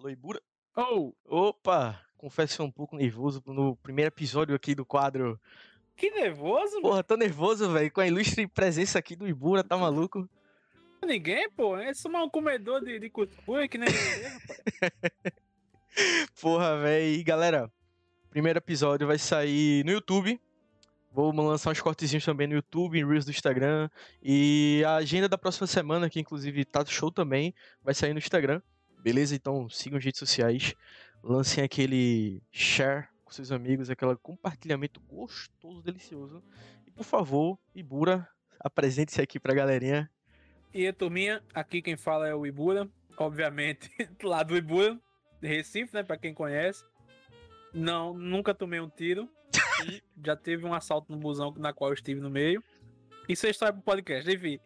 Alô, Ibura? Oh, Opa! Confesso que um pouco nervoso no primeiro episódio aqui do quadro. que nervoso, mano. Porra, tô nervoso, velho, com a ilustre presença aqui do Ibura, tá maluco? Ninguém, pô. É só um comedor de, de cuscuz que nem você, rapaz. Porra, velho. E galera, primeiro episódio vai sair no YouTube. Vou lançar uns cortezinhos também no YouTube, em Reels do Instagram. E a agenda da próxima semana, que inclusive tá show também, vai sair no Instagram. Beleza? Então sigam as redes sociais. Lancem aquele share com seus amigos, aquele compartilhamento gostoso, delicioso. E por favor, Ibura, apresente-se aqui pra galerinha. E a turminha, aqui quem fala é o Ibura. Obviamente, lá do Ibura, Recife, né? Pra quem conhece. Não, nunca tomei um tiro. Já teve um assalto no busão na qual eu estive no meio. Isso é história pro podcast, enfim.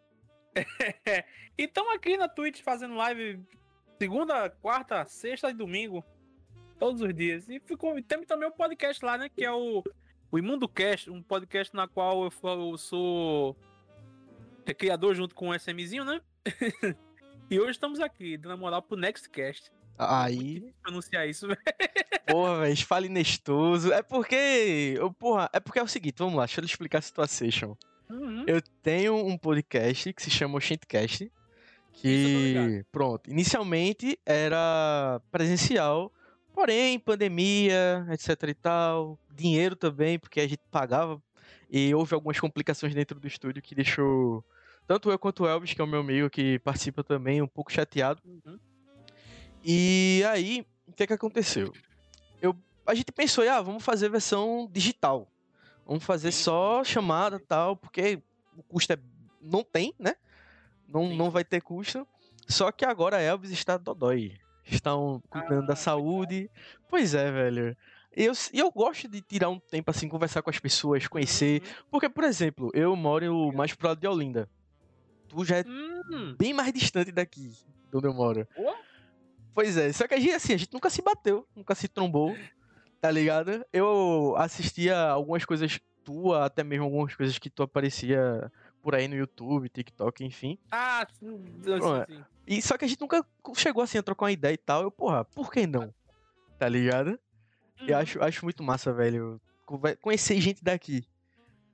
e estamos aqui na Twitch fazendo live segunda, quarta, sexta e domingo. Todos os dias. E ficou, tem também um podcast lá, né? Que é o, o Imundo Cast, um podcast na qual eu, eu sou é criador junto com o SMzinho, né? e hoje estamos aqui, dando moral pro Nextcast. Aí, Pronunciar isso, velho. Porra, velho, fale nestoso. É porque. eu- Porra, é porque é o seguinte, vamos lá, deixa eu explicar a situação. Uhum. Eu tenho um podcast que se chama Oxentcast. Que, pronto, inicialmente era presencial, porém, pandemia, etc e tal, dinheiro também, porque a gente pagava, e houve algumas complicações dentro do estúdio que deixou tanto eu quanto o Elvis, que é o meu amigo que participa também, um pouco chateado. Uhum. E aí, o que que aconteceu? Eu, a gente pensou, ah, vamos fazer versão digital. Vamos fazer só chamada e tal, porque o custo é, não tem, né? Não, Sim. não vai ter custo. Só que agora Elvis está dodói. Estão cuidando Ah, da saúde. Pois é, velho. E eu, eu gosto de tirar um tempo assim, conversar com as pessoas, conhecer. Porque, por exemplo, eu moro mais pro lado de Olinda. Tu já é Hum, bem mais distante daqui, de onde eu moro. Boa. Pois é, só que a gente, assim, a gente nunca se bateu, nunca se trombou, tá ligado? Eu assistia algumas coisas tua, até mesmo algumas coisas que tu aparecia por aí no YouTube, TikTok, enfim. Ah, sim, sim. E só que a gente nunca chegou assim a trocar uma ideia e tal. Eu, porra, por que não? Tá ligado? Eu Uhum. acho, acho muito massa, velho. Conhecer gente daqui.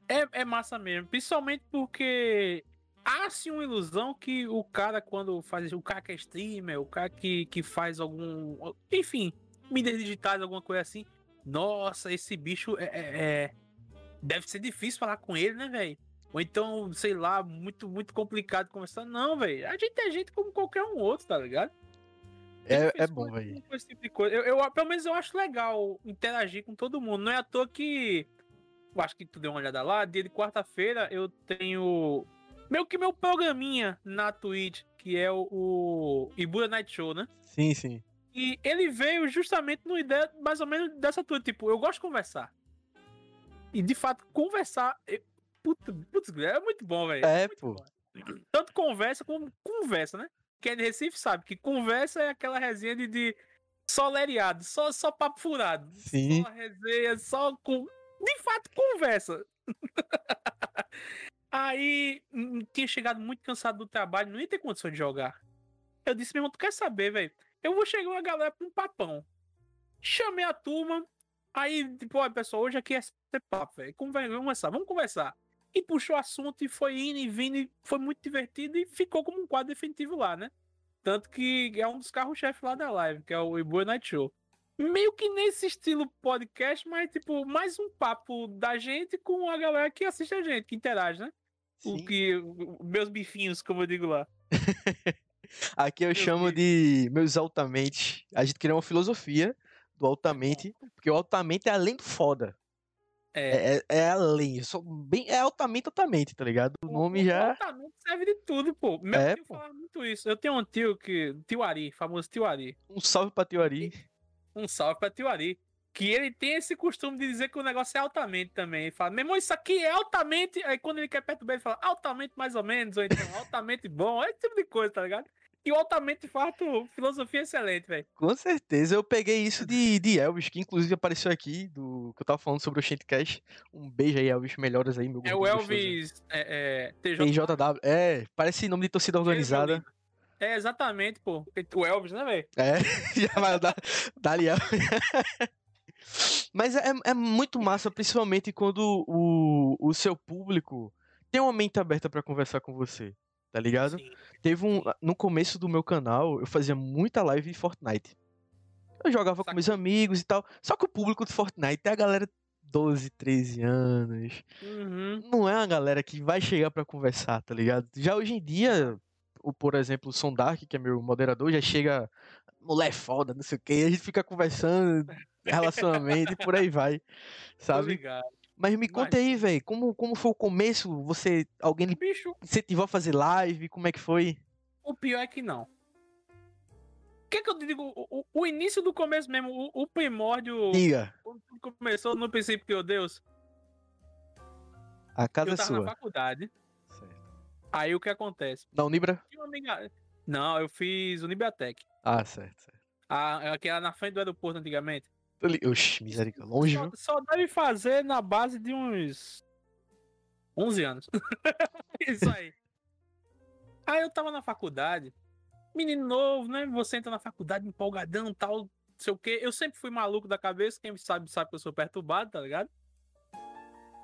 É, é massa mesmo, principalmente porque há-se uma ilusão que o cara, quando faz. O cara que é streamer, o cara que, que faz algum. Enfim, mídias digitais, alguma coisa assim. Nossa, esse bicho é. é- é- deve ser difícil falar com ele, né, velho? Ou então, sei lá, muito, muito complicado conversar. Não, velho. A gente é gente como qualquer um outro, tá ligado? É, é fiz bom, velho. tipo. Eu, eu- pelo menos eu acho legal interagir com todo mundo. Não é à toa que. Eu acho que tu deu uma olhada lá. Dia de quarta-feira eu tenho. Meio que meu programinha na Twitch, que é o, o Ibura Night Show, né? Sim, sim. E ele veio justamente numa ideia mais ou menos dessa tua. Tipo, eu gosto de conversar. E de fato, conversar. eu- Puta, putz, é muito bom, velho. É, muito pô. bom. Tanto conversa como conversa, né? Quem é de Recife sabe que conversa é aquela resenha de, de só lereado, só, só papo furado. Sim. Só resenha, só com. De fato, conversa. Aí hum, tinha chegado muito cansado do trabalho, não ia ter condição de jogar. Eu disse, meu irmão, tu quer saber, velho? Eu vou chegar uma galera pra um papão. Chamei a turma. Aí, tipo, olha, pessoal, hoje aqui é ser papo, velho. Vamos conversar, vamos conversar. E puxou o assunto e foi indo e vindo e foi muito divertido e ficou como um quadro definitivo lá, né? Tanto que é um dos carros-chefe lá da live, que é o Ibu Night Show. Meio que nesse estilo podcast, mas tipo, mais um papo da gente com a galera que assiste a gente, que interage, né? O Sim. que. o- Meus bifinhos, como eu digo lá. Aqui eu Meus chamo de meus altamente. A gente criou uma filosofia do altamente, porque o altamente é além do foda. É. É, é, é além, eu sou bem, é altamente, altamente, tá ligado? O nome já. Altamente serve de tudo, pô. Meu É, tio pô. falava muito isso. Eu tenho um tio que. Tio Ari, famoso tio Ari. Um salve pra tio Ari. Um salve pra tio Ari. Que ele tem esse costume de dizer que o negócio é altamente também. Ele fala, meu irmão, isso aqui é altamente. Aí quando ele quer perturbar, ele fala altamente mais ou menos, ou então altamente bom, esse tipo de coisa, tá ligado? E altamente farto, filosofia excelente, velho. Com certeza, eu peguei isso de, de Elvis, que inclusive apareceu aqui, do que eu tava falando sobre o Shantcast. Um beijo aí, Elvis, melhoras aí, meu É o gostoso. Elvis é, é, TJ. TJW. É, parece nome de torcida organizada. É, exatamente, pô. O Elvis, né, velho? É, já vai dar, dar ali. Mas é, é muito massa, principalmente quando o, o seu público tem uma mente aberta para conversar com você, tá ligado? Sim. Teve um. No começo do meu canal, eu fazia muita live em Fortnite. Eu jogava com meus amigos e tal. Só que o público do Fortnite é a galera 12, 13 anos. Uhum. Não é uma galera que vai chegar para conversar, tá ligado? Já hoje em dia, o, por exemplo, o Sondark, que é meu moderador, já chega. Mulher foda, não sei o que, a gente fica conversando, relacionamento e por aí vai, sabe? ligado. Mas me conta aí, velho, como, como foi o começo? Você, alguém Bicho, incentivou a fazer live? Como é que foi? o pior é que não. O que é que eu digo? O, o- início do começo mesmo, o, o primórdio, Diga, quando tudo começou no princípio, meu Deus, a casa eu é tava na sua. faculdade. Certo. Aí o que acontece? Na Unibra? Amiga... Não, eu fiz Unibiatec. Ah, certo, certo. A, aquela na frente do aeroporto antigamente. Oxi, misericórdia, longe, Só, viu? só deve fazer na base de uns 11 anos. Isso aí. Aí eu tava na faculdade, menino novo, né? Você entra na faculdade empolgadão, tal, não sei o quê. Eu sempre fui maluco da cabeça, quem sabe sabe que eu sou perturbado, tá ligado?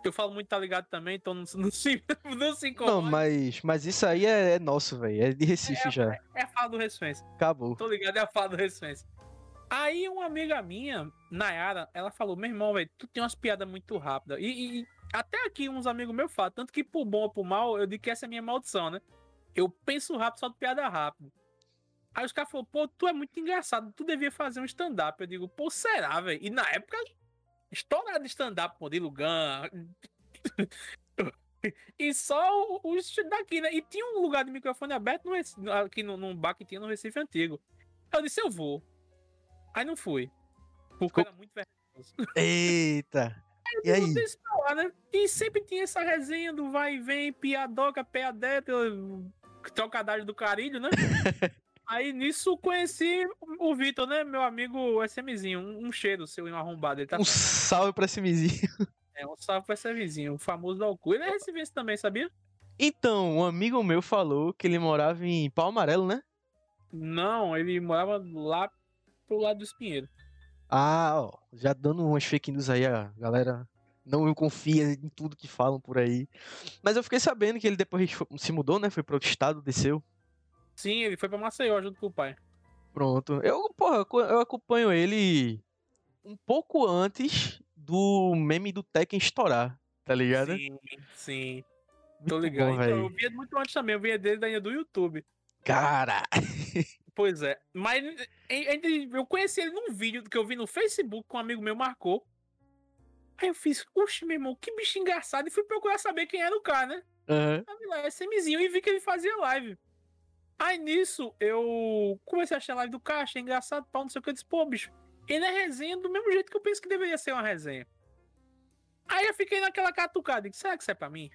Eu falo muito tá ligado também, então não, não se, não se incomoda. Não, mas, mas isso aí é, é nosso, velho. É de Recife já. É a fala do Recifense. Acabou. Tô ligado, é a fala do Recifense. Aí uma amiga minha, Nayara, ela falou, meu irmão, velho, tu tem umas piadas muito rápidas. E, e- até aqui uns amigos meus falam, tanto que por bom ou por mal, eu digo que essa é a minha maldição, né? Eu penso rápido, só de piada rápida. Aí os caras falaram, pô, tu é muito engraçado, tu devia fazer um stand-up. Eu digo, pô, será, velho? E na época, estourado de stand-up, pô, de Lugan. e só os daqui, né? E tinha um lugar de microfone aberto no, aqui num bar que tinha no Recife Antigo. Eu disse, eu vou. Aí não fui. Porque Co- era muito vergonhoso. Eita. E aí? Lá, né? E sempre tinha essa resenha do vai e vem, piadoca, piadeta, trocadilho do carilho, né? Aí nisso conheci o Vitor, né? Meu amigo SMzinho. Um, um cheiro seu arrombado. Ele tá Um salve pra esse mizinho. É, um salve pra SMzinho, o famoso da Alcu. Ele é recifense também, sabia? Então, um amigo meu falou que ele morava em Pau Amarelo, né? Não, ele morava lá pro lado do Espinheiro. Ah, ó, já dando umas fake news aí, a galera não confia em tudo que falam por aí. Mas eu fiquei sabendo que ele depois se mudou, né? Foi para outro estado, desceu. Sim, ele foi pra Maceió junto com o pai. Pronto. Eu, porra, eu acompanho ele um pouco antes do meme do Tekken estourar, tá ligado? Sim, sim. Muito Tô ligado. bom, então, eu via muito antes também, eu via dele ainda do YouTube. Cara, Pois é. Mas eu conheci ele num vídeo que eu vi no Facebook que um amigo meu marcou. Aí eu fiz, oxe, meu irmão, que bicho engraçado. E fui procurar saber quem era o cara, né? aham. Aí lá, SMzinho, e vi que ele fazia live. Aí nisso, eu comecei a achar a live do cara, achei engraçado, pau, não sei o que. Eu disse, pô, bicho, ele é resenha do mesmo jeito que eu penso que deveria ser uma resenha. Aí eu fiquei naquela catucada, disse, será que isso é pra mim?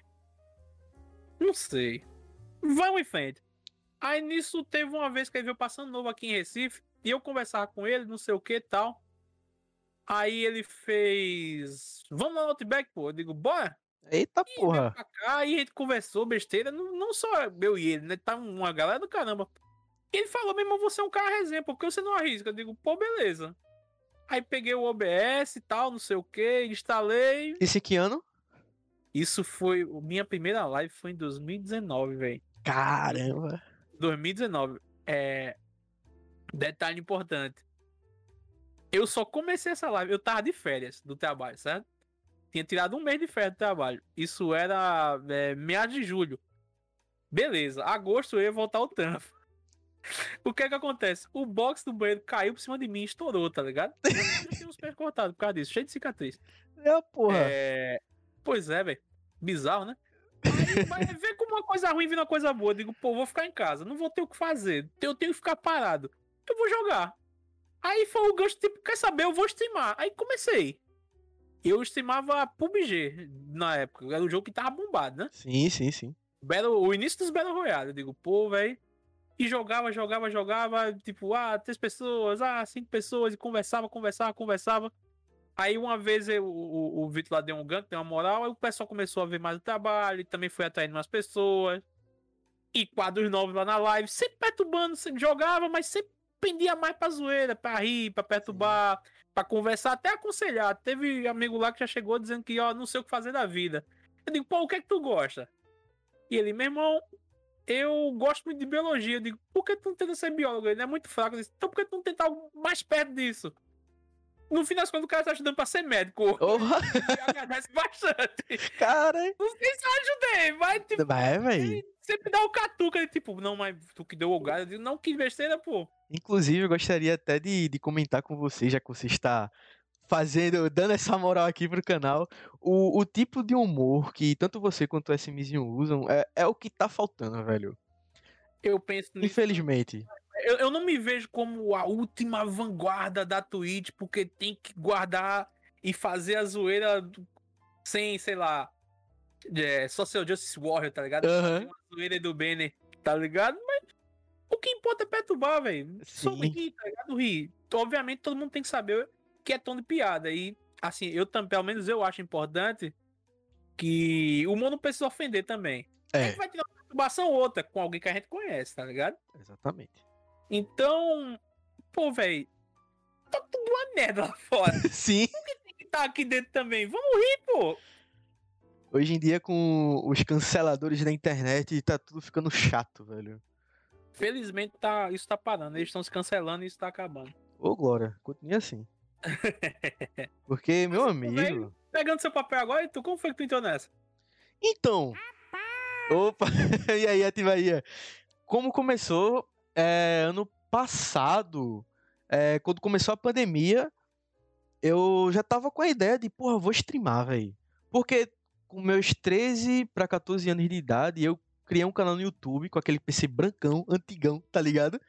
Não sei. Vamos em frente. Aí nisso teve uma vez que ele veio passando novo aqui em Recife, e eu conversava com ele, não sei o que e tal. Aí ele fez. Vamos lá no Outback, pô. Eu digo, bora. Eita E porra. cá e a gente conversou besteira, não, não só eu e ele, né? Tá uma galera do caramba. E ele falou, meu irmão, você é um cara resenha, por que você não arrisca? Eu digo, pô, beleza. Aí peguei o OBS e tal, não sei o que, instalei. Esse que ano? Isso foi. Minha primeira live foi em 2019, velho. Caramba. 2019. É. Detalhe importante. Eu só comecei essa live, eu tava de férias do trabalho, certo? Tinha tirado um mês de férias do trabalho. Isso era é, meados de julho. Beleza, agosto eu ia voltar ao trampo. O que é que acontece? O box do banheiro caiu por cima de mim e estourou, tá ligado? Eu tinha os pés cortados por causa disso, cheio de cicatriz. É, porra. É... Pois é, velho. Bizarro, né? Mas vê como uma coisa ruim vira uma coisa boa. Eu digo, pô, vou ficar em casa, não vou ter o que fazer. Eu tenho que ficar parado. Eu vou jogar. Aí foi o gancho, tipo, quer saber? Eu vou streamar. Aí comecei. Eu streamava PUBG na época. Era o jogo que tava bombado, né? Sim, sim, sim. Battle, o início dos Battle Royale. Eu digo, pô, velho. E jogava, jogava, jogava. Tipo, ah, três pessoas, ah, cinco pessoas. E conversava, conversava, conversava. Aí uma vez eu- o, o, Vitor lá deu um gank, deu uma moral. Aí o pessoal começou a ver mais o trabalho. Também foi atraindo mais pessoas. E quadros novos lá na live, sempre perturbando, sempre jogava, mas sempre pendia mais pra zoeira, pra rir, pra perturbar, pra conversar, até aconselhar. Teve amigo lá que já chegou dizendo que, ó, não sei o que fazer da vida. Eu digo, pô, o que é que tu gosta? E ele, meu irmão, eu gosto muito de biologia. Eu digo, por que tu não tenta ser biólogo? Ele é muito fraco. Disse, então por que tu não tenta algo mais perto disso? No fim das contas, o cara tá ajudando pra ser médico. Oh, agradece bastante. cara. Não sei se eu ajudei, mas tipo, É, velho. ele sempre dá o catuca. Ele, tipo, não, mas tu que deu o lugar. Eu digo, não, que besteira, pô. Inclusive, eu gostaria até de, de comentar com você, já que você está fazendo, dando essa moral aqui pro canal, o, o tipo de humor que tanto você quanto o SMzinho usam é, é o que tá faltando, velho. Eu penso nisso. Infelizmente. Eu, eu não me vejo como a última vanguarda da Twitch, porque tem que guardar e fazer a zoeira sem, sei lá, é, Social Justice Warrior, tá ligado? Fazer uma zoeira do Banner, tá ligado? Mas o que importa é perturbar, velho. Só rir, tá ligado? Rir. Obviamente todo mundo tem que saber que é tom de piada. E, assim, eu também, pelo menos eu acho importante que o mundo precisa ofender também. A É, gente vai ter uma perturbação ou outra com alguém que a gente conhece, tá ligado? exatamente. Então, pô, velho, tá tudo uma merda lá fora. Sim. Tem que tá aqui dentro também. Vamos rir, pô. Hoje em dia, com os canceladores da internet, tá tudo ficando chato, velho. Felizmente tá, isso tá parando. Eles estão se cancelando e isso tá acabando. Ô, Glória, continue assim. Porque, meu amigo. velho. Pegando seu papel agora, e tu, como foi que tu entrou nessa? Então. Opa! e aí, Ativaia? Como começou é, ano passado, é, quando começou a pandemia, eu já tava com a ideia de, porra, vou streamar, velho. Porque com meus 13 pra 14 anos de idade, eu criei um canal no YouTube com aquele PC brancão, antigão, tá ligado?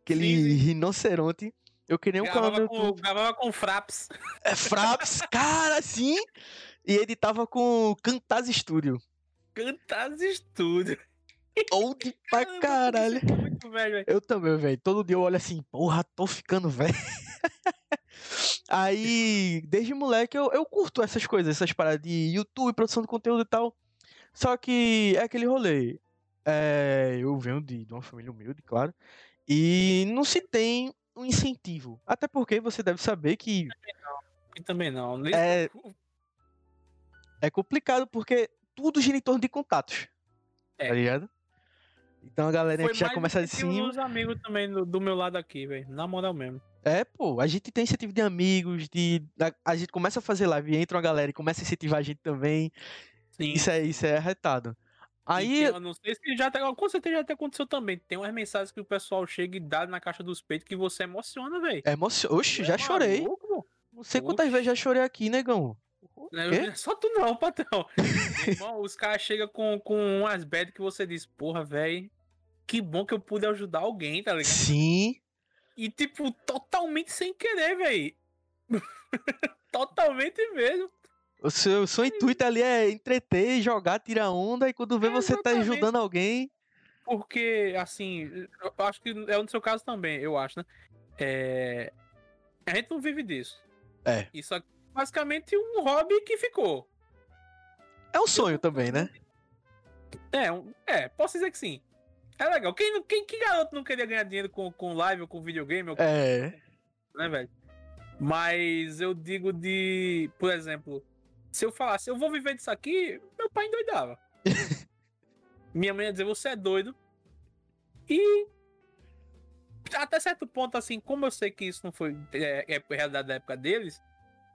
Aquele Sim, rinoceronte. Eu criei um canal no Gravava YouTube. com, gravava com Fraps. É Fraps, cara, sim! E ele tava com Cantaz Studio. Cantas estúdio. Old pra caralho. Muito velho, velho. Eu também, velho. Todo dia eu olho assim, porra, tô ficando velho. Aí, desde moleque, eu, eu curto essas coisas, essas paradas de YouTube, produção de conteúdo e tal. Só que é aquele rolê. É, eu venho de, de uma família humilde, claro. E não se tem um incentivo. Até porque você deve saber que E também não. É- é complicado porque tudo gira em torno de contatos. É. Tá ligado? Então a galerinha Foi que já começa incentivo cima. dos amigos também do, do meu lado aqui, velho. Na moral mesmo. É, pô, a gente tem incentivo de amigos, de. A, a gente começa a fazer live, entra uma galera e começa a incentivar a gente também. Sim. Isso é, isso é arretado. Aí. eu não sei se já tá, com certeza já até aconteceu também. Tem umas mensagens que o pessoal chega e dá na caixa dos peitos que você emociona, velho. É emocio... Oxe, já chorei. Não sei quantas vezes já chorei aqui, negão. Né? Só tu não, patrão. Irmão, os caras chegam com, com umas bad que você diz, porra, velho, que bom que eu pude ajudar alguém, tá ligado? Sim. E, tipo, totalmente sem querer, velho. totalmente mesmo. O seu, o seu intuito ali é entreter, jogar, tirar onda, e quando vê É, você tá ajudando alguém. Porque, assim, eu acho que é no seu caso também, eu acho, né? É... A gente não vive disso. É. Isso é basicamente um hobby que ficou. É um sonho também, né? É, um- é, posso dizer que sim. É legal. Quem, quem, que garoto não queria ganhar dinheiro com, com live ou com videogame? Ou com, É. né, velho? Mas eu digo de, por exemplo, se eu falasse, eu vou viver disso aqui, meu pai endoidava. Minha mãe ia dizer, você é doido. E até certo ponto, assim, como eu sei que isso não foi é, é realidade da época deles,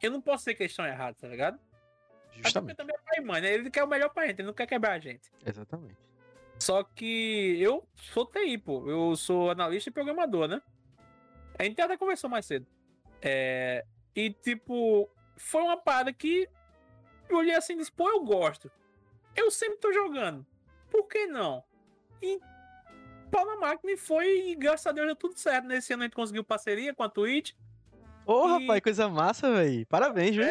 eu não posso ser questão errada, tá ligado? Até porque Justamente. também é pai e mãe, né? Ele quer o melhor pra gente, ele não quer quebrar a gente. Exatamente. Só que eu sou TI, pô. Eu sou analista e programador, né? A gente até conversou mais cedo. É... E, tipo, foi uma parada que eu olhei assim e disse, pô, eu gosto. Eu sempre tô jogando. Por que não? E pau na máquina e foi, e graças a Deus deu tudo certo. Nesse ano a gente conseguiu parceria com a Twitch. Ô, E- rapaz, coisa massa, velho. Parabéns, viu?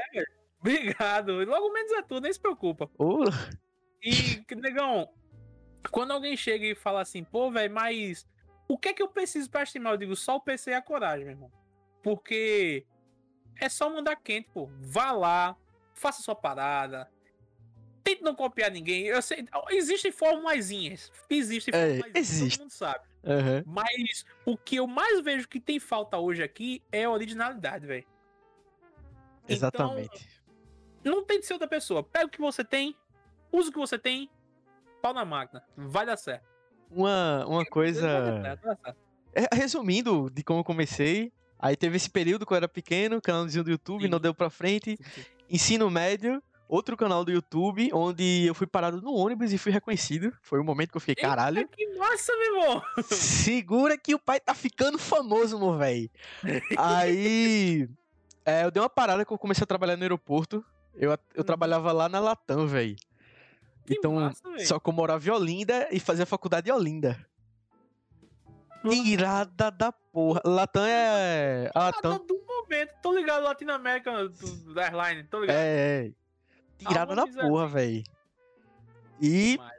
Obrigado. Logo menos é tudo, nem se preocupa. Ô, E, negão, quando alguém chega e fala assim, pô, velho, mas o que é que eu preciso pra streamar? Eu digo, só o PC e a coragem, meu irmão. Porque é só mandar quente, pô. Vá lá, faça sua parada. tente não copiar ninguém. Eu sei, existem formulazinhas. Existem É, formulazinhas, existe. todo mundo sabe. Aham. Mas o que eu mais vejo que tem falta hoje aqui é originalidade, velho. Então, Exatamente. não tem de ser outra pessoa. Pega o que você tem, usa o que você tem, pau na máquina. Vai dar certo. Uma, uma coisa. É, Resumindo de como eu comecei, aí teve esse período que eu era pequeno, canalzinho do YouTube, Sim. não deu pra frente. Ensino médio, outro canal do YouTube, onde eu fui parado no ônibus e fui reconhecido. Foi o momento que eu fiquei, caralho. Eita, que massa, meu irmão. Segura que o pai tá ficando famoso, meu velho. Aí. é, eu dei uma parada que eu comecei a trabalhar no aeroporto. Eu, eu Uhum. trabalhava lá na Latam, velho. Que Então, massa, só que eu morava em Olinda e fazia faculdade em Olinda. Irada da porra. Latam é. A Latam do momento. Tô ligado, Latinoamérica do- da Airline. Tô ligado. é. é. Tirada da porra, velho. E Demais,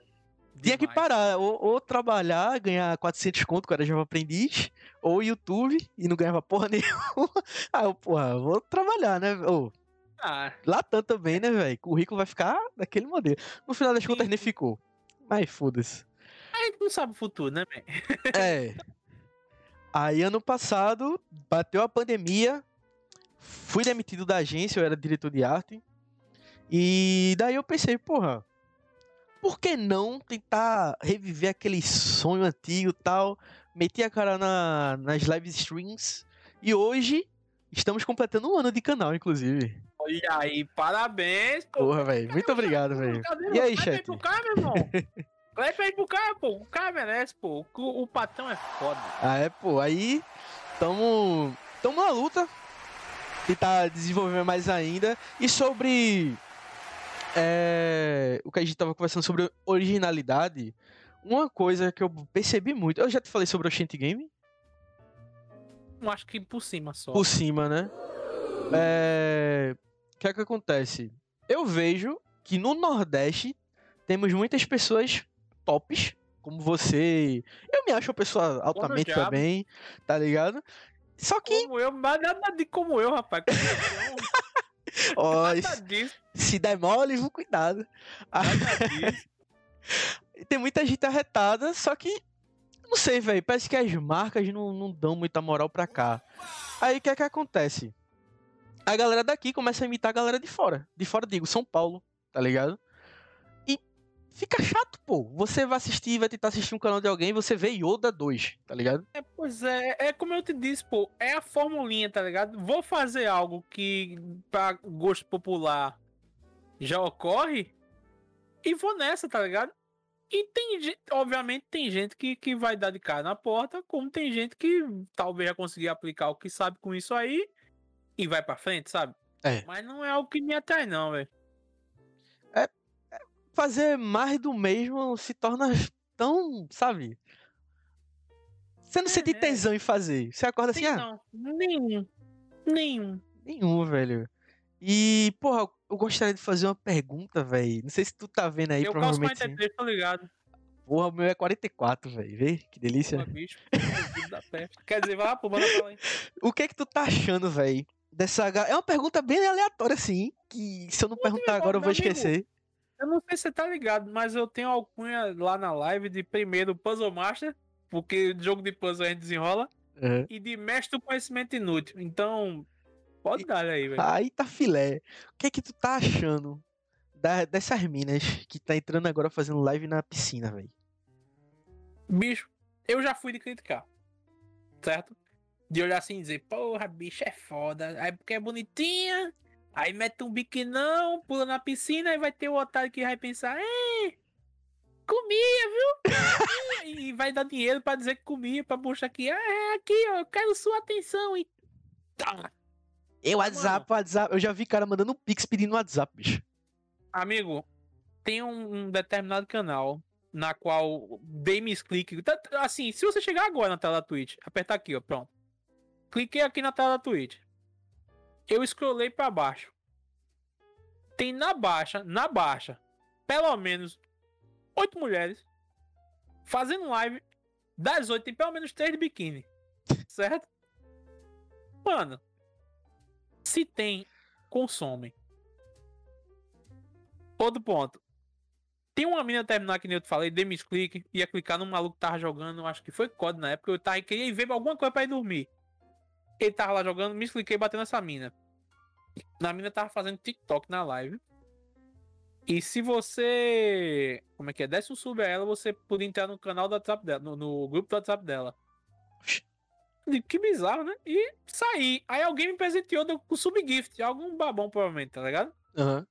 tinha que parar. Ou, ou trabalhar, ganhar 400 conto, que era jovem aprendiz. Ou YouTube e não ganhava porra nenhuma. Aí eu, porra, vou trabalhar, né? Ô, Ah, Latam também, né, velho? Currículo vai ficar daquele modelo. No final das Sim, contas nem ficou. Mas foda-se. a gente não sabe o futuro, né, velho? É. Aí ano passado, bateu a pandemia, fui demitido da agência, eu era diretor de arte. E daí eu pensei, porra, por que não tentar reviver aquele sonho antigo e tal? Meti a cara na, nas live streams. E hoje estamos completando um ano de canal, inclusive. Olha aí, parabéns, pô. Porra, velho. Muito obrigado, velho. E aí, chat? pro cara, meu irmão. Clap aí pro cara, pô. O cara merece, pô. O, o patrão é foda. Ah, é, pô. Aí, tamo, tamo na luta. Tentar desenvolver mais ainda. E sobre é, o que a gente tava conversando sobre originalidade, uma coisa que eu percebi muito. Eu já te falei sobre o Shanty Game? Eu acho que por cima só. Por cima, né? É, O que é que acontece? Eu vejo que no Nordeste temos muitas pessoas tops, como você. Eu me acho uma pessoa altamente também, tá ligado? Só que, Como eu, mas nada de como eu, rapaz. Como eu, ó, nada disso, se der mole, cuidado. Ah, nada disso. tem muita gente arretada, só que. Não sei, velho. Parece que as marcas não, não dão muita moral pra cá. Aí o que é que acontece? A galera daqui começa a imitar a galera de fora. De fora, digo, São Paulo, tá ligado? E fica chato, pô. Você vai assistir, vai tentar assistir um canal de alguém, você vê Yoda 2, tá ligado? É, pois é, é como eu te disse, pô, é a formulinha, tá ligado? Vou fazer algo que pra gosto popular já ocorre e vou nessa, tá ligado? E tem obviamente, tem gente que, que vai dar de cara na porta, como tem gente que talvez já conseguir aplicar o que sabe com isso aí e vai pra frente, sabe? É. Mas não é algo que me atrai, não, velho. Fazer mais do mesmo se torna tão, sabe? Você não É, sente é. tesão em fazer. Você acorda assim, ah, não. Nenhum. Nenhum. Nenhum, velho. E, porra, eu gostaria de fazer uma pergunta, velho. Não sei se tu tá vendo aí, eu provavelmente sim. 43, tô ligado. Porra, o meu é 44, velho. Vê que delícia. Pô, bicho. Quer dizer, vai lá, pô, manda pra lá, hein? O que é que tu tá achando, velho? Dessa. É uma pergunta bem aleatória, assim. Que se eu não perguntar agora eu vou meu amigo. esquecer. Eu não sei se você tá ligado, mas eu tenho alcunha lá na live de primeiro Puzzle Master, porque jogo de puzzle a gente desenrola, Aham. e de mestre do conhecimento inútil. Então, pode dar aí, velho. Aí tá filé. O que é que tu tá achando da- dessas minas que tá entrando agora fazendo live na piscina, velho? Bicho, eu já fui de criticar, certo? De olhar assim e dizer, porra, bicho, é foda. Aí porque é bonitinha, aí mete um biquinão, pula na piscina, aí vai ter o otário que vai pensar, é, comia, viu? Comia", e vai dar dinheiro pra dizer que comia, pra mostrar que, ah, é aqui, ó, eu quero sua atenção. E tá. Eu, WhatsApp, WhatsApp. Eu já vi cara mandando um pix pedindo WhatsApp, bicho. Amigo, tem um, um determinado canal na qual dei mis clique. Tá- Assim, se você chegar agora na tela da Twitch, apertar aqui, ó, pronto. Cliquei aqui na tela da Twitch. Eu scrollei pra baixo. Tem na baixa, na baixa, pelo menos oito mulheres fazendo live. Das oito, tem pelo menos três de biquíni. Certo? Mano, se tem, consomem. Outro ponto. Tem uma mina terminar que nem eu te falei, dei clique, ia clicar no maluco que tava jogando, acho que foi COD na época, eu tava, queria ir ver alguma coisa pra ir dormir. Ele tava lá jogando, me cliquei batendo nessa mina. Na mina tava fazendo TikTok na live. E se você. Como é que é? Desce um sub a ela, você podia entrar no canal do WhatsApp dela, no, no grupo do WhatsApp dela. Que bizarro, né? E saí. Aí alguém me presenteou com subgift, algum babão, provavelmente, tá ligado? Uhum.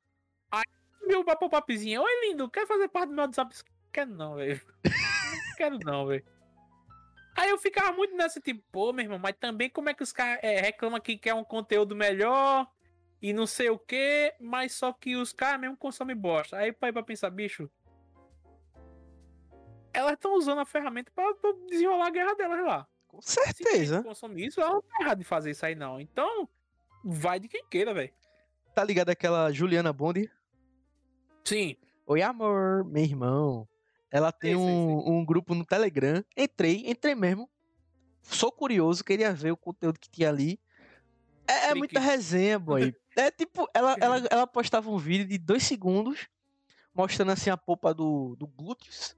Aí meu papo papizinho, oi lindo, quer fazer parte do meu WhatsApp? Quero não, velho. quero não, velho. Aí eu ficava muito nessa, tipo, pô, meu irmão, mas também como é que os caras é, reclamam que quer um conteúdo melhor e não sei o que, mas só que os caras mesmo consomem bosta. Aí pai pra pensar, bicho. Elas estão usando a ferramenta pra, pra, desenrolar a guerra delas lá. Com certeza. Se consome isso, ela não tá errado de fazer isso aí, não. Então, vai de quem queira, velho. Tá ligado aquela Juliana Bond? Sim. Oi, amor, meu irmão. Ela tem sim, um, sim, sim. um grupo no Telegram. Entrei, entrei mesmo. Sou curioso, queria ver o conteúdo que tinha ali. É, é muita resenha, boy. É tipo, ela, ela, ela postava um vídeo de dois segundos, mostrando assim a polpa do, do glúteos.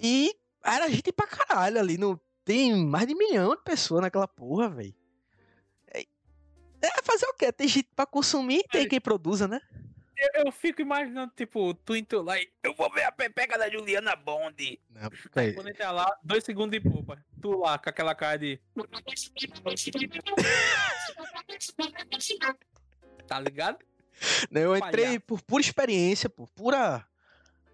E era gente pra caralho ali. No, tem mais de um milhão de pessoas naquela porra, velho. É, é, fazer o quê? Tem gente pra consumir tem quem produza, né? Eu, eu, fico imaginando, tipo, tu indo lá e eu vou ver a pepeca da Juliana Bond. Não, aí, quando entrar lá, dois segundos de poupa. Tu lá com aquela cara de. tá ligado? Não, eu entrei por pura experiência, por pura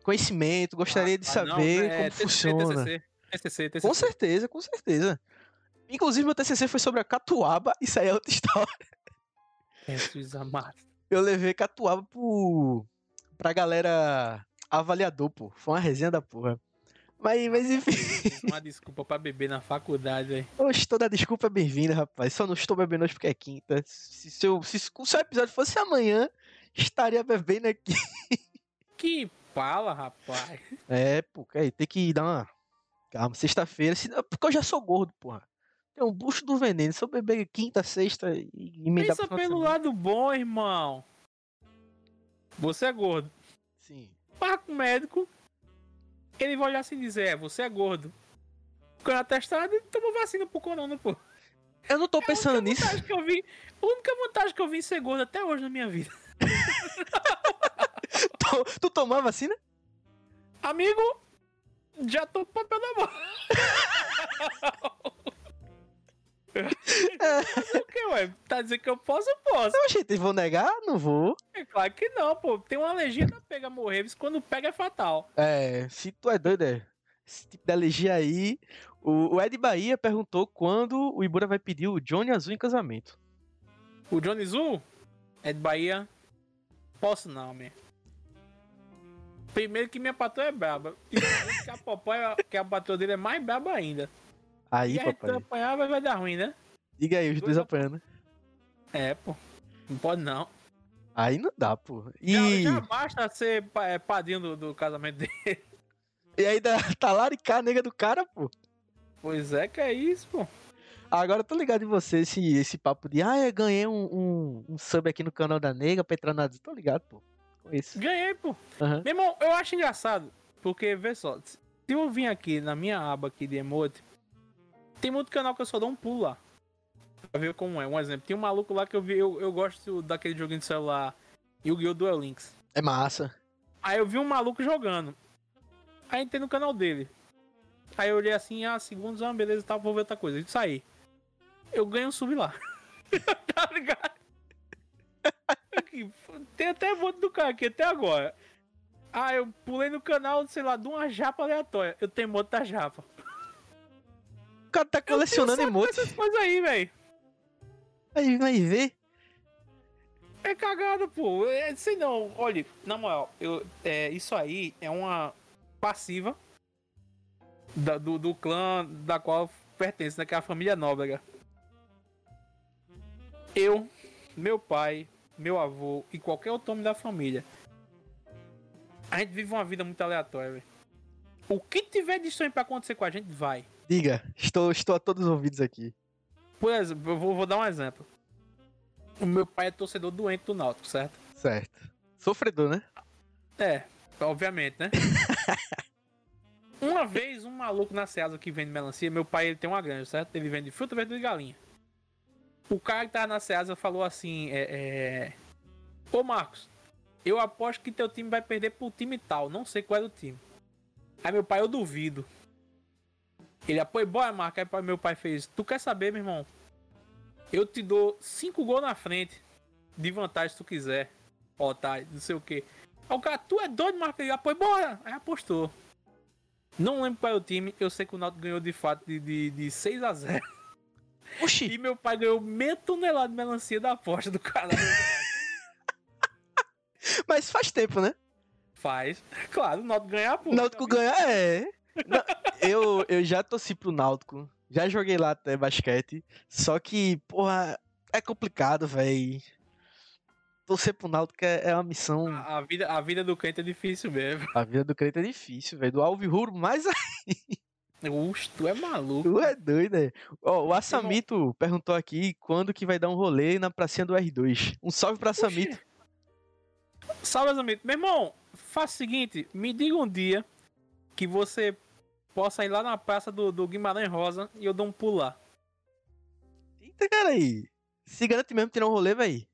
conhecimento, gostaria ah, de saber não, é, como TCC, funciona. TCC, TCC, TCC. Com certeza, com certeza. Inclusive, meu TCC foi sobre a catuaba, isso aí é outra história. Jesus amado eu levei Catuaba pro, pra galera avaliador, pô. Foi uma resenha da porra. Mas, mas enfim. Uma desculpa pra beber na faculdade, velho. Oxe, toda desculpa é bem-vinda, rapaz. Só não estou bebendo hoje porque é quinta. Se, se, eu, se, se o seu episódio fosse amanhã, estaria bebendo aqui. Que pala, rapaz. É, pô, aí tem que dar uma. Calma, sexta-feira. Porque eu já sou gordo, porra. Tem um bucho do veneno. Se eu beber quinta, sexta e emendar Pensa pelo lado bom, irmão. Você é gordo. Sim. Para com o médico. Ele vai olhar assim e dizer: É, você é gordo. Quando atestado, ele tomou vacina pro corona, pô. Eu não tô é pensando nisso. Que eu vi, a única vantagem que eu vi em ser gordo até hoje na minha vida. tu, tu tomou a vacina? Amigo, já tô com papel na mão. o que, ué? Tá dizendo que eu posso? Eu posso. Não, gente, vou negar? Não vou. É claro que não, pô. Tem uma alergia da pega morrer, mas quando pega é fatal. É, se tu é doido, é. Esse tipo de alergia aí. O, o Ed Bahia perguntou quando o Ibura vai pedir o Johnny Azul em casamento. O Johnny Azul? Ed Bahia? Posso não, man. Primeiro que minha patroa é braba. E que a papai, que a patroa dele é mais braba ainda. Aí, e papai. Se apanhar, vai, vai dar ruim, né? Diga aí, os dois apanhando. É, pô. Não pode não. Aí não dá, pô. E... Já, já basta ser é, padrinho do, do, casamento dele. E ainda tá laricar a nega do cara, pô. Pois é que é isso, pô. Agora eu tô ligado em você, esse, esse papo de ah, eu ganhei um, um, um sub aqui no canal da nega pra entrar na. Tô ligado, pô. Com isso. Ganhei, pô. Uhum. Meu irmão, eu acho engraçado, porque, vê só, se eu vim aqui na minha aba aqui de emote, tem muito canal que eu só dou um pulo lá. Pra ver como é. Um exemplo. Tem um maluco lá que eu vi, eu, eu gosto daquele joguinho de celular Yu-Gi-Oh! Duel Links. É massa. Aí eu vi um maluco jogando. Aí entrei no canal dele. Aí eu olhei assim, ah, segundos, ah, beleza, tá, vou ver outra coisa. E saí. Eu ganho um sub lá. tá ligado? Tem até voto do cara aqui até agora. Ah, eu pulei no canal, sei lá, de uma japa aleatória. Eu tenho moto da japa cara tá colecionando emotes. essas coisas aí, velho. Aí vai ver. É cagada, pô. É, sei não. Olha, na moral, eu, é, isso aí é uma passiva da, do, do clã da qual pertence, né? Que é a família Nóbrega. Eu, meu pai, meu avô e qualquer outro homem da família. A gente vive uma vida muito aleatória, velho. O que tiver de sonho pra acontecer com a gente, vai. Diga, estou, estou a todos os ouvidos aqui. Por exemplo, eu vou, vou dar um exemplo. O meu pai é torcedor doente do Náutico, certo? Certo. Sofredor, né? É. Obviamente, né? uma vez, um maluco na Ceasa que vende melancia, meu pai ele tem uma granja, certo? Ele vende fruta, verdura e galinha. O cara que tava na Ceasa falou assim: é, é... Ô Marcos, eu aposto que teu time vai perder pro time tal, não sei qual é o time. Aí meu pai, eu duvido. Ele apoia, bora, Marcos. Aí meu pai fez: Tu quer saber, meu irmão? Eu te dou cinco gols na frente, de vantagem se tu quiser. Ó, tá, não sei o que. Aí o cara, tu é doido, Marcos? Ele apoia, bora. Aí apostou. Não lembro qual é o time, eu sei que o Náutico ganhou de fato de, de, de 6 a 0 Oxi! E meu pai ganhou meia tonelada de melancia da aposta do cara. Mas faz tempo, né? Faz. Claro, o Náutico ganhar, pô. O Náutico ganhar é. Não, eu, eu já torci pro Náutico. Já joguei lá até basquete. Só que, porra, é complicado, velho. Torcer pro Náutico é, é uma missão. A, a vida, a vida do crente é difícil mesmo. A vida do crente é difícil, velho. Do Alvirruro, mais aí. Ux, tu é maluco. Tu é doido, né? Ó, o Assamito perguntou aqui quando que vai dar um rolê na pracinha do R2. Um salve pra Assamito. Salve, Assamito. Meu irmão, faça o seguinte, me diga um dia que você possa ir lá na praça do, do Guimarães Rosa e eu dou um pulo lá. Eita, cara aí. Se garante mesmo tirar um rolê, velho.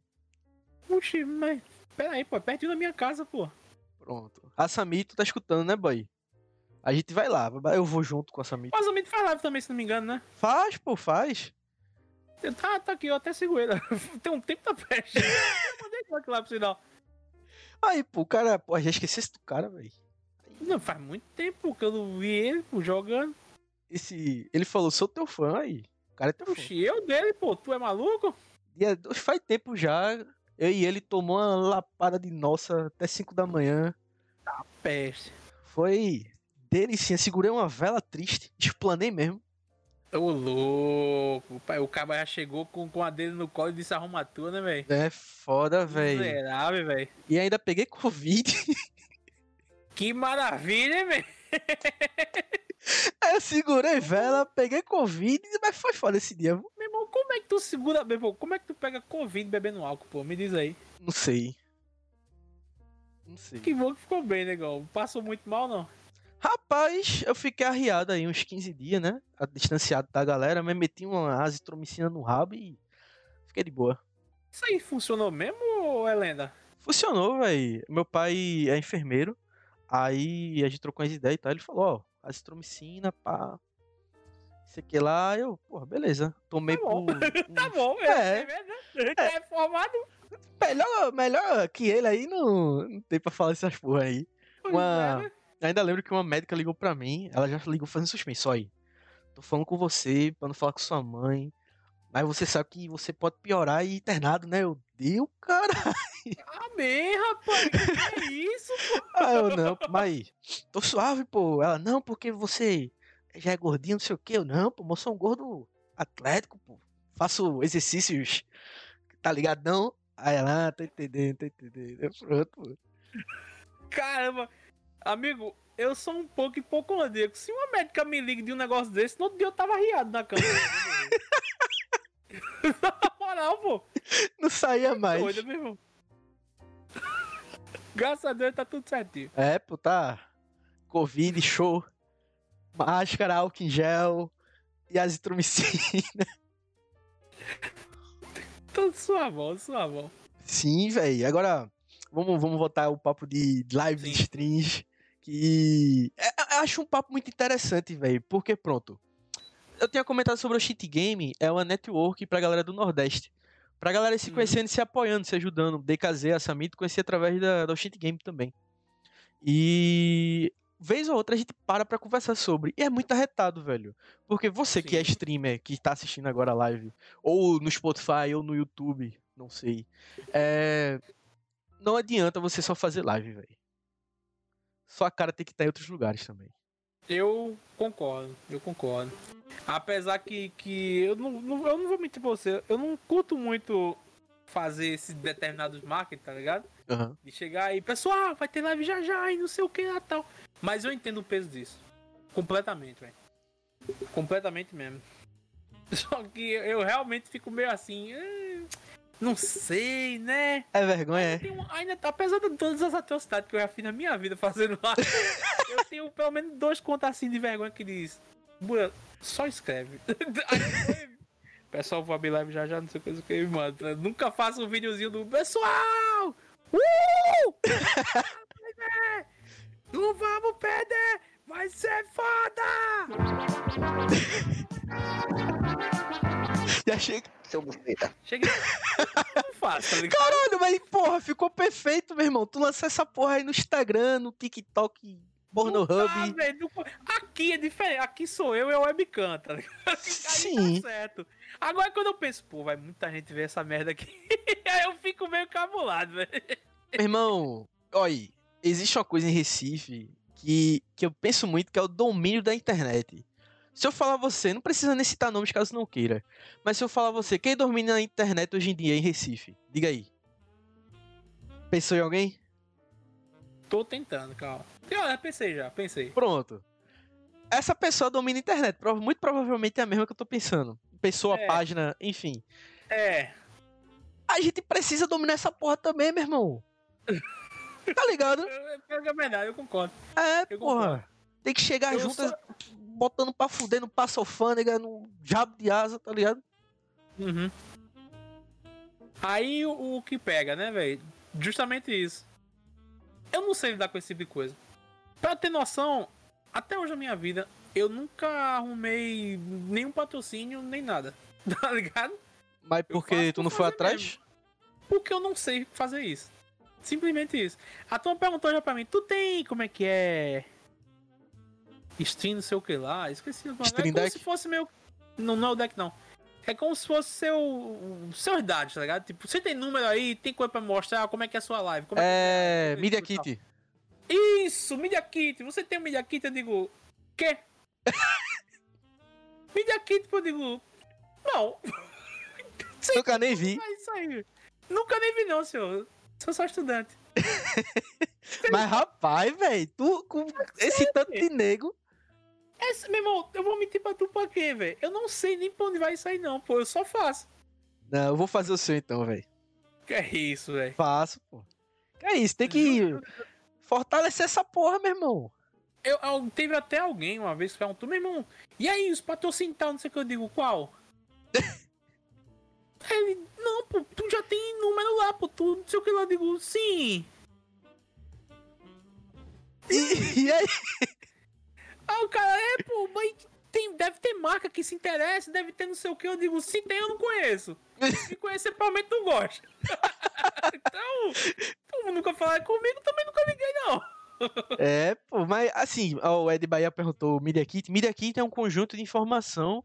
Puxa, mas. Pera aí, pô, é pertinho da minha casa, pô. Pronto. A Samito tá escutando, né, boy? A gente vai lá, eu vou junto com a Samito. Mas a Samito faz live também, se não me engano, né? Faz, pô, faz. Tá, tá aqui, eu até sigo ele. Tem um tempo da peste. eu mandei aqui lá pro sinal. Aí, pô, o cara, pô, já esqueci do cara, velho. Não, faz muito tempo que eu não vi ele pô, jogando. Esse. Ele falou, sou teu fã aí. O cara é teu Puxa, fã. eu dele, pô, tu é maluco? E é, faz tempo já. Eu e ele tomou uma lapada de nossa até 5 da manhã. Tá peste. Foi delicinha. Segurei uma vela triste. Explanei mesmo. Ô louco, pai, o cara já chegou com, com a dele no colo e disse arruma tua, né, velho? É foda, velho. Miserável, velho. E ainda peguei Covid. Que maravilha, velho. Aí eu segurei vela, peguei Covid, mas foi foda esse dia. Meu irmão, como é que tu segura, meu irmão, como é que tu pega Covid bebendo álcool, pô? Me diz aí. Não sei. Não sei. Que bom que ficou bem, negão. Passou muito mal, não? Rapaz, eu fiquei arriado aí uns 15 dias, né? Distanciado da galera, mas meti uma azitromicina no rabo e fiquei de boa. Isso aí funcionou mesmo ou é lenda? Funcionou, velho. Meu pai é enfermeiro. Aí a gente trocou as ideias e tal. Ele falou, ó, azitromicina, pá. Isso aqui lá, eu, porra, beleza. Tomei tá bom. por. tá bom, É. é. é formado. Melhor, melhor que ele aí, não, não tem pra falar essas porra aí. Uma- é, né? Ainda lembro que uma médica ligou pra mim, ela já ligou fazendo suspense, ó aí. Tô falando com você, pra não falar com sua mãe. Mas você sabe que você pode piorar e internado, né? Eu, deu, cara. Amém, rapaz. Que é isso, pô? Ah, eu não, mas tô suave, pô. Ela, não, porque você já é gordinho, não sei o que. Eu, não, pô, eu sou um gordo atlético, pô. Faço exercícios, tá ligado? Não. Aí ela, ah, tô entendendo, tô entendendo. Pronto, pô. Caramba. Amigo, eu sou um pouco hipocondríaco. Se uma médica me liga de um negócio desse, no outro dia eu tava riado na cama. Na moral, pô. Não saía mais. Doido, meu irmão. Graças a Deus tá tudo certinho. É, pô, tá. Covid, show. Máscara, álcool em gel e azitromicina. Tudo sua mão, sua mão. Sim, velho. Agora, vamos, vamos voltar o papo de live de streams. Que. é- Eu acho um papo muito interessante, velho. Porque, pronto. Eu tinha comentado sobre o Cheat Game, é uma network pra galera do Nordeste. Pra galera se Uhum. conhecendo, se apoiando, se ajudando. DKZ, a Samito, conheci através da, do Cheat Game também. E. Vez ou outra a gente para pra conversar sobre. E é muito arretado, velho. Porque você que é Sim. streamer, que tá assistindo agora a live, ou no Spotify, ou no YouTube, não sei. É... Não adianta você só fazer live, velho. Sua cara tem que estar em outros lugares também. Eu concordo, eu concordo. Apesar que, que eu, não, não- eu não vou mentir pra você, eu não curto muito fazer esses determinados marketing, tá ligado? Aham. De chegar aí, pessoal, vai ter live já já e não sei o que lá tal. Mas eu entendo o peso disso. Completamente, velho. Completamente mesmo. Só que eu realmente fico meio assim. "Eh, Não sei, né? É vergonha, é. Um- ainda, apesar de todas as atrocidades que eu já fiz na minha vida fazendo lá, eu tenho pelo menos dois contos assim de vergonha que diz. "Bura, Só escreve. Pessoal, vou abrir live já já, não sei o que, o que, mano. Eu nunca faço um videozinho do pessoal! Uh! Não vamos perder! Vai ser foda! Já chega. Seu. Cheguei. Não faço, tá? Caralho, mas porra, ficou perfeito, meu irmão. Tu lança essa porra aí no Instagram, no TikTok, dá, velho, não- Aqui é diferente. Aqui sou eu e a webcam, tá ligado? Aí Sim. tá certo. Agora quando eu penso, pô, vai muita gente ver essa merda aqui. Aí eu fico meio cabulado, velho. Meu irmão, olha, existe uma coisa em Recife que, que eu penso muito que é o domínio da internet. Se eu falar você, não precisa nem citar nomes caso não queira. Mas se eu falar você, quem domina a internet hoje em dia em Recife? Diga aí. Pensou em alguém? Tô tentando, calma. Eu pensei já, pensei. Pronto. Essa pessoa domina a internet. Muito provavelmente é a mesma que eu tô pensando. Pessoa, É. página, enfim. É, A gente precisa dominar essa porra também, meu irmão. Tá ligado? é é verdade, eu concordo. É, Eu porra. concordo. Tem que chegar Eu junto, só- botando pra fuder no alfândega, no jabo de asa, tá ligado? Uhum. Aí o, o que pega, né, velho? Justamente isso. Eu não sei lidar com esse tipo de coisa. Pra ter noção, até hoje na minha vida, eu nunca arrumei nenhum patrocínio, nem nada. Tá ligado? Mas porque tu não foi atrás? mesmo. Porque eu não sei fazer isso. Simplesmente isso. A turma perguntou já pra mim, tu tem como é que é? Stream não sei o que lá, esqueci o. Stream é como Deck? se fosse meu. Não, não é o deck não. É como se fosse seu. seus dados, tá ligado? Tipo, você tem número aí, tem coisa pra mostrar, como é que é a sua live. Como É. que Media e tal. Kit. Isso, Media Kit. Você tem um Media Kit? Eu digo, quê? Media Kit, eu digo, não. Sim, Nunca nem vi. é. Nunca nem vi, não, senhor. Sou só estudante. Mas rapaz, velho, tu com esse tanto de nego. Esse, meu irmão, eu vou mentir pra tu pra quê, velho? Eu não sei nem pra onde vai sair, não, pô. Eu só faço. Não, eu vou fazer o seu então, velho. Que é isso, velho? Faço, pô. Que é isso, tem que fortalecer essa porra, meu irmão. Eu, eu- teve até alguém uma vez que perguntou, meu irmão, e aí, os patrocínios tal, não sei o que eu digo, qual? Ele, não, pô, tu já tem número lá, pô, tu não sei o que lá, eu digo, sim. E, e aí? Aí o cara, é, pô, mas tem, deve ter marca que se interessa, deve ter não sei o que, eu digo, se tem, eu não conheço. Se conhecer, provavelmente não gosta. então, tu nunca falar comigo, também nunca liguei, não. É, pô, mas assim, ó, o Ed Bahia perguntou Media Kit. Media Kit é um conjunto de informação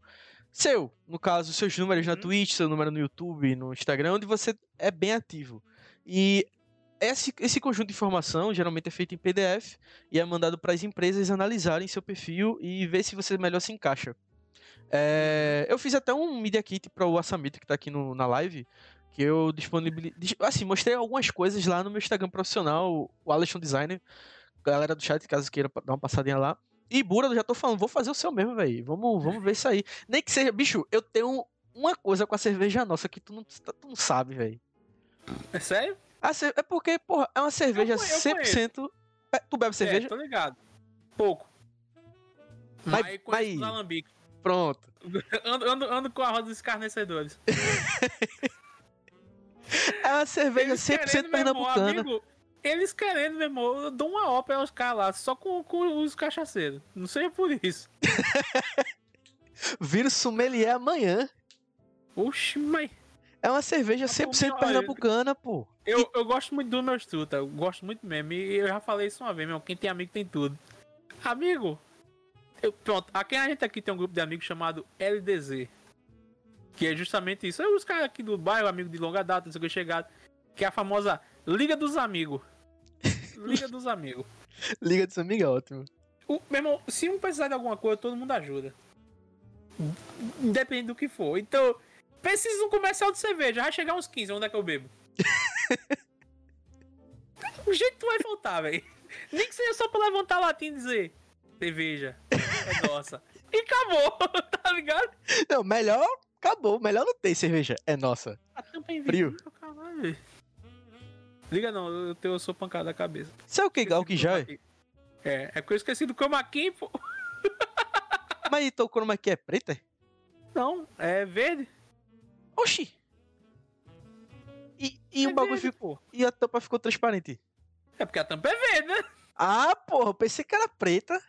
seu. No caso, seus números na Uhum. Twitch, seu número no YouTube, no Instagram, onde você é bem ativo. E esse, esse conjunto de informação geralmente é feito em PDF e é mandado para as empresas analisarem seu perfil e ver se você melhor se encaixa. É, eu fiz até um Media Kit para o Assamita que tá aqui no- na live, que eu disponibilizei. Assim, mostrei algumas coisas lá no meu Instagram profissional, o Alexon Designer. Galera do chat, caso queira dar uma passadinha lá. E Bura, eu já tô falando, vou fazer o seu mesmo, velho. Vamos, vamos ver isso aí. Nem que seja, bicho, eu tenho uma coisa com a cerveja nossa que tu não, tu não sabe, velho. É sério? A cer- É porque, porra, é uma cerveja conhe- eu 100%. É, Tu bebe cerveja? É, tô ligado. Pouco. Mas- Mas, conheço mas- os alambiques. Pronto. Ando, ando, ando com a roda dos escarnecedores. É uma cerveja Eles 100% querendo, meu irmão, pernambucana. amigo, eles querendo, meu irmão, eu dou uma ópera aos caras lá, só com, com os cachaceiros. Não seja por isso. Vira o sommelier amanhã. Oxi, mas. É uma cerveja Tá 100% bom, pernambucana, pô. Eu, eu gosto muito dos meus truta, eu gosto muito mesmo. E eu já falei isso uma vez, meu. Quem tem amigo tem tudo. Amigo, eu, pronto, aqui a gente aqui tem um grupo de amigos chamado LDZ. Que é justamente isso. É os caras aqui do bairro, amigo de longa data, não sei o que chegado. Que é a famosa Liga dos Amigos. Liga dos Amigos. Liga dos amigos é ótimo. O, meu irmão, se um precisar de alguma coisa, todo mundo ajuda. Independente do que for. Então, precisa de um comercial de cerveja. Vai chegar uns 15, onde é que eu bebo? o jeito vai faltar, velho. Nem que seja só pra levantar a latinha e dizer: cerveja, é nossa. E acabou, tá ligado? Não, melhor Acabou, melhor não ter cerveja. É nossa. A tampa é Frio. caralho. Liga não, eu, tenho, eu sou pancada da cabeça. Sabe o que gal que já é? É, é porque eu esqueci do chroma key, pô. Mas então o chroma key é preta? Não, é verde. Oxi! E, e é o bagulho verde, ficou. E a tampa ficou transparente. É porque a tampa é verde, né? Ah, porra, eu pensei que era preta.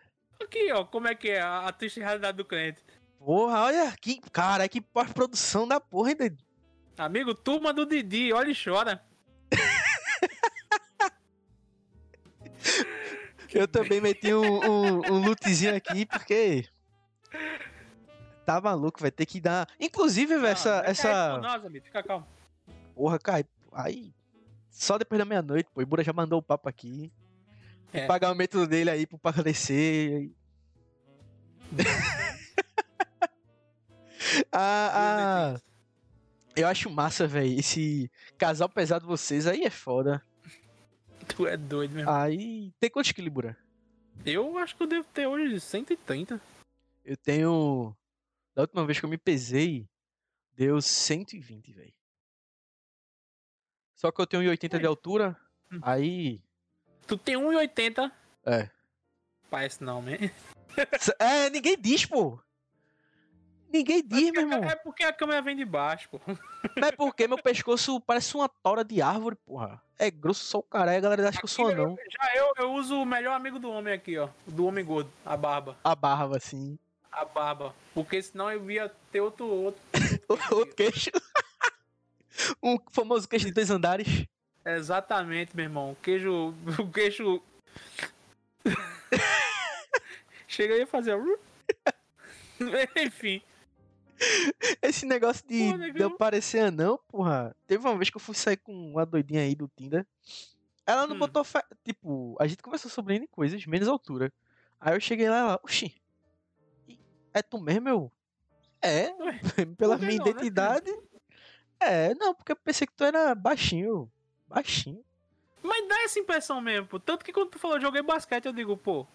Aqui, ó, como é que é a, a triste realidade do cliente. Porra, olha que. Cara, que pós-produção da porra, hein, doido? Amigo, turma do Didi, olha e chora. Eu também meti um, um, um lootzinho aqui, porque. Tá maluco, vai ter que dar. Inclusive, velho, essa. Não, não essa... amigo, fica calmo. Porra, cai. Aí. Só depois da meia-noite, pô. O Ibura já mandou o papo aqui. É. O pagamento dele aí pro Paca descer. ah, ah, eu acho massa, velho. Esse casal pesado de vocês aí é foda. Tu é doido mesmo. Aí. Tem quantos quilos, Ibura? Eu acho que eu devo ter hoje 130. Eu tenho. Da última vez que eu me pesei, deu 120, velho. Só que eu tenho 1,80 de altura. Hum. Aí. Tu tem 1,80. É. Parece não, né? É, ninguém diz, pô. Ninguém diz, meu irmão. É porque a câmera vem de baixo, pô. Não é porque meu pescoço parece uma tora de árvore, porra. É grosso só o cara, a galera acha que eu sou Aqui anão. Já eu, eu uso o melhor amigo do homem aqui, ó. Do homem gordo, a barba. A barba, assim. A barba. Porque senão eu ia ter outro. outro... Outro queixo. um famoso queixo de dois andares. Exatamente, meu irmão. O queijo. O queijo. Chega aí a fazer. Enfim. Esse negócio de, Pô, de eu parecer anão, porra. Teve uma vez que eu fui sair com uma doidinha aí do Tinder. Ela não Hum. botou fé. Tipo, a gente conversou sobre N coisas, menos altura. Aí eu cheguei lá e ela, oxi. e- É tu mesmo, meu? É, Ué, pela minha não, né? É, não, porque eu pensei que tu era baixinho. Baixinho. Mas dá essa impressão mesmo, pô. Tanto que quando tu falou joguei basquete, eu digo, pô.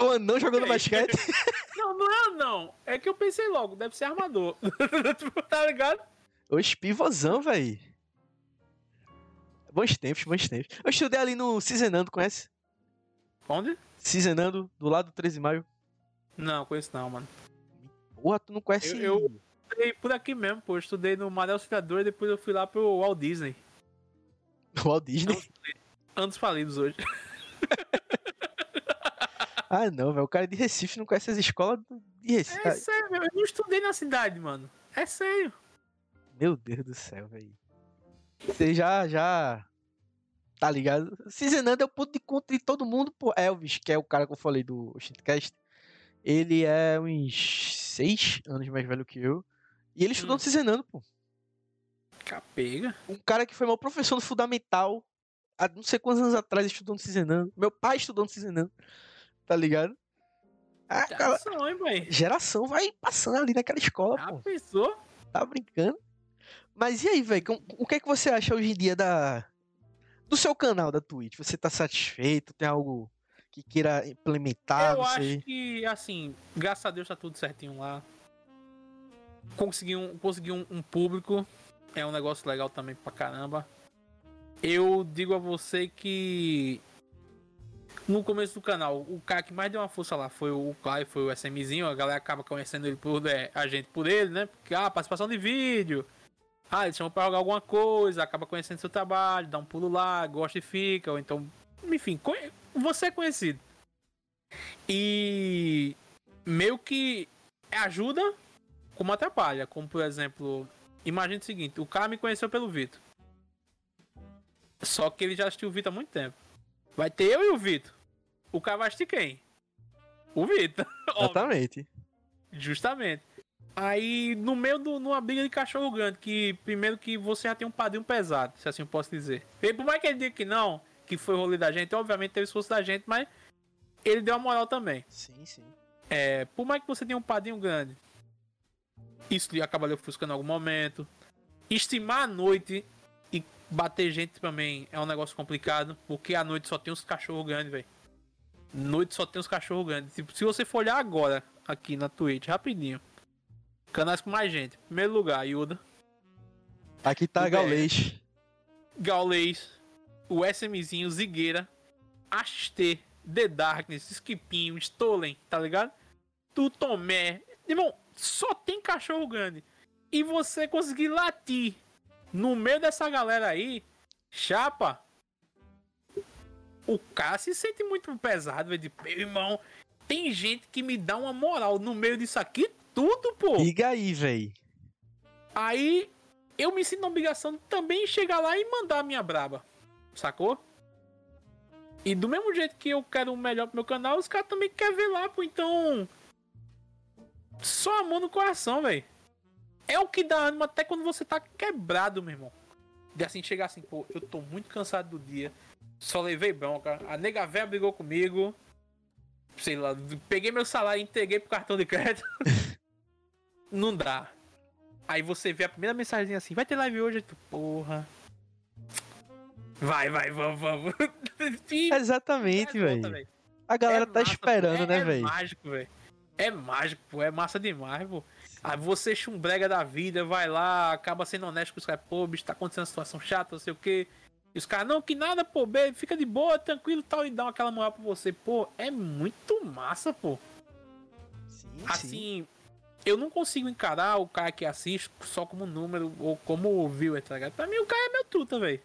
O anão jogando basquete. Não, não é não. É que eu pensei logo, deve ser armador. Tipo, tá ligado? Oxe, pivôzão, véi. Bons tempos, bons tempos. Eu estudei ali no Cizenando, conhece? Onde? Cizenando, do lado do 13 de maio. Não, conheço não, mano. Porra, tu não conhece. Eu- eu- Estudei por aqui mesmo, pô. Eu estudei no Maré Auxiliador e depois eu fui lá pro Walt Disney. Walt Disney. Anos falidos hoje. Ah, não, velho. O cara é de Recife não conhece as escolas de Recife. É sério, eu não estudei na cidade, mano. É sério. Meu Deus do céu, velho. Você já, já. Tá ligado? Cizenando é o ponto de encontro de todo mundo, pô. Elvis, que é o cara que eu falei do Shitcast. Ele é uns seis anos mais velho que eu. E ele estudou Hum. no Cizenando, pô. Capega. Um cara que foi meu professor no fundamental. Há não sei quantos anos atrás estudou no Cizenando. Meu pai estudou no Cizenando. Tá ligado? Ah, cara, Geração, hein, pai? geração vai passando ali naquela escola, Já pô. pensou? Tá brincando? Mas e aí, velho? O que é que você acha hoje em dia da do seu canal da Twitch? Você tá satisfeito? Tem algo que queira implementar? eu acho que, assim, graças a Deus tá tudo certinho lá. Consegui um, consegui um, um público. É um negócio legal também pra caramba. Eu digo a você que no começo do canal, o cara que mais deu uma força lá foi o Clay, foi o SMzinho. A galera acaba conhecendo ele por é, a gente por ele, né? Porque ah, participação de vídeo. Ah, ele chama pra jogar alguma coisa, acaba conhecendo seu trabalho, dá um pulo lá, gosta e fica, ou então. Enfim, você é conhecido. E meio que ajuda como atrapalha. Como por exemplo, imagine o seguinte, o cara me conheceu pelo Vitor. Só que ele já assistiu o Vitor há muito tempo. Vai ter eu e o Vitor. O cara vai assistir quem? O Vitor. Exatamente. Justamente. Aí, no meio de uma briga de cachorro grande, que primeiro que você já tem um padrinho pesado, se assim eu posso dizer. E por mais que ele diga que não, que foi o rolê da gente, obviamente teve esforço da gente, mas ele deu a moral também. Sim, sim. É, por mais que você tenha um padrinho grande, isso lhe acaba lhe ofuscando em algum momento. Estimar a noite e bater gente também é um negócio complicado, porque à noite só tem os cachorros grandes, velho. Noite só tem os cachorros grandes. Tipo, se você for olhar agora, aqui na Twitch, rapidinho, Canais com mais gente. Primeiro lugar, Yuda. Aqui tá Gaulês. Gaulês. O SMzinho, Zigueira. AXT. The Darkness. Skipinho. Stolen. Tá ligado? Tu Tomé. Irmão, só tem cachorro grande. E você conseguir latir no meio dessa galera aí. Chapa. O cara se sente muito pesado, velho. de, Meu irmão, tem gente que me dá uma moral no meio disso aqui tudo, pô. Liga aí, véi. Aí eu me sinto na obrigação de também chegar lá e mandar a minha braba. Sacou? E do mesmo jeito que eu quero o melhor pro meu canal, os caras também querem ver lá, pô. Então. Só amor no coração, velho. É o que dá ânimo até quando você tá quebrado, meu irmão. De assim chegar assim, pô, eu tô muito cansado do dia. Só levei bronca. A nega véia brigou comigo. Sei lá, peguei meu salário e entreguei pro cartão de crédito. Não dá. Aí você vê a primeira mensagem assim, vai ter live hoje, tu, porra. Vai, vai, vamos, vamos. Exatamente, véi. velho. A galera É tá massa, esperando, pô. é, né, É véi? mágico, velho. É mágico, pô. É massa demais, pô. Aí você chumbrega da vida, vai lá, acaba sendo honesto com os caras, pô, bicho, tá acontecendo uma situação chata, não sei o quê. E os caras, não, que nada, pô, bem, fica de boa, tranquilo tal, e dão aquela moral pra você. Pô, é muito massa, pô. Sim, Assim, eu não consigo encarar o cara que assiste só como número ou como viewer, tá ligado? Pra mim, o cara é meu truta, velho.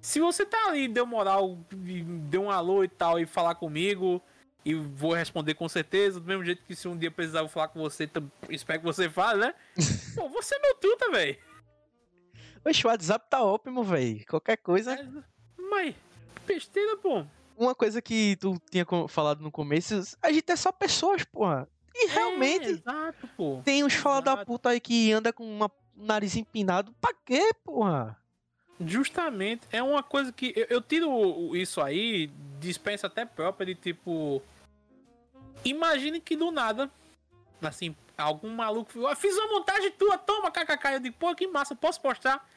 Se você tá ali, deu moral, deu um alô e tal, e falar comigo, e vou responder com certeza, do mesmo jeito que se um dia precisar eu falar com você, espero que você fale, né? Pô, você é meu truta, velho. Oxe, o WhatsApp tá ótimo, véi. Qualquer coisa. Mas, besteira, pô. Uma coisa que tu tinha falado no começo, a gente é só pessoas, porra. E É, realmente, exato, pô. tem uns fala da puta aí que anda com uma- um nariz empinado. Pra quê, porra? Justamente, é uma coisa que eu, eu tiro isso aí, dispensa até própria de tipo. Imagine que do nada, assim, algum maluco falou, "Ah, fiz uma montagem tua, toma, kkk. Eu digo, pô, que massa, posso postar?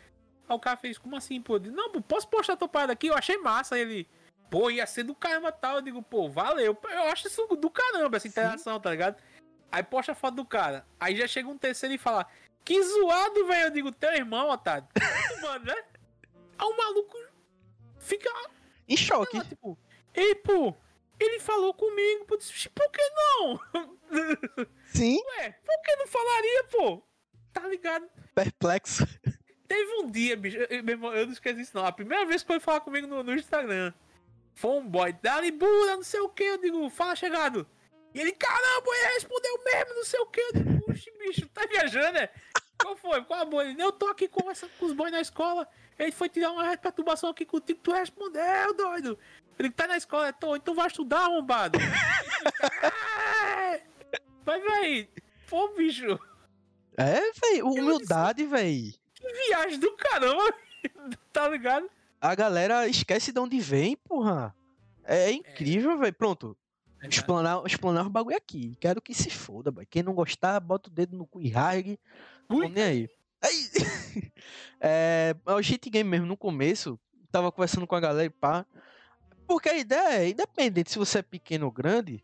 Aí o cara fez, como assim, pô? Digo, não, pô, posso postar tua parada aqui? Eu achei massa. Aí ele, pô, ia ser do caramba tal. Eu digo, pô, valeu. Eu acho isso do caramba, essa interação, tá ligado? Aí posta a foto do cara. Aí já chega um terceiro e fala, que zoado, velho. Eu digo, teu irmão, otário. Mano, né? Aí o maluco fica Em choque. lá, tipo, ei, pô, ele falou comigo, pô, disse, por que não? Sim, Ué, por que não falaria, pô? Tá ligado? perplexo. Teve um dia, bicho, eu, não esqueci isso não. A primeira vez que foi falar comigo no, no Instagram, foi um boy, dali bura, não sei o que, eu digo, fala chegado. E ele, caramba, ele respondeu mesmo, não sei o que. Eu digo, puxa, bicho, tá viajando, né? Qual foi? Qual a boa? Ele, eu tô aqui conversando com os boys na escola. Ele foi tirar uma perturbação aqui contigo, tu respondeu, doido. Ele tá na escola, tô, então vai estudar, arrombado. Vai, véi. Pô, bicho, É, véi. Humildade, véi. que viagem do caramba, tá ligado? A galera esquece de onde vem, porra. É incrível, véi. Pronto. Explanar, explanar o bagulho aqui. Quero que se foda, boy. Quem não gostar, bota o dedo no cu e rasgue. Ui. Nem aí. aí. é, o cheat game mesmo, no começo, tava conversando com a galera e pá. Porque a ideia é, independente se você é pequeno ou grande,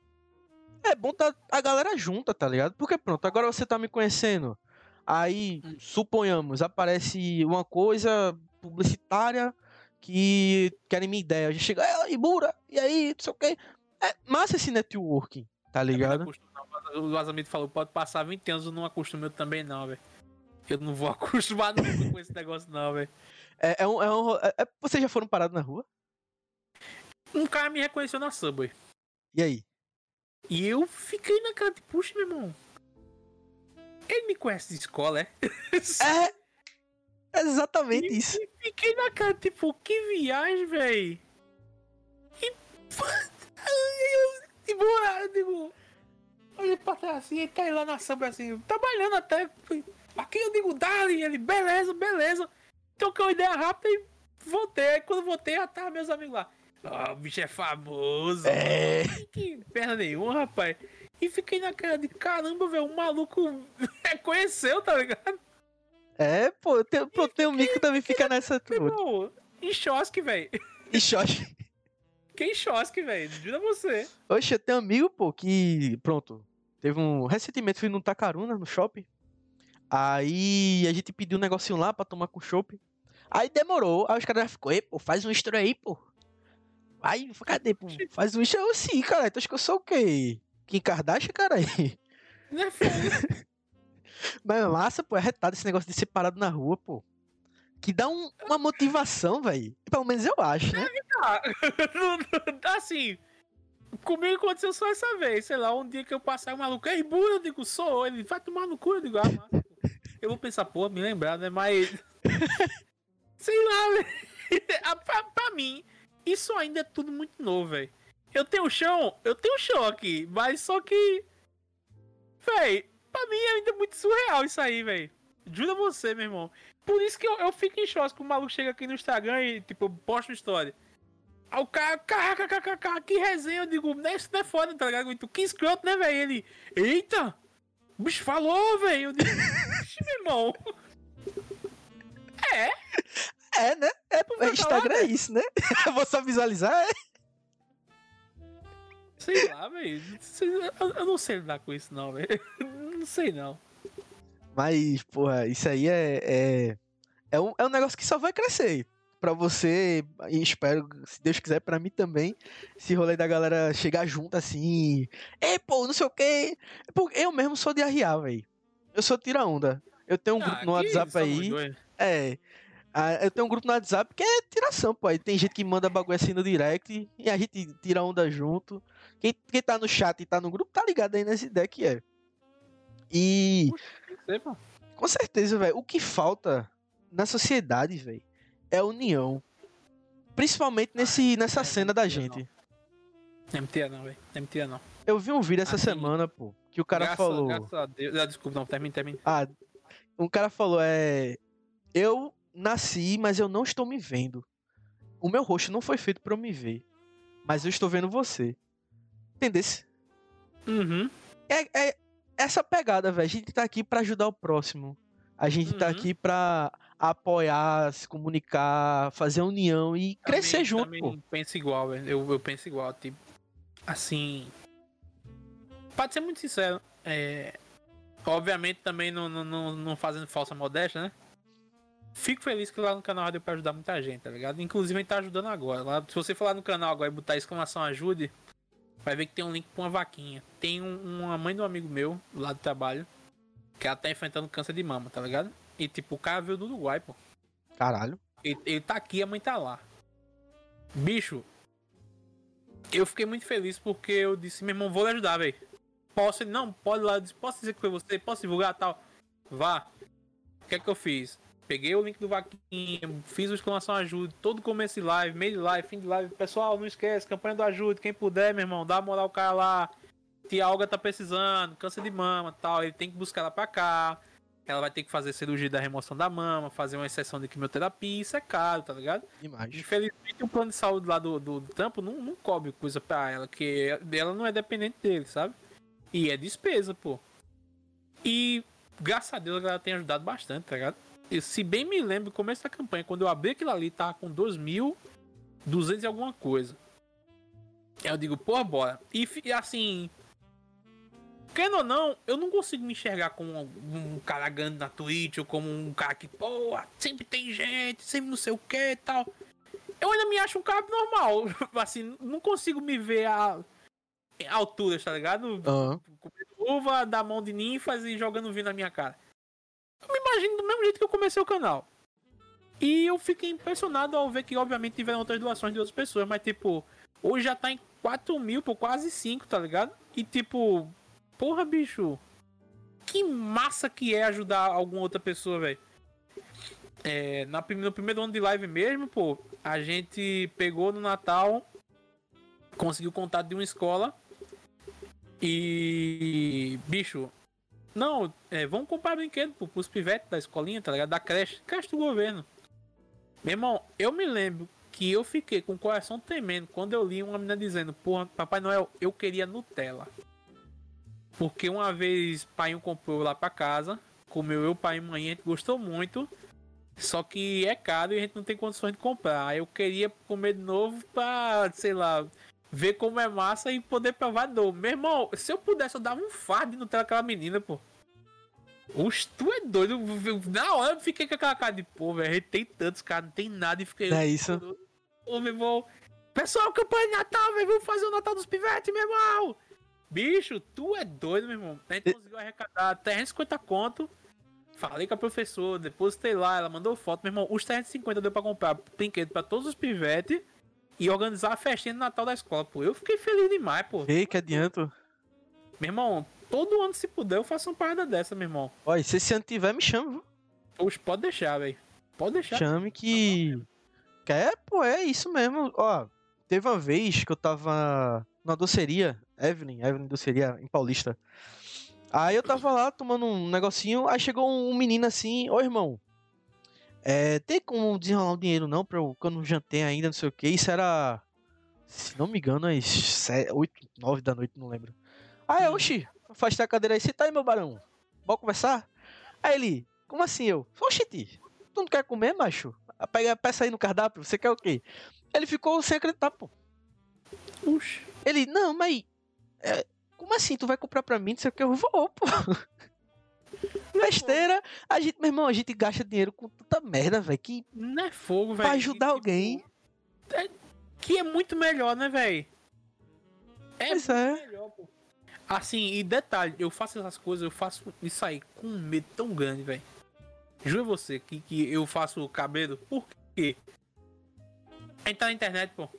é bom tá a galera junta, tá ligado? Porque pronto, agora você tá me conhecendo. Aí, Hum. suponhamos, aparece uma coisa publicitária que querem minha ideia. A gente chega, é, Ibura, e aí, não sei o quê. É massa esse networking, tá ligado? O vazamento falou, pode passar 20 anos, eu não acostumo eu também não, velho. Eu não vou acostumar nunca com esse negócio não, velho. É, é um, é um é- é- vocês já foram parados na rua? Um cara me reconheceu na Subway. E aí? E eu fiquei na cara de, puxa, meu irmão. Ele me conhece de escola, é? É exatamente isso. E fiquei na cara, tipo, que viagem, velho. E. Eu, boa, eu digo. Olhei pra trás assim, ele caiu lá na samba assim, trabalhando até. Aqui eu digo, dali, ele, beleza, beleza. Troquei uma ideia rápida e voltei. Aí quando voltei, já tava meus amigos lá. Ah, o bicho é famoso. É. Que perna nenhuma, rapaz. E fiquei na cara de caramba, velho. O maluco reconheceu, tá ligado? É, pô, tenho, pô, tem um que também fica nessa irmão, em chosque, velho. E. Fiquei em chosque, velho. Juro a você. Oxe, eu tenho um amigo, pô, que. Pronto. Teve um. Recentemente fui no Tacaruna, no shopping. Aí a gente pediu um negocinho lá pra tomar com chopp. Aí demorou. Aí os caras ficou, ei, pô, faz um extra aí, pô. Aí, cadê, pô? Faz um extra. Eu sim, cara. Tu acha que eu sou o quê? Kim Kardashian, cara aí? Não é foda. Mas massa, pô, é retado esse negócio de ser parado na rua, pô. Que dá um- uma motivação, velho. Pelo menos eu acho, né? Ah, não- assim, comigo aconteceu só essa vez. Sei lá, um dia que eu passei o maluco, ei, burro, eu digo, sou. Ele vai tomar no cu, eu digo, ah. Eu vou pensar, pô, me lembrar, né? Mas. sei lá, velho. Ah, pra, pra mim, isso ainda é tudo muito novo, velho. Eu tenho chão, eu tenho chão aqui, mas só que. Véi, pra mim é ainda muito surreal isso aí, velho. Jura você, meu irmão. Por isso que eu, eu fico em choque que o maluco chega aqui no Instagram e, tipo, posta uma história. Aí o cara, kkkk, que resenha, eu digo, né, isso não é foda, tá ligado? Tu, que escroto, né, velho? Ele, eita, o bicho falou, velho. Eu digo, "Ixi, meu irmão. É, É, né? É, vai Instagram falar, é isso, né? Eu vou só visualizar, é. sei lá, velho. Eu não sei lidar com isso, não, velho. Não sei, não. Mas, porra, isso aí é. É, é, um, é um negócio que só vai crescer. Pra você, e espero, se Deus quiser, pra mim também, esse rolê da galera chegar junto assim. Ei, pô, não sei o quê. Porque eu mesmo sou de arriar, velho. Eu sou tira-onda. Eu tenho um grupo no Ah, WhatsApp aí. dois. É. Ah, Eu tenho um grupo no WhatsApp que é tiração, pô. Aí tem gente que manda bagulho assim no direct e a gente tira onda junto. Quem, quem tá no chat e tá no grupo tá ligado aí nessa ideia que é. E pô. com certeza, velho, o que falta na sociedade, velho, é união. Principalmente nesse, nessa é, cena da gente. Não é mentira, não, velho. Não é mentira, não. Eu vi um vídeo essa Assim, semana, pô, que o cara graças, falou. Graças a Deus. Ah, desculpa, não, termine, termine. Ah, um cara falou, é. Eu nasci, mas eu não estou me vendo. O meu rosto não foi feito pra eu me ver. Mas eu estou vendo você. Entendesse? Uhum. É, é essa pegada, velho. A gente tá aqui pra ajudar o próximo. A gente tá Uhum. aqui pra apoiar, se comunicar, fazer união e crescer Também- junto, também penso igual, velho. Eu, eu penso igual, tipo. Assim. Pode ser muito sincero. É. Obviamente também não, não, não, não fazendo falsa modéstia, né? Fico feliz que lá no canal deu pra ajudar muita gente, tá ligado? Inclusive a gente tá ajudando agora. Lá, se você for lá no canal agora e botar exclamação ajude, vai ver que tem um link pra uma vaquinha. Tem um- uma mãe de um amigo meu lá do trabalho que ela tá enfrentando câncer de mama, tá ligado? E tipo, o cara veio do Uruguai, pô. Caralho. Ele, ele tá aqui, a mãe tá lá. Bicho, eu fiquei muito feliz porque eu disse, meu irmão, vou lhe ajudar, velho. Posso? Ele, não, pode lá, eu disse, posso dizer que foi você, posso divulgar tal? Vá. O que é que eu fiz? Peguei o link do Vaquinha, fiz o exclamação ajude, todo começo de live, meio de live, fim de live. Pessoal, não esquece, campanha do ajude, quem puder, meu irmão, dá uma moral ao cara lá. Tia Olga tá precisando, câncer de mama tal, ele tem que buscar ela pra cá. Ela vai ter que fazer cirurgia da remoção da mama, fazer uma exceção de quimioterapia, isso é caro, tá ligado? Demais. Infelizmente o plano de saúde lá do, do, do tampo não, não cobre coisa pra ela, que ela não é dependente dele, sabe? E é despesa, pô. E graças a Deus ela tem ajudado bastante, tá ligado? Se bem me lembro, começo da campanha, quando eu abri aquilo ali, tava com 2.200 e alguma coisa. Eu digo, pô, bora. E assim. Querendo ou não, eu não consigo me enxergar como um, um cara grande na Twitch ou como um cara que, pô, sempre tem gente, sempre não sei o que e tal. Eu ainda me acho um cara normal. Assim, não consigo me ver a, a alturas, tá ligado? Aham. comendo uva da mão de ninfas e jogando vinho na minha cara. Imagino do mesmo jeito que eu comecei o canal. E eu fiquei impressionado ao ver que, obviamente, tiveram outras doações de outras pessoas, mas, tipo, hoje já tá em 4 mil, por quase 5, tá ligado? E, tipo, porra, bicho, que massa que é ajudar alguma outra pessoa, velho. É, na, no primeiro ano de live mesmo, pô, a gente pegou no Natal, conseguiu contato de uma escola e. Bicho. Não, é, vamos comprar brinquedo pô, pros pivetes da escolinha, tá ligado? Da creche. Creche do governo. Meu irmão, eu me lembro que eu fiquei com o coração tremendo quando eu li uma menina dizendo: Porra, Papai Noel, eu queria Nutella. Porque uma vez pai comprou lá pra casa, comeu eu, pai e mãe, a gente gostou muito. Só que é caro e a gente não tem condições de comprar. Eu queria comer de novo pra, sei lá, ver como é massa e poder provar de novo. Meu irmão, se eu pudesse, eu dava um fardo de Nutella aquela menina, pô. Oxe, tu é doido. Na hora eu fiquei com aquela cara de, pô, velho, tem tantos caras, não tem nada. E fiquei. É isso? Ô, meu irmão. Pessoal, campanha de Natal, velho, vamos fazer o Natal dos Pivetes, meu irmão. Bicho, tu é doido, meu irmão. A gente conseguiu arrecadar 350 conto. Falei com a professora, depositei lá, ela mandou foto, meu irmão. Os 350 deu pra comprar brinquedo pra todos os pivetes e organizar a festinha de Natal da escola, pô. Eu fiquei feliz demais, pô. Ei, que adianto. Meu irmão, todo ano, se puder, eu faço uma parada dessa, meu irmão. Olha, se esse ano tiver, me chama, viu? Poxa, pode deixar, velho. Pode deixar. Chame que. é, pô, é isso mesmo. Ó, teve uma vez que eu tava na doceria, Evelyn, Evelyn doceria, em Paulista. Aí eu tava lá tomando um negocinho, aí chegou um menino assim, ô irmão, é, tem como desenrolar o dinheiro não, pra eu, que eu não jantei ainda, não sei o que, isso era, se não me engano, às 8, 9 da noite, não lembro. Aí, Hum. oxi, afasta a cadeira aí, senta aí, meu barão, bora conversar? Aí ele, como assim eu? Oxi, ti, tu não quer comer, macho? Pega, peça aí no cardápio, você quer o quê? Ele ficou sem acreditar, pô. Puxa. Ele, não, mas. é, como assim? Tu vai comprar pra mim? Não sei o que. Eu vou, pô. Besteira. A gente, meu irmão, a gente gasta dinheiro com tanta merda, velho. Que Não é fogo, velho. pra ajudar Que, alguém. tipo, é- que é muito melhor, né, velho? É Pois muito é. melhor, pô. Assim, e detalhe, eu faço essas coisas, eu faço isso aí com um medo tão grande, velho. Juro você que, que eu faço cabelo. Por quê? Entrar na internet, pô.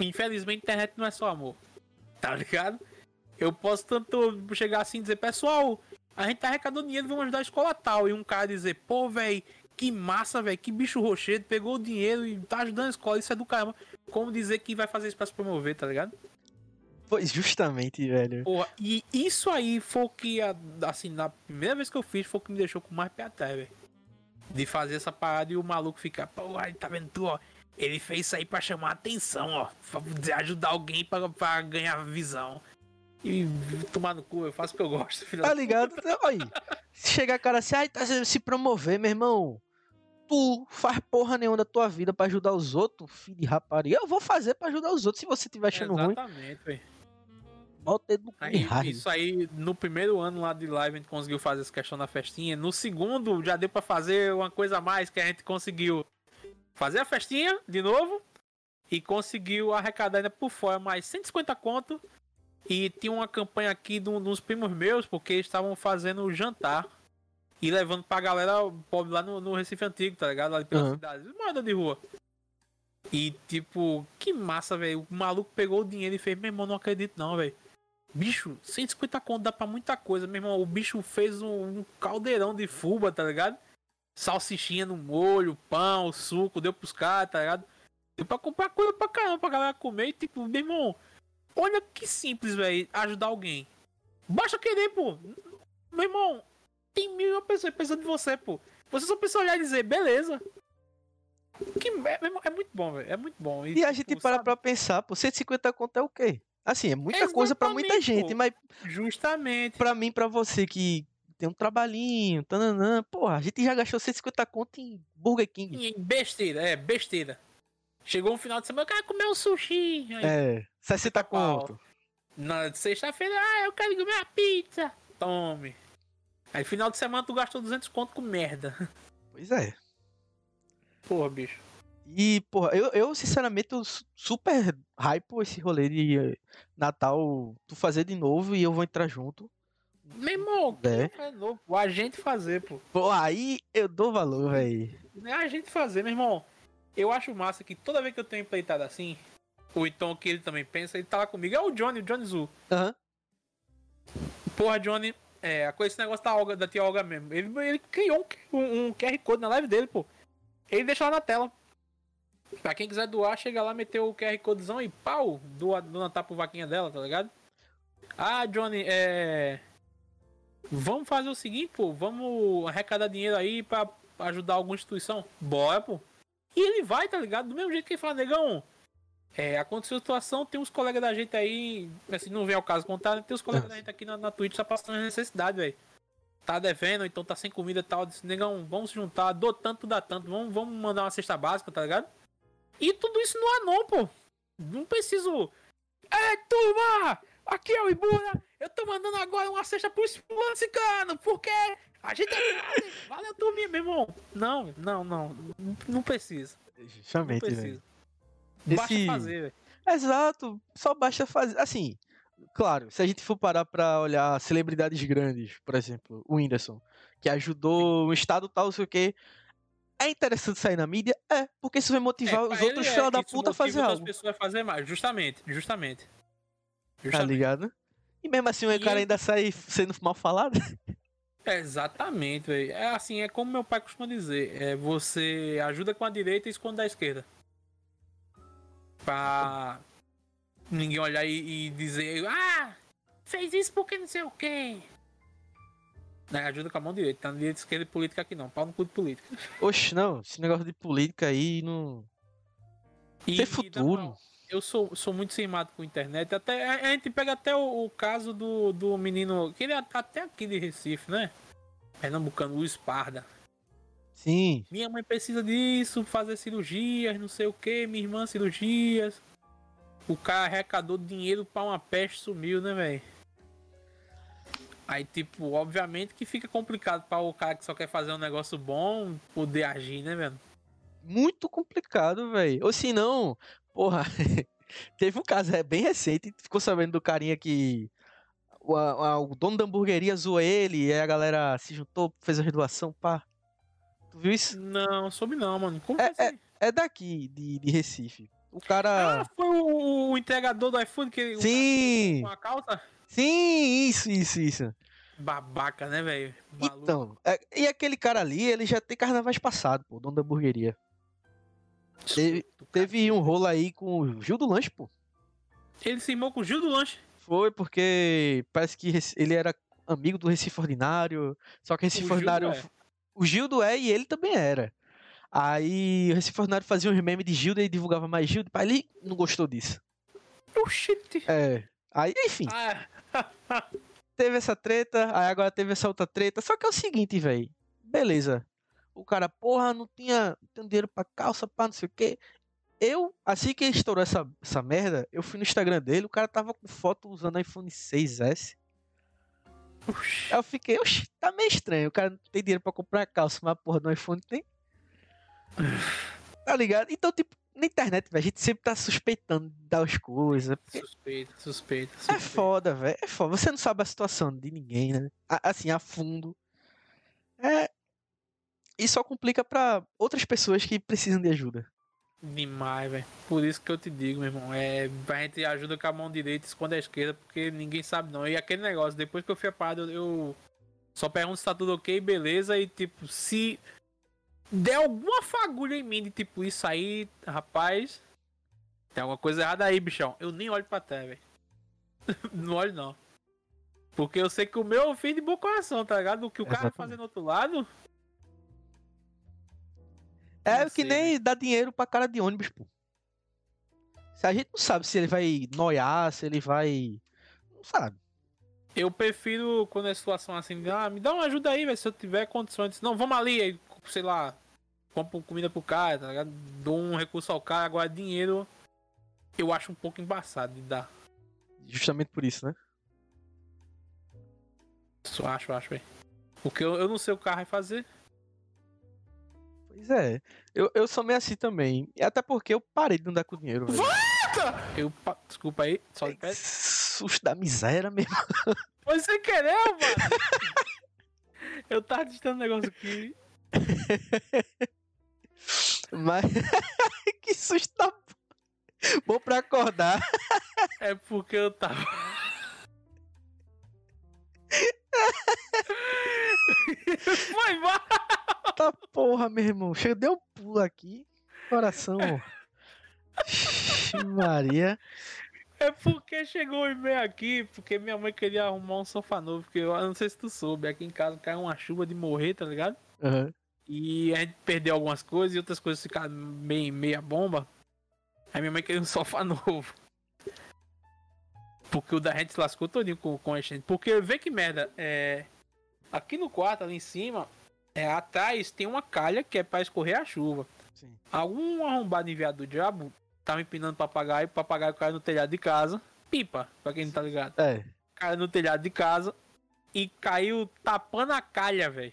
Infelizmente, internet não é só amor. Tá ligado? Eu posso tanto chegar assim e dizer, pessoal, a gente tá arrecadando dinheiro, vamos ajudar a escola tal. E um cara dizer, pô, velho, que massa, velho, que bicho rochedo, pegou o dinheiro e tá ajudando a escola, isso é do caramba. Como dizer que vai fazer isso pra se promover, tá ligado? Pois justamente, velho. Porra, e isso aí foi o que, a- assim, na primeira vez que eu fiz, foi o que me deixou com mais pé atrás, velho. De fazer essa parada e o maluco ficar, pô, aí tá vendo tu, ó. Ele fez isso aí pra chamar atenção, ó. Pra ajudar alguém pra, pra ganhar visão. E tomar no cu, eu faço o que eu gosto, filho Tá ligado? Então, Aí, se chegar cara assim, ai, tá se- promover, meu irmão. Tu faz porra nenhuma da tua vida pra ajudar os outros, filho de rapariga. Eu vou fazer pra ajudar os outros. Se você tiver achando ruim, Exatamente. Bota o dedo no Aí, isso aí, no primeiro ano lá de live, a gente conseguiu fazer essa questão na festinha. No segundo, já deu pra fazer uma coisa a mais que a gente conseguiu fazer a festinha de novo e conseguiu arrecadar ainda por fora mais 150 conto. E tinha uma campanha aqui de um dos primos meus, porque eles estavam fazendo o jantar e levando pra galera pobre lá no, no Recife Antigo, tá ligado? Lá pela Aham. cidade, moeda de rua. E tipo, que massa, velho. O maluco pegou o dinheiro e fez, meu irmão, não acredito não, velho. Bicho, 150 conto dá pra muita coisa, meu irmão. O bicho fez um, um caldeirão de fuba, tá ligado? Salsichinha no molho, pão, suco, deu pros caras, tá ligado? Deu pra comprar coisa pra caramba pra galera comer e, tipo, meu irmão, olha que simples, velho, ajudar alguém. Basta querer, pô. Meu irmão, tem mil e uma pessoas pensando em você, pô. Você só precisa olhar e dizer, beleza. Que, é, é muito bom, velho. É muito bom. E a gente tipo, para sabe? pra pensar, pô, 150 conto é o quê? Assim, é muita coisa pra muita gente, pô. mas Justamente. pra mim, pra você que tem um trabalhinho, tananã, porra, a gente já gastou 150 conto em Burger King. E besteira, é, besteira. Chegou um final de semana, eu quero comer um sushi. Aí, É, 60 pau. conto. Na sexta-feira, ah, eu quero comer uma pizza. Tome. Aí final de semana tu gastou 200 conto com merda. Pois é. Porra, bicho. E, porra, eu, eu sinceramente, eu su- super hypo esse rolê de Natal, tu fazer de novo e eu vou entrar junto. Meu irmão, É. é novo. A gente fazer, pô. Pô, aí eu dou valor, velho. É a gente fazer, meu irmão. Eu acho massa que toda vez que eu tenho empleitado assim, ou então que ele também pensa, ele tá lá comigo. É o Johnny, o Johnny Zu. Aham. Porra, Johnny, é, com esse negócio da, Olga, da tia Olga mesmo. Ele, ele criou um, um- um QR Code na live dele, pô. Ele deixou lá na tela. Pra quem quiser doar, chega lá, meteu o QR Codezão e pau, doa, doa Natal pro vaquinha dela, tá ligado? Ah, Johnny, é. Vamos fazer o seguinte, pô. Vamos arrecadar dinheiro aí pra ajudar alguma instituição. Bora, pô. E ele vai, tá ligado? Do mesmo jeito que ele fala, negão. É, aconteceu a situação, tem uns colegas da gente aí, assim, não vem ao caso contar, tem uns colegas da gente aqui na, na Twitch tá passando necessidade, velho. Tá devendo, então tá sem comida e tal. Disse, negão, vamos se juntar, dou tanto, dá tanto, vamos, vamos mandar uma cesta básica, tá ligado? E tudo isso no Anon, pô. Não preciso. É, turma! Aqui é o Ibura Eu tô mandando agora uma cesta pro fulano ciclano, porque a gente é Valeu, turminha, meu irmão. Não, não, não. Não precisa. Não Justamente, velho. precisa. Basta Esse- fazer, velho. Exato, só basta fazer. Assim, claro, se a gente for parar pra olhar celebridades grandes, por exemplo, o Whindersson, que ajudou um estado tal, não sei o quê. É interessante sair na mídia? É, porque isso vai motivar É, os outros é filha da puta a fazer algo. pessoas a fazer mais. Justamente, justamente. Tá Justamente. ligado? E mesmo assim o E cara ainda sai sendo mal falado. Exatamente, velho. É assim, é como meu pai costuma dizer. É, você ajuda com a direita e esconde da esquerda. Pra ninguém olhar e, e dizer, ah, fez isso porque não sei o quê. Né, ajuda com a mão direita, tá no direita, esquerda e política aqui não. Pau no cu de política. Oxe, não, esse negócio de política aí não. E, Tem futuro. não, eu sou, sou muito cismado com a internet. Até, a, a gente pega até o, o caso do, do menino, que ele é até aqui de Recife, né? Pernambucano, Luiz Parda. Sim, Minha mãe precisa disso, fazer cirurgias, não sei o que, minha irmã cirurgias. O cara arrecadou dinheiro pra uma peste sumiu, né, velho? Aí, tipo, obviamente que fica complicado pra o cara que só quer fazer um negócio bom poder agir, né, velho? muito complicado, velho. Ou se não, porra, teve um caso é, bem recente, ficou sabendo do carinha que o, a- o dono da hamburgueria zoou ele, e aí a galera se juntou, fez a doação, pá. Tu viu isso? Não, soube não, mano. Como É- foi isso aí? É daqui, de, de Recife. O cara. Ah, foi o, o entregador do iFood que sim! com a calça? Sim, isso, isso, isso. Babaca, né, velho? Então, é, e aquele cara ali, ele já tem carnavais passado, pô, dono da hamburgueria. Teve, teve um rolo aí com o Gil do Lanche, pô. Ele se irmou com o Gil do Lanche. Foi porque parece que ele era amigo do Recife Ordinário, só que o Recife O Gildo Ordinário. é. O Gildo é e ele também era. Aí o Recife Ordinário fazia um meme de Gildo e divulgava mais Gildo, pai, ele não gostou disso. Oxente. É. Aí, enfim, Ah, teve essa treta, aí agora teve essa outra treta. Só que é o seguinte, velho. Beleza. O cara, porra, não tinha, não tinha dinheiro pra calça, pá, não sei o quê. Eu, assim que estourou essa, essa merda, eu fui no Instagram dele, o cara tava com foto usando iPhone 6S. oxi. Aí eu fiquei, oxi, tá meio estranho. O cara não tem dinheiro pra comprar calça, mas porra do iPhone tem. Tá ligado? Então, tipo, na internet, velho, a gente sempre tá suspeitando das coisas. porque Suspeita, suspeita, É suspeita. foda, velho. É foda. Você não sabe a situação de ninguém, né? Assim, a fundo. É. E só complica pra outras pessoas que precisam de ajuda. Demais, velho. Por isso que eu te digo, meu irmão. É, a gente ajuda com a mão direita e esconde a esquerda, porque ninguém sabe não. E aquele negócio, depois que eu fui a parada, eu, eu só pergunto se tá tudo ok, beleza. E tipo, se der alguma fagulha em mim de tipo isso aí, rapaz, tem alguma coisa errada aí, bichão. Eu nem olho pra trás, velho. não olho não. Porque eu sei que o meu eu fiz de bom coração, tá ligado? O que o cara vai Exatamente. fazer no outro lado. É Não que sei, nem dar dinheiro pra cara de ônibus, pô. Se a gente não sabe se ele vai noiar, se ele vai. Não sabe. Eu prefiro quando é situação assim, ah, me dá uma ajuda aí, velho, se eu tiver condições. Não, vamos ali, aí, sei lá, compro comida pro cara, tá ligado? Dou um recurso ao cara, agora dinheiro eu acho um pouco embaçado de dar. Justamente por isso, né? Isso eu acho, acho, velho. Porque eu, eu não sei o que o cara vai fazer. Pois é. Eu, eu sou meio assim também. E até porque eu parei de andar com dinheiro, velho. Eu, pa- desculpa aí, só de pé. Susto da miséria mesmo. Foi sem querer, mano. eu tava digitando um negócio aqui. Mas. que susto da. Bom pra acordar. É porque eu tava. Foi mal. Tá porra, meu irmão. Chega, deu um pulo aqui. Coração. Maria. É porque chegou o e-mail aqui, porque minha mãe queria arrumar um sofá novo, porque eu não sei se tu soube, aqui em casa caiu uma chuva de morrer, tá ligado? Aham. E a gente perdeu algumas coisas e outras coisas ficaram meio meia bomba. Aí minha mãe queria um sofá novo. Porque o da gente se lascou todinho com, com a gente. Porque vê que merda, é. Aqui no quarto, ali em cima, é, atrás tem uma calha que é pra escorrer a chuva. Sim. Algum arrombado enviado do diabo tava empinando papagaio, o papagaio caiu no telhado de casa. Pipa, pra quem não tá ligado. É. cara no telhado de casa e caiu tapando a calha, velho.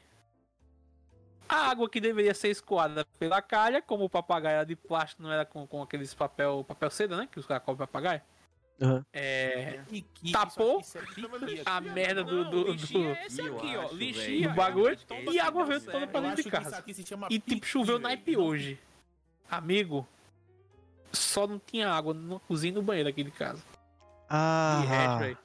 A água que deveria ser escoada pela calha, como o papagaio era de plástico, não era com, com aqueles papel, papel seda, né? Que os caras cobrem papagaio. Uhum. É. Piqui, Tapou isso aqui, isso é piqui a merda do, Não, do, lixia do- é aqui, ó. acho, Lixia. do bagulho é todo e a água veio toda pra dentro de casa. E tipo, choveu naipe hoje. Amigo, só não tinha água na cozinha e no banheiro aqui de casa. De resto, Ah, velho.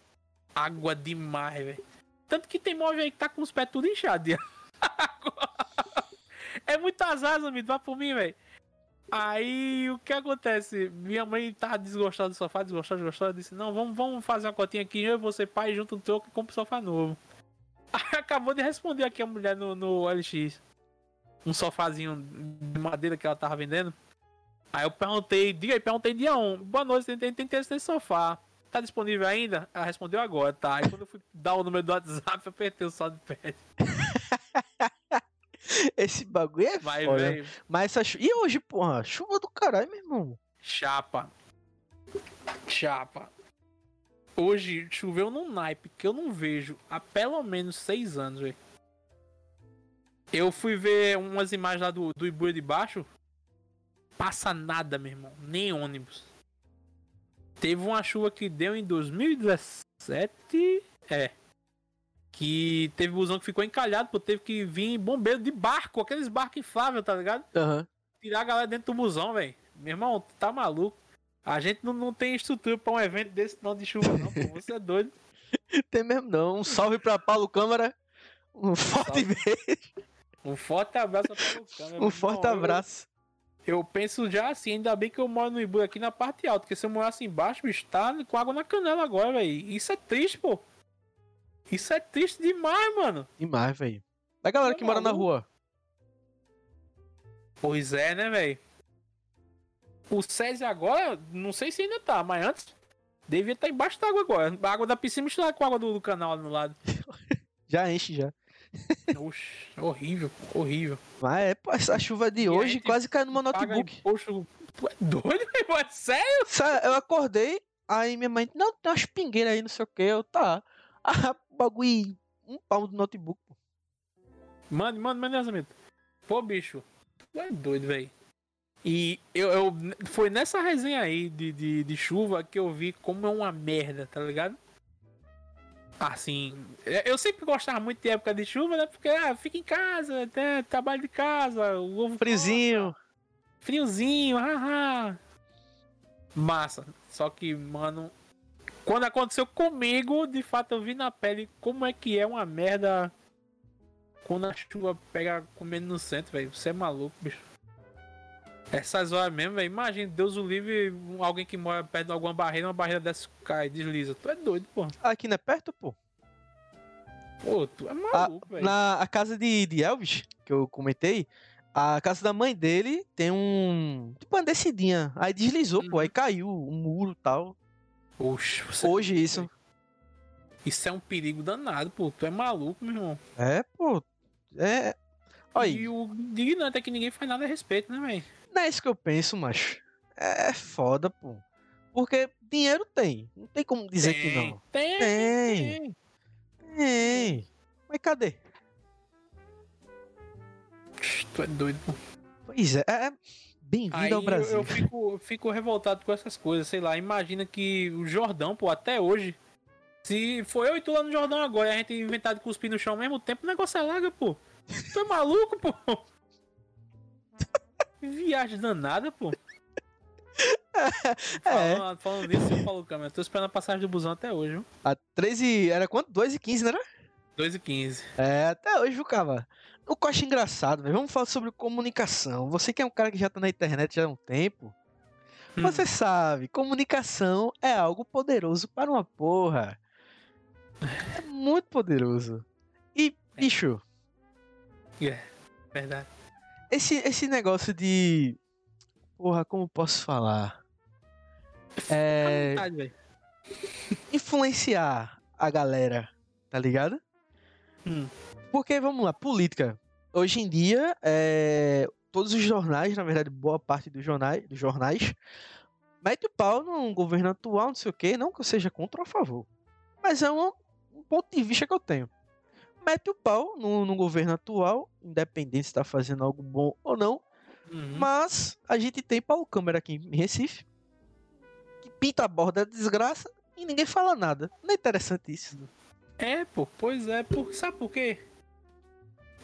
Água demais, velho. Tanto que tem móvel aí que tá com os pés tudo inchados. é muito azar, amigo. Vai por mim, velho. Aí o que acontece? Minha mãe tava desgostada do sofá, desgostada, desgostada. Disse: Não, vamos, vamos fazer uma cotinha aqui. Eu e você, pai, junto um troco e compra um sofá novo. Aí acabou de responder aqui a mulher no, no LX. Um sofazinho de madeira que ela tava vendendo. Aí eu perguntei, diga aí, perguntei dia 1. Boa noite, tem, tem, tem interesse nesse sofá. Tá disponível ainda? Ela respondeu agora, tá. Aí quando eu fui dar o número do WhatsApp, eu apertei o saldo de pé. esse bagulho é Vai, foda. velho. Mas essa. E hoje, porra? Chuva do caralho, meu irmão. Chapa. Chapa. Hoje choveu num naipe que eu não vejo há pelo menos seis anos, velho. Eu fui ver umas imagens lá do, do Ibuia de baixo. Passa nada, meu irmão. Nem ônibus. Teve uma chuva que deu em 2017. É. Que teve busão que ficou encalhado, pô. Teve que vir bombeiro de barco, aqueles barcos infláveis, tá ligado? Aham. tirar a galera dentro do busão, velho. Meu irmão, tu tá maluco? A gente não, não tem estrutura pra um evento desse não de chuva, não, pô. Você é doido. Tem mesmo não. Um salve pra Paulo Câmara. Um forte beijo. Um forte abraço pra Lucão, meu Um forte irmão. Eu- abraço. Eu, penso já assim, ainda bem que eu moro no Ibu aqui na parte alta, porque se eu morasse embaixo, bicho, tá com água na canela agora, velho. Isso é triste, pô. Isso é triste demais, mano. Demais, velho. Da galera Tá que mora na rua. Pois é, né, velho? O César agora, não sei se ainda tá, mas antes devia estar embaixo da água agora. A água da piscina misturada com a água do, do canal ali no lado. Já enche já. Oxe, horrível, horrível. Mas é, pô, essa chuva de E hoje gente quase caiu no meu notebook. Tu é doido, meu? É sério? Eu acordei, aí minha mãe, não, tem umas pingueiras aí, não sei o que. Eu, tá. Ah, bagulho, um pau do notebook. pô. Mano, mano, mano, amigo. Pô, bicho, tu é doido, velho. E eu, eu- foi nessa resenha aí de, de, de chuva que eu vi como é uma merda, tá ligado? Assim, eu sempre gostava muito de época de chuva, né? Porque ah, fica em casa, até trabalho de casa, o ovo Frizinho. friozinho, haha. Massa. Só que, mano, quando aconteceu comigo, de fato eu vi na pele como é que é uma merda quando a chuva pega comendo no centro, velho. Você é maluco, bicho. Essas horas mesmo, velho. Imagina, Deus o livre, um- alguém que mora perto de alguma barreira, uma barreira dessa cai, desliza. Tu é doido, pô. Aqui não é perto, pô. Pô, tu é maluco, velho. na a casa de, de Elvis, que eu comentei, a casa da mãe dele tem um. Tipo uma descidinha. Aí deslizou, pô. Uhum. Aí caiu o muro e tal. Oxe, você é Hoje isso. Isso é um perigo danado, pô. Tu é maluco, meu irmão. É, pô. É. Aí. E o indignante é que ninguém faz nada a respeito, né, velho? Não é isso que eu penso, macho. É foda, pô. Porque dinheiro tem. Não tem como dizer que não. Tem, Tem. tem. Tem. Mas cadê? Tu é doido, pô. Pois é. é Bem-vindo ao Brasil. eu fico, eu fico revoltado com essas coisas, sei lá. Imagina que o Jordão, pô, até hoje. Se for eu e tu lá no Jordão agora e a gente inventar de cuspir no chão ao mesmo tempo, o negócio é larga, pô. Tu é maluco, pô? Viagem danada, pô. É. Falando, falando nisso, eu falo, câmera. Tô esperando a passagem do busão até hoje, viu? A 13. Era quanto? 2 e 15, né? 2 e 15 É, até hoje, viu, cara? O que eu acho engraçado, velho. Vamos falar sobre comunicação. Você que é um cara que já tá na internet já há um tempo. Hum. Você sabe, comunicação é algo poderoso para uma porra. É muito poderoso. E, bicho, Verdade. esse, esse negócio de. Porra, como posso falar? É. Velho. influenciar a galera, tá ligado? Hum. Porque, vamos lá, política. Hoje em dia, é, todos os jornais, na verdade, boa parte dos jornais, dos jornais mete o pau no governo atual, não sei o quê, não que eu seja contra ou a favor. Mas é um, um ponto de vista que eu tenho. Mete o pau no, no governo atual, independente se está fazendo algo bom ou não. Uhum. Mas a gente tem Paulo Câmara aqui em Recife, que pinta a borda da desgraça e ninguém fala nada. Não é interessante isso? É, pô, pois é. Por, sabe por quê?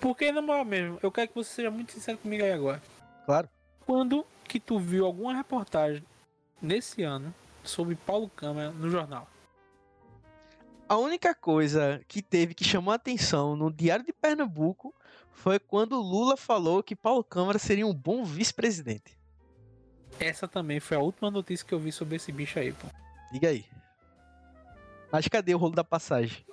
Porque, na moral mesmo, eu quero que você seja muito sincero comigo aí agora. Claro. Quando que tu viu alguma reportagem nesse ano sobre Paulo Câmara no jornal? A única coisa que teve que chamou a atenção no Diário de Pernambuco foi quando Lula falou que Paulo Câmara seria um bom vice-presidente. Essa também foi a última notícia que eu vi sobre esse bicho aí, pô. Diga aí. Mas cadê o rolo da passagem?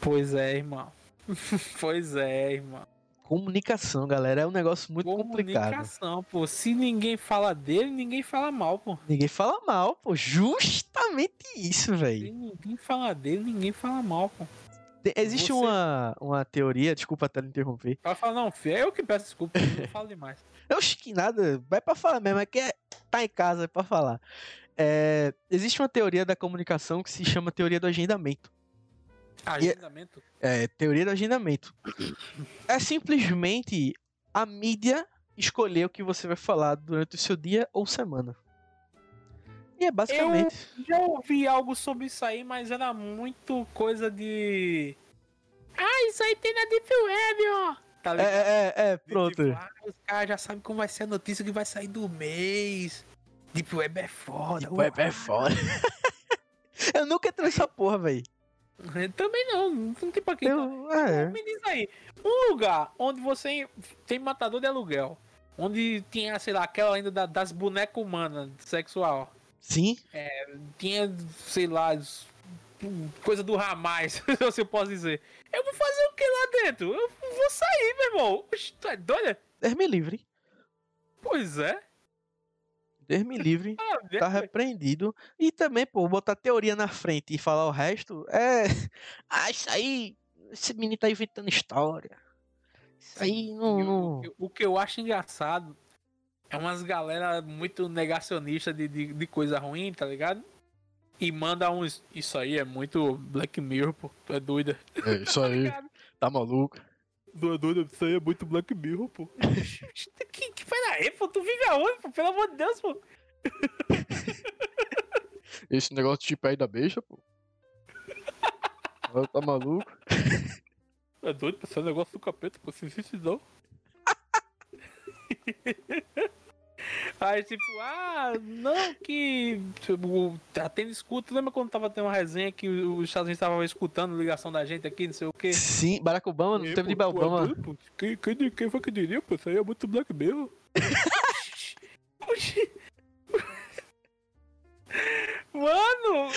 Pois é, irmão. pois é, irmão. Comunicação, galera, é um negócio muito complicado. Comunicação, pô. Se ninguém fala dele, ninguém fala mal, pô. Ninguém fala mal, pô. Justamente isso, Se velho. ninguém fala dele, ninguém fala mal, pô. Te- Existe Você- uma, uma teoria, desculpa até me interromper. Ela fala, não, filho, é eu que peço desculpa, eu não falo demais. Eu acho que nada, vai pra falar mesmo, é que é, tá em casa, é pra falar. É, existe uma teoria da comunicação que se chama teoria do agendamento. Agendamento? É, teoria do agendamento. É simplesmente a mídia escolher o que você vai falar durante o seu dia ou semana. E é basicamente. Já ouvi algo sobre isso aí, mas era muito coisa de. Ah, isso aí tem na Deep Web, ó. Tá É, ligado? é, é, é, pronto. Tipo, ah, os caras já sabem como vai ser a notícia que vai sair do mês. Deep Web é foda. Tipo, é, é foda. Eu nunca entrei nessa porra, velho. Também não, não tem pra quem. Eu, é. Me diz aí, um lugar onde você tem matador de aluguel, onde tinha, sei lá, aquela ainda da- das bonecas humanas sexual, Sim, tinha, sei lá, s- coisa do Ramais, se eu posso dizer. Eu vou fazer o que lá dentro? Eu vou sair, meu irmão. Oxe, tu é doido? Deus me livre. Pois é. Deus me livre. Ah, Tá repreendido. E também, pô, botar teoria na frente e falar o resto é. Ah, isso aí. Esse menino tá inventando história. Isso aí não. O- não... o, que- o que eu acho engraçado é umas galera muito negacionista de, de, de coisa ruim, tá ligado? E manda uns. Isso aí é muito Black Mirror, pô. Tu é doida. É isso aí. Tá maluco. Tu é doida, isso aí é muito Black Mirror, pô. que, que peraí, pô. Tu vive aonde, pô? Pelo amor de Deus, pô. Esse negócio de aí da beixa, pô. tá maluco? Tu é doido. Isso é um negócio do capeta, pô. Se existe não. Aí, tipo, ah, não, que. Tipo, tendo escuta. Lembra quando tava tendo uma resenha que os Estados Unidos estavam escutando ligação da gente aqui, não sei o quê? Sim, Barack Obama, não teve de Obama. Quem, quem, quem foi que diria, pô? Isso aí é muito Black Mirror. Oxi. Mano!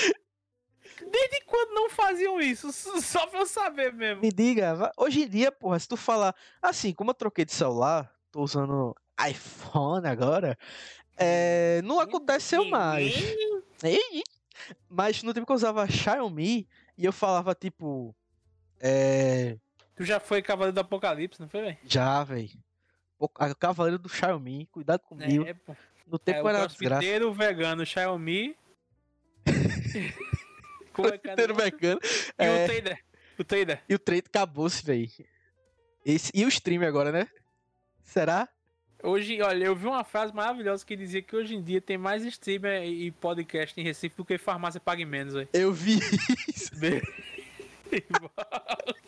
Desde quando não faziam isso? Só pra eu saber mesmo. Me diga, hoje em dia, porra, se tu falar. Assim, como eu troquei de celular, tô usando iPhone agora, é, não aconteceu mais. Mas no tempo que eu usava Xiaomi e eu falava tipo. É. Tu já foi Cavaleiro do Apocalipse, não foi, velho? Já, velho. Cavaleiro do Xiaomi, cuidado comigo. É, pô. no É, tempo o era desgraça. vegano Xiaomi. Como é é o bacana. E É, o trader. O trader. e o trade acabou-se, velho. Esse... E o stream agora, né? Será? Hoje, olha, eu vi uma frase maravilhosa que dizia que hoje em dia tem mais streamer e podcast em Recife do que farmácia pague menos, velho. Eu vi isso.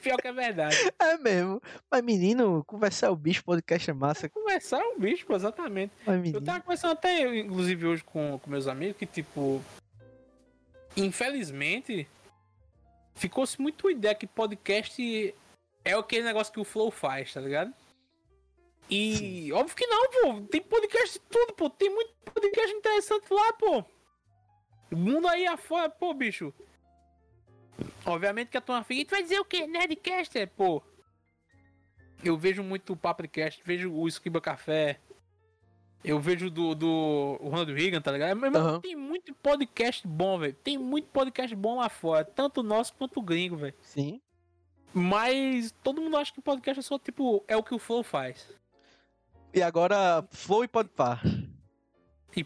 Pior que é verdade. É mesmo. Mas, menino, conversar o bicho, podcast é massa. Conversar é um bicho, exatamente. Mas, Eu tava conversando até, inclusive, hoje com, com meus amigos, que, tipo, infelizmente, ficou-se muito ideia que podcast é aquele negócio que o Flow faz, tá ligado? E óbvio que não, pô. Tem podcast de tudo, pô. Tem muito podcast interessante lá, pô. O mundo aí afora, pô, bicho. Obviamente que a tua filha tu vai dizer o quê? Nerdcaster, pô. Eu vejo muito o Papricast, vejo o Esquiba Café. Eu vejo do, do Ronald Reagan, tá ligado? Mas Aham. tem muito podcast bom, velho. Tem muito podcast bom lá fora. Tanto nosso quanto o gringo, velho. Sim. Mas todo mundo acha que podcast é só, tipo, é o que o Flow faz. E agora, Flow e Podpar. E.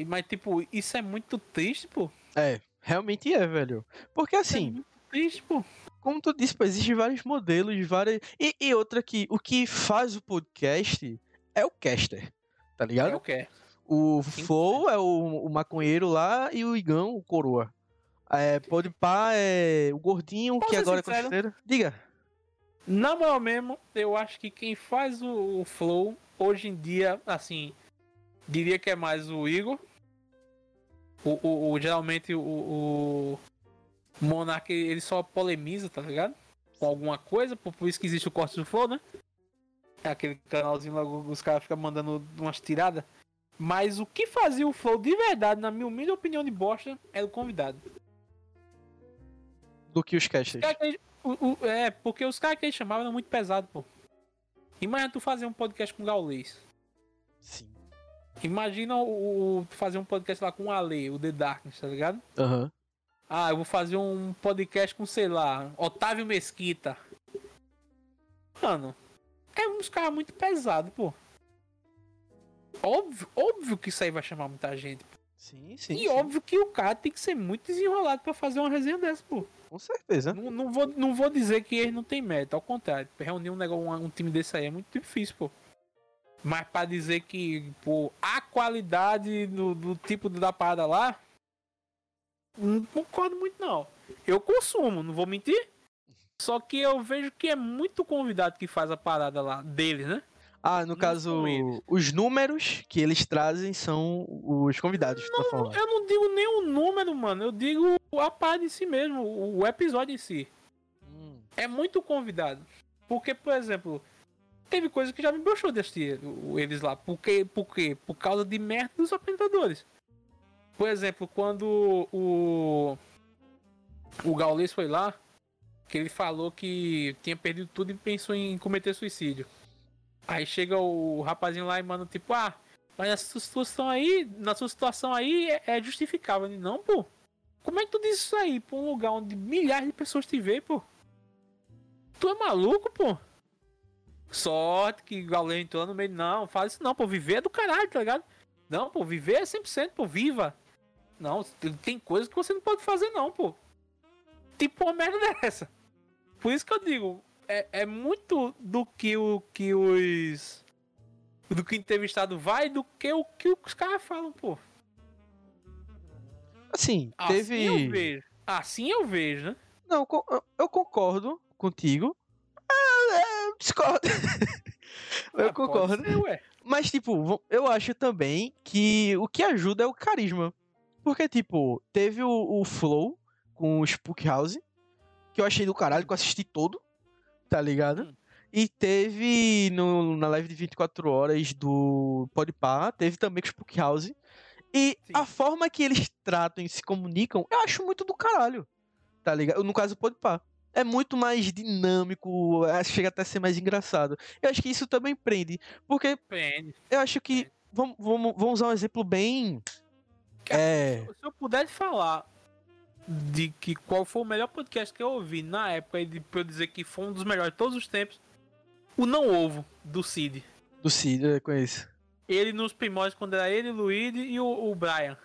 E- Mas, tipo, isso é muito triste, pô. É, Realmente é, velho. Porque assim, É muito triste, pô. como tu disse, pô, existem vários modelos, várias. E, e outra que o que faz o podcast é o caster, tá ligado? É o que é. O. Flow é o, o maconheiro lá e o Igão, o coroa. É, pode pá, é o gordinho Posso que agora é sincero? conselheiro. Diga. Na moral mesmo, eu acho que quem faz o, o Flow, hoje em dia, assim, diria que é mais o Igor. O, o- o- geralmente o, o Monark, ele só polemiza, tá ligado? Com alguma coisa, por, por isso que existe o corte do Flow, né? É aquele canalzinho lá, os caras ficam mandando umas tiradas. Mas o que fazia o Flow de verdade, na minha humilde opinião de bosta, era o convidado. Do que os casters. Os caras que ele- o- o- é, porque os caras que ele chamava eram muito pesados, pô. Imagina tu fazer um podcast com o Gaulês. Sim. Imagina o, o- tu fazer um podcast lá com o Ale, o The Darkness, tá ligado? Aham. Ah, eu vou fazer um podcast com, sei lá, Otávio Mesquita. Mano, é uns caras muito pesados, pô. Óbvio, óbvio que isso aí vai chamar muita gente. Sim, sim. e sim. óbvio que o cara tem que ser muito desenrolado pra fazer uma resenha dessa, pô. Com certeza. Não, não, vou, não vou dizer que ele não tem mérito, ao contrário. Reunir um, negócio, um, um time desse aí é muito difícil, pô. Mas pra dizer que, pô, a qualidade do, do tipo da parada lá, não concordo muito, não. Eu consumo, não vou mentir. Só que eu vejo que é muito convidado que faz a parada lá, deles, né? Ah, no Não caso, os números que eles trazem são os convidados falando. Eu não digo nem o número, mano. Eu digo a parada em si mesmo, o, episódio em si. Hum, é muito convidado. Porque, por exemplo, teve coisa que já me broxou de assistir eles lá. Por quê? Por quê? Por causa de merda dos apresentadores. Por exemplo, quando o. O Gaules foi lá, que ele falou que tinha perdido tudo e pensou em cometer suicídio. Aí chega o rapazinho lá e manda tipo, ah, mas essa situação aí, na sua situação aí é, é justificável. Não, pô. Como é que tu diz isso aí pra um lugar onde milhares de pessoas te veem, pô? Tu é maluco, pô? Sorte que o Gaules entrou no meio. Não, fala isso não, pô. Viver é do caralho, tá ligado? Não, pô, viver é 100%, pô. Viva. Não, tem coisas que você não pode fazer, não, pô. Tipo uma merda dessa. Por isso que eu digo, é, é muito do que o que os. Do que o entrevistado vai do que o que os caras falam, pô. Assim, Assim teve. eu vejo. Assim eu vejo, né? Não, eu- eu concordo contigo. Ah, é, eu discordo. eu Ah, concordo. ser. Mas, tipo, eu acho também que o que ajuda é o carisma. Porque, tipo, teve o, o Flow com o Spook House, que eu achei do caralho, que eu assisti todo, tá ligado? Hum. E teve no, na live de 24 horas do Podpah, teve também com o Spook House. E Sim. a forma que eles tratam e se comunicam, eu acho muito do caralho, tá ligado? No caso do Podpah. É muito mais dinâmico, é, chega até a ser mais engraçado. Eu acho que isso também prende, porque Depende. eu acho que. Vamos, vamos, vamos usar um exemplo bem. Cara, É. Se eu pudesse falar de que qual foi o melhor podcast que eu ouvi na época, e de, pra eu dizer que foi um dos melhores de todos os tempos, o Não Ovo, do Cid. Do Cid, eu conheço. Ele nos primórdios, quando era ele, o Luigi e o, o Brian.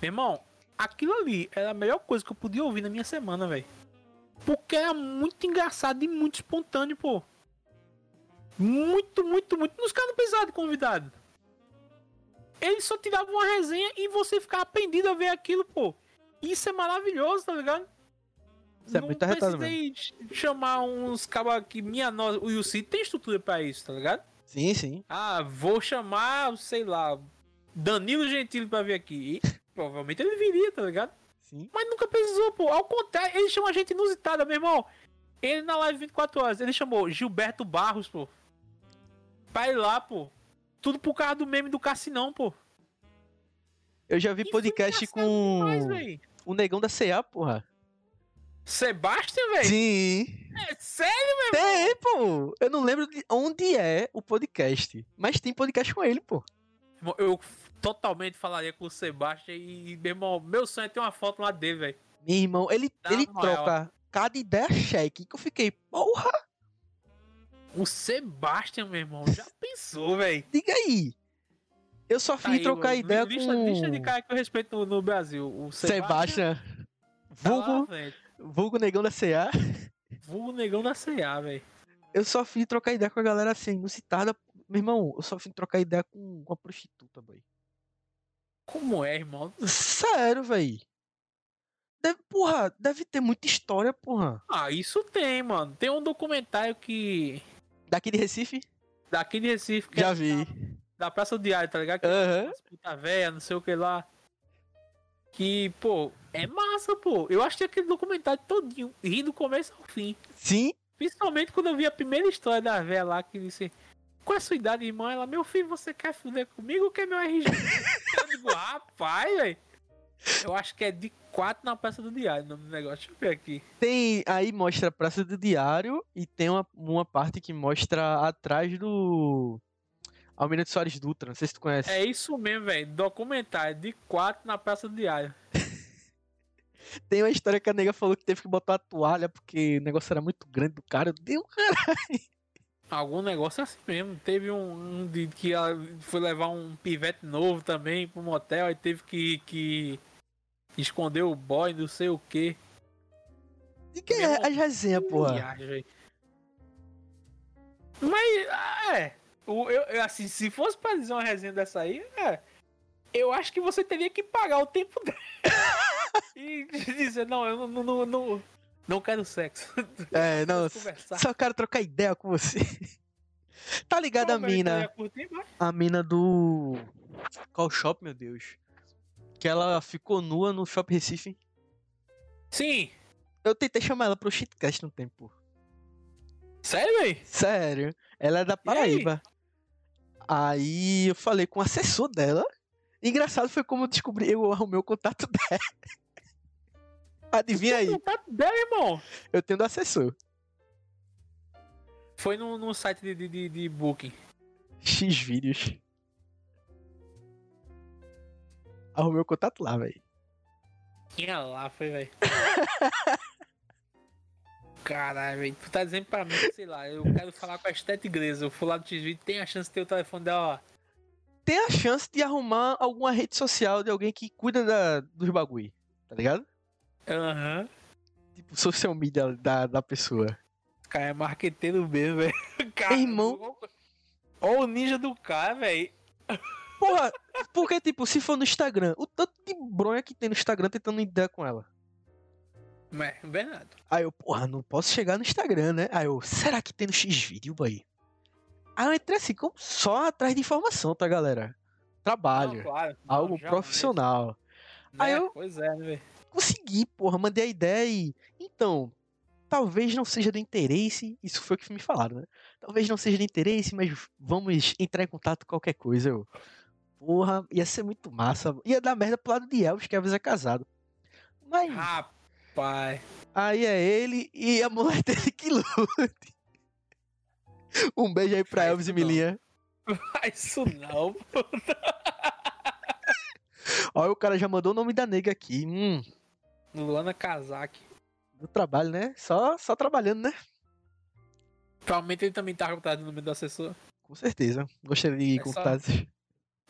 Meu irmão, aquilo ali era a melhor coisa que eu podia ouvir na minha semana, velho. Porque era muito engraçado e muito espontâneo, pô. Muito, muito, muito. Os caras não precisavam de convidado. Eles só tiravam uma resenha e você ficava aprendido a ver aquilo, pô. Isso é maravilhoso, tá ligado? Isso é muito arretado precisei chamar uns cabas que minha nossa. O Yussi tem estrutura pra isso, tá ligado? Sim, sim. Ah, vou chamar, sei lá, Danilo Gentili pra vir aqui. E provavelmente ele viria, tá ligado? Sim. Mas nunca precisou, pô. Ao contrário, ele chama gente inusitada, meu irmão. Ele na live 24 horas, ele chamou Gilberto Barros, pô. Pra ir lá, pô. Tudo por causa do meme do Cassinão, pô. Eu já vi E podcast com demais. O negão da CA, porra. Sebastian, velho? Sim. É sério, meu irmão? Tem, pô. Eu não lembro de onde é o podcast. Mas tem podcast com ele, pô. Eu totalmente falaria com o Sebastian e, meu irmão, meu sonho é ter uma foto lá dele, velho. Meu irmão, ele, ele troca cada ideia cheque. Que eu fiquei, porra, O Sebastian, meu irmão, já pensou, velho? diga aí. Eu só Tá fui trocar ideia lista, com Lista de cara que eu respeito no, no Brasil. O Sebastian, tá lá na vulgo, frente. vulgo negão da CA. Vulgo negão da CA, velho. Eu só fui trocar ideia com a galera assim, inusitada. Meu irmão, eu só fui trocar ideia com uma prostituta, boy. Como é, irmão? Sério, véi. Deve, porra, deve ter muita história, porra. Ah, isso tem, mano. Tem um documentário que. Daqui de Recife? Daqui de Recife, que Já é vi. Da, da Praça do Diário, tá ligado? Que Aham. As puta véia, não sei o que lá. Que, pô, é massa, pô. Eu achei aquele documentário todinho, ri do começo ao fim. Sim, Principalmente quando eu vi a primeira história da véia lá, que disse... Qual é a sua idade, irmã? Ela, meu filho, você quer fuder comigo ou quer meu RG? eu digo, rapaz, velho. Eu acho que é de 4 na Praça do Diário o nome do negócio. Deixa eu ver aqui. tem. Aí mostra a Praça do Diário e tem uma, uma parte que mostra atrás do. Almirante Soares Dutra, não sei se tu conhece. É isso mesmo, velho. Documentário de 4 na Praça do Diário. Tem uma história que a nega falou que teve que botar a toalha porque o negócio era muito grande do cara. Deu, cara. Algum negócio assim mesmo. Teve um, um de que ela foi levar um pivete novo também pro motel, aí teve que, que esconder o boy, não sei o que. E que é as resenhas, porra? Mas, ah, é. O, eu, eu, assim, se fosse pra dizer uma resenha dessa aí, é. Eu acho que você teria que pagar o tempo dela. e dizer, não, eu não, não, não, não, quero sexo. É, não. Só quero trocar ideia com você. Tá ligado a Pô, mina? curtir, mas- A mina do. Qual shop, meu Deus? Que ela ficou nua no Shop Recife. Sim. Eu tentei chamar ela pro shitcast no tempo. Sério, velho? Sério. Ela é da aí? Paraíba. Aí eu falei com o assessor dela. Engraçado foi como eu descobri, eu arrumei o contato dela. Adivinha aí, Contato dela, irmão. eu tenho do assessor. Foi no, no site de, de, de, de booking. X vídeos. Arrumei o contato lá, velho. Tinha lá, foi, velho. Caralho, velho. Tu tá dizendo pra mim, sei lá, eu quero falar com a Estete Igreja. Eu fui lá no X-Video, tem a chance de ter o telefone dela, ó. Tem a chance de arrumar alguma rede social de alguém que cuida da, dos bagulho, tá ligado? Aham. Tipo, social media da, da pessoa. Cara é marqueteiro mesmo, velho. Cara, irmão. Olha o ninja do cara, velho. Porra, porque, tipo, se for no Instagram, o tanto de bronha que tem no Instagram tentando ideia com ela. É, verdade. Aí eu, porra, não posso chegar no Instagram, né? Aí eu, será que tem no X-Vídeo, boy? Aí eu entrei assim, como só atrás de informação, tá, galera? Trabalho, Não, claro. Não, algo profissional. Aí né? eu- Pois é, né, velho? Consegui, porra, mandei a ideia e... Então, talvez não seja do interesse, isso foi o que me falaram, né? Talvez não seja do interesse, mas vamos entrar em contato com qualquer coisa. Eu, porra, ia ser muito massa. Ia dar merda pro lado de Elvis, que Elvis é casado. Mas Rapaz. Aí é ele e a mulher dele que lute. Um beijo aí pra Faz Elvis e. Milinha. Faz isso não, pô. Olha, o cara já mandou o nome da nega aqui. Hum, Luana Kazak. do trabalho, né? Só, só trabalhando, né? Provavelmente ele também tá contado no nome do assessor. Com certeza. Gostaria de É só- contar.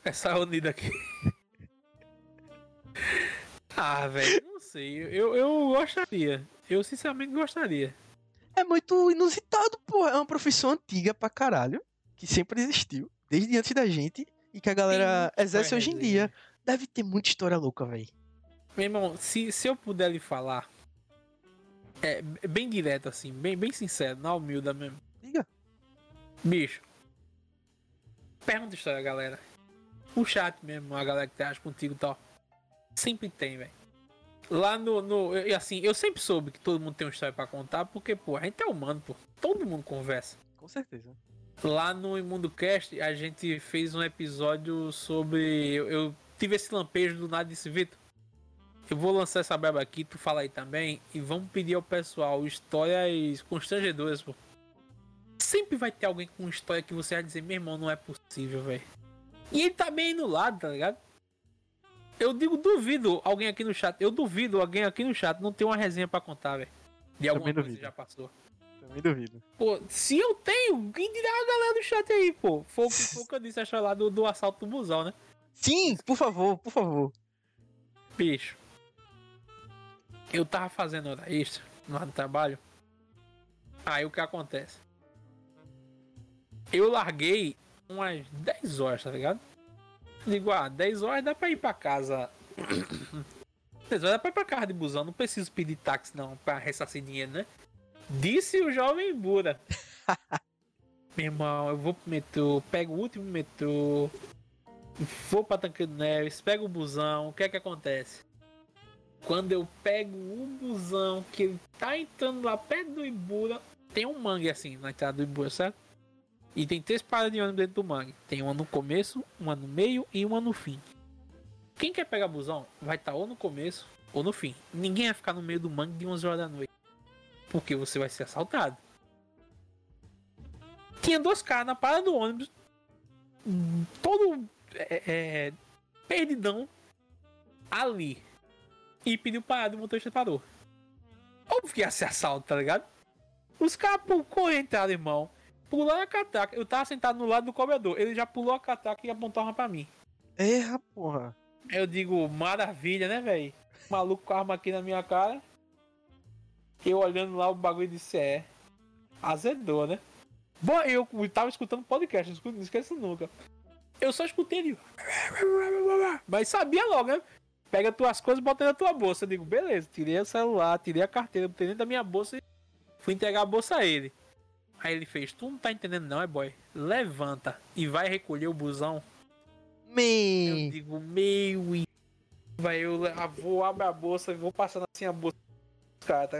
Essa unida aqui. ah, velho, sei. Eu, eu gostaria. Eu sinceramente gostaria. É muito inusitado, pô. É uma profissão antiga pra caralho. Que sempre existiu. Desde antes da gente. E que a galera muita exerce hoje em dia. Deve ter muita história louca, velho. Meu irmão, se, se eu puder lhe falar. É bem direto, assim, bem, bem sincero, na humilda mesmo. Diga. Bicho. Pergunta história, galera. O chat mesmo, a galera que interage contigo e tal. Sempre tem, velho. Lá no, no. E assim, eu sempre soube que todo mundo tem uma história pra contar, porque, pô, a gente é humano, pô. Todo mundo conversa. Com certeza. Lá no Imundo Cast, a gente fez um episódio sobre. Eu, eu tive esse lampejo do nada e disse, Vitor. Eu vou lançar essa braba aqui, tu fala aí também. E vamos pedir ao pessoal histórias constrangedoras, pô. Sempre vai ter alguém com história que você vai dizer, meu irmão, não é possível, velho. E ele tá bem aí no lado, tá ligado? Eu digo, duvido alguém aqui no chat. Eu duvido alguém aqui no chat não ter uma resenha pra contar, velho. De alguma Também coisa que já passou. Também duvido. Pô, se eu tenho, quem dirá a galera do chat aí, pô? Foi o que, foi o que eu disse, achou lá do, do assalto do busão, né? Sim, por favor, por favor. Bicho, eu tava fazendo hora extra lá no trabalho. Aí o que acontece? Eu larguei umas 10 horas, tá ligado? Digo, ah, 10 horas dá pra ir pra casa. 10 horas dá pra ir pra casa de busão, não preciso pedir táxi não pra ressarcir dinheiro, né? Disse o jovem Bura. Meu irmão, eu vou pro metrô, pego o último metrô, vou pra Tancredo Neves, pego o busão, o que é que acontece? Quando eu pego o busão que ele tá entrando lá perto do Ibura, tem um mangue assim na entrada do Ibura, certo? E tem três paradas de ônibus dentro do mangue. Tem uma no começo, uma no meio e uma no fim. Quem quer pegar busão vai estar ou no começo ou no fim. Ninguém vai ficar no meio do mangue de 11 horas da noite. Porque você vai ser assaltado. Tinha dois caras na parada do ônibus. Todo é, é, perdidão ali. E pediu parada, o motorista parou. Óbvio que ia ser assalto, tá ligado? Os caras correram, entraram, irmão. Pularam a catraca. Eu tava sentado no lado do cobrador. Ele já pulou a catraca e apontou uma pra mim. Erra, porra. Eu digo, maravilha, né, velho? Maluco com a arma aqui na minha cara. Eu olhando lá o bagulho disse, é. Azedou, né? Bom, eu tava escutando podcast, não esqueço nunca. Eu só escutei ele. Mas sabia logo, né? Pega tuas coisas e bota na tua bolsa. Eu digo, beleza, tirei o celular, tirei a carteira, botei dentro da minha bolsa e fui entregar a bolsa a ele. Aí ele fez, tu não tá entendendo não, é boy? Levanta e vai recolher o busão. Me. Eu digo, meu e vai eu vou abrir a bolsa e vou passando assim a bolsa cara, tá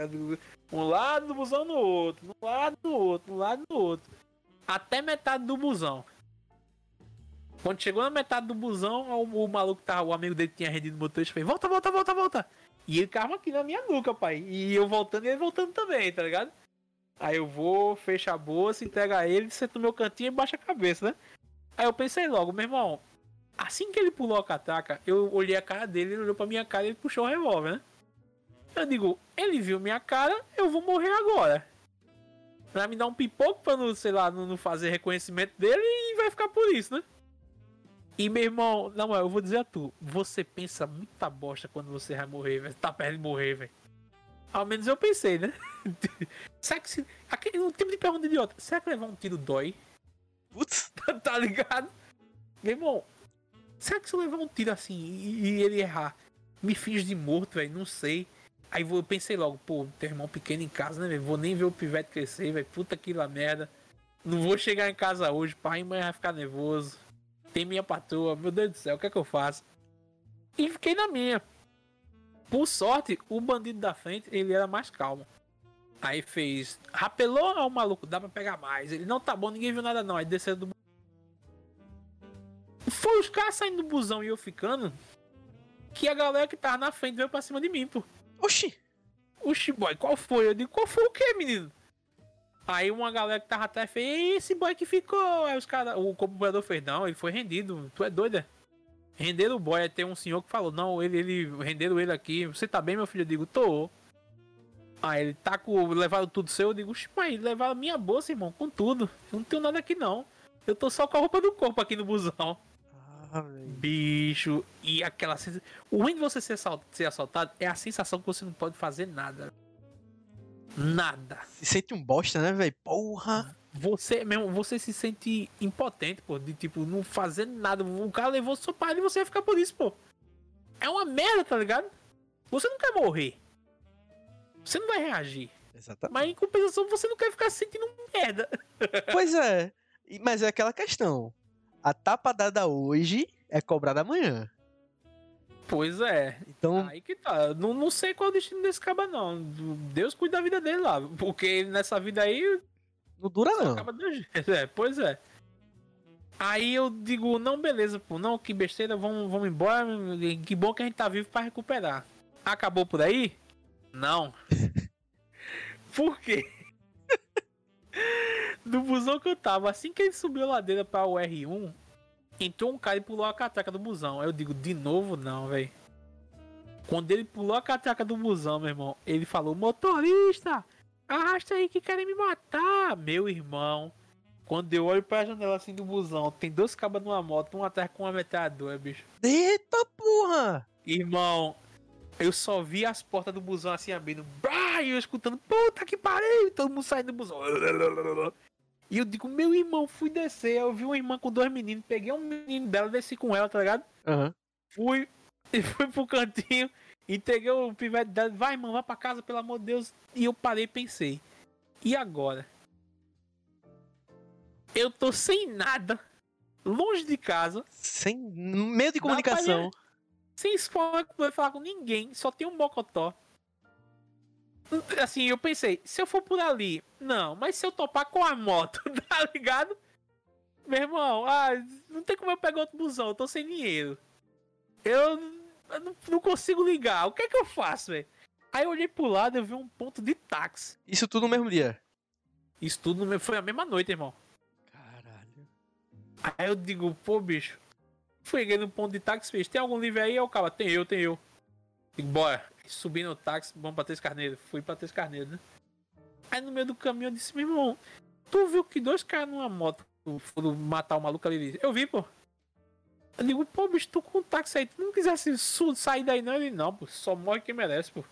um lado do busão no outro, um lado no outro, um lado no outro. Até metade do busão. Quando chegou na metade do busão, o, o maluco tava, o amigo dele tinha rendido o motorista fez: Volta, volta, volta, volta. E ele carro aqui na minha nuca, pai. E eu voltando e ele voltando também, tá ligado? Aí eu vou, fecho a bolsa, entrego a ele, sento no meu cantinho e baixa a cabeça, né? Aí eu pensei logo, meu irmão, assim que ele pulou a catraca, eu olhei a cara dele, ele olhou pra minha cara e ele puxou o revólver, né? Eu digo, ele viu minha cara, eu vou morrer agora. Pra me dar um pipoco pra não, sei lá, não fazer reconhecimento dele e vai ficar por isso, né? E meu irmão, não, eu vou dizer a tu, você pensa muita bosta quando você vai morrer, velho. Tá perto de morrer, velho. Ao menos eu pensei, né? será que se. Aquele, um tipo de pergunta idiota. Será que levar um tiro dói? Putz, tá ligado? Meu irmão, será que se eu levar um tiro assim e, e ele errar, me finge de morto, velho? Não sei. Aí eu pensei logo, pô, tem irmão pequeno em casa, né, velho? Vou nem ver o pivete crescer, velho. Puta que lá merda. Não vou chegar em casa hoje, pai e mãe vai ficar nervoso tem minha patroa, meu Deus do céu, o que é que eu faço? E fiquei na minha. Por sorte, o bandido da frente, ele era mais calmo. Aí fez, rapelou ao maluco, dá pra pegar mais. Ele, não tá bom, ninguém viu nada não. Aí desceu do Foi os caras saindo do busão e eu ficando, que a galera que tava na frente veio pra cima de mim, pô. Oxi! Oxi, boy, qual foi? Eu digo, qual foi o que, menino? Aí uma galera que tava atrás fez, esse boy que ficou. Aí os caras, o cobrador fez, não, ele foi rendido. Tu é doida? Renderam o boy. Tem um senhor que falou, não, ele, ele renderam ele aqui. Você tá bem, meu filho? Eu digo, tô. Aí ele tá com. Levaram tudo seu. Eu digo, mas levaram minha bolsa, irmão, com tudo. Eu não tenho nada aqui não. Eu tô só com a roupa do corpo aqui no busão. Ah, Bicho, e aquela sensação. O ruim de você ser, ser assaltado é a sensação que você não pode fazer nada. Nada. Se sente um bosta, né, velho? Porra. Você mesmo, você se sente impotente, pô, de tipo, não fazer nada. O cara levou seu pai e você vai ficar por isso, pô. É uma merda, tá ligado? Você não quer morrer. Você não vai reagir. Exatamente. Mas em compensação, você não quer ficar se sentindo merda. Pois é. Mas é aquela questão. A tapa dada hoje é cobrada amanhã. Pois é. Então. Aí que tá. Não, não sei qual é o destino desse caba, não. Deus cuida da vida dele lá. Porque nessa vida aí. Não dura, não. Acaba do jeito. É, pois é. Aí eu digo, não, beleza, pô, não, que besteira, vamos, vamos embora. Que bom que a gente tá vivo para recuperar. Acabou por aí? Não. por quê? Do busão que eu tava, assim que ele subiu a ladeira para o R1, entrou um cara e pulou a catraca do busão. Aí eu digo, de novo não, velho. Quando ele pulou a catraca do busão, meu irmão, ele falou, motorista, arrasta aí que querem me matar. Meu irmão, quando eu olho pra janela assim do busão, tem dois cabas numa moto, um atrás com uma metralhadora, bicho. Eita porra! Irmão, eu só vi as portas do busão assim abrindo. Bah, e eu escutando, puta que pariu! Todo mundo saindo do busão. E eu digo, meu irmão, fui descer. Eu vi uma irmã com dois meninos, peguei um menino dela, desci com ela, tá ligado? Aham. Fui, e fui pro cantinho, entreguei o pivete dela, vai, irmão, vai pra casa, pelo amor de Deus. E eu parei e pensei, e agora? Eu tô sem nada, longe de casa, Sem meio de pra comunicação. sem escola, não poder falar com ninguém, só tem um bocotó. Assim, eu pensei, se eu for por ali, não, mas se eu topar com a moto, tá ligado? Meu irmão, ah, não tem como eu pegar outro busão, eu tô sem dinheiro. Eu não, não consigo ligar, o que é que eu faço, velho? Aí eu olhei pro lado e eu vi um ponto de táxi. Isso tudo no mesmo dia. Isso tudo no foi a mesma noite, irmão. Caralho. Aí eu digo, pô, bicho. Cheguei no ponto de táxi, fez, tem algum livre aí? Aí o cara, tem eu, tem eu. Digo, bora. Subi no táxi, vamos pra Três Carneiros. Fui pra Três Carneiros, né? Aí no meio do caminho eu disse, meu irmão, tu viu que dois caras numa moto foram matar o maluco ali? Eu vi, pô. Eu digo, pô, bicho, tu com um táxi aí, tu não quisesse sair daí não? Ele, não, pô, só morre quem merece, pô.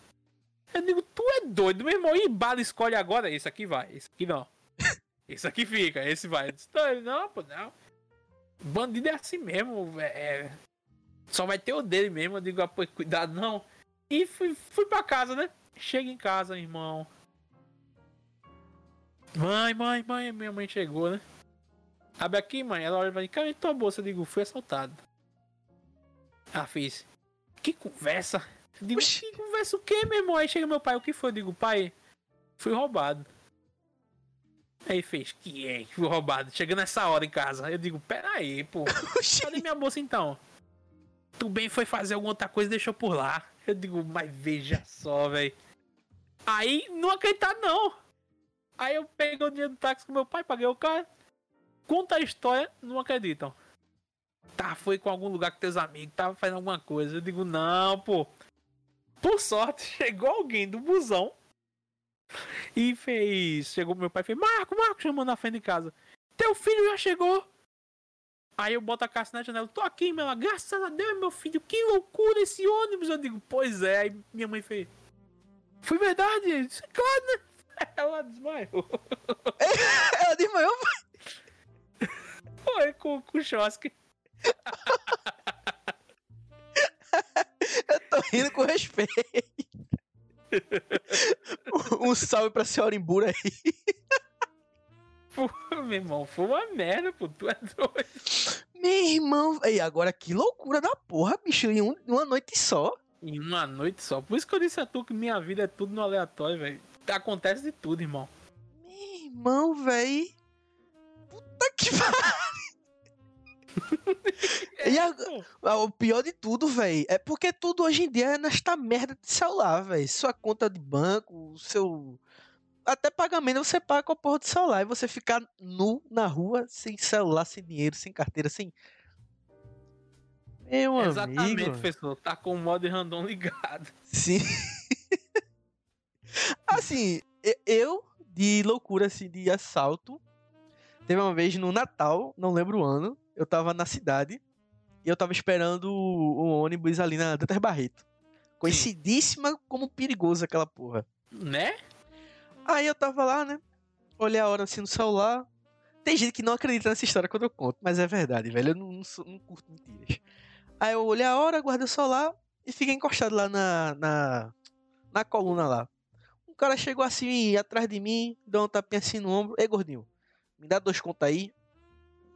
Eu digo, tu é doido, meu irmão, e bala escolhe agora? Esse aqui vai, esse aqui não. Esse aqui fica, esse vai. Disse, não, ele, não, pô, não. Bandido é assim mesmo, é, é, só vai ter o dele mesmo. Eu digo, ah, pô, cuidado não. E fui, fui pra casa, né? Chega em casa, irmão. Mãe, mãe, mãe, minha mãe chegou, né? Abre aqui, mãe. Ela olha pra mim, cadê tua bolsa? Eu digo, fui assaltado. Ela fez, que conversa? Eu digo, Oxi. que conversa o quê, meu irmão? Aí chega meu pai, o que foi? Eu digo, pai, fui roubado. Aí fez, que é? Fui roubado. Chegando nessa hora em casa. Eu digo, peraí, pô. Oxi. Cadê minha bolsa então? Tu bem foi fazer alguma outra coisa e deixou por lá. Eu digo, mas veja só, velho. Aí não acreditar não. Aí eu peguei o dinheiro do táxi com meu pai, paguei o cara. Conta a história, não acreditam. Tá, foi com algum lugar com teus amigos, tava fazendo alguma coisa. Eu digo, não, pô. Por sorte, chegou alguém do busão e fez. Chegou meu pai e fez, Marco, Marco, chamando na frente de casa. Teu filho já chegou. Aí eu boto a caixa na janela, tô aqui, meu, graças a Deus, meu filho, que loucura esse ônibus. Eu digo, pois é. Aí minha mãe fez, foi verdade? Disse, claro, né? Ela desmaiou. Ela desmaiou. Foi com, com o chosque. Eu tô rindo com respeito. um salve pra senhora Imbura aí. Pô, meu irmão, foi uma merda, pô. Tu é doido. Meu irmão, e agora que loucura da porra, bicho, em um- uma noite só. Em uma noite só. Por isso que eu disse a tu que minha vida é tudo no aleatório, velho. Acontece de tudo, irmão. Meu irmão, véi. Puta que pariu. E a- Pô, Ah, O pior de tudo, véi, é porque tudo hoje em dia é nesta merda de celular, véi. Sua conta de banco, seu. Até pagamento você paga com a porra do celular. E você ficar nu na rua, sem celular, sem dinheiro, sem carteira, sem. Meu Exatamente, amigo. professor. Tá com o modo random ligado. Sim. assim, eu, de loucura, assim, de assalto, teve uma vez no Natal, não lembro o ano, eu tava na cidade e eu tava esperando o, o ônibus ali na Dantas Barreto. Conhecidíssima como perigoso aquela porra. Né? Aí eu tava lá, né? Olhei a hora assim no celular. Tem gente que não acredita nessa história quando eu conto, mas é verdade, velho. Eu não, não, não curto mentiras. Aí eu olhei a hora, guardei o celular e fiquei encostado lá na, na, na coluna lá. Um cara chegou assim atrás de mim, deu um tapinha assim no ombro. Ei, gordinho, me dá dois contos aí.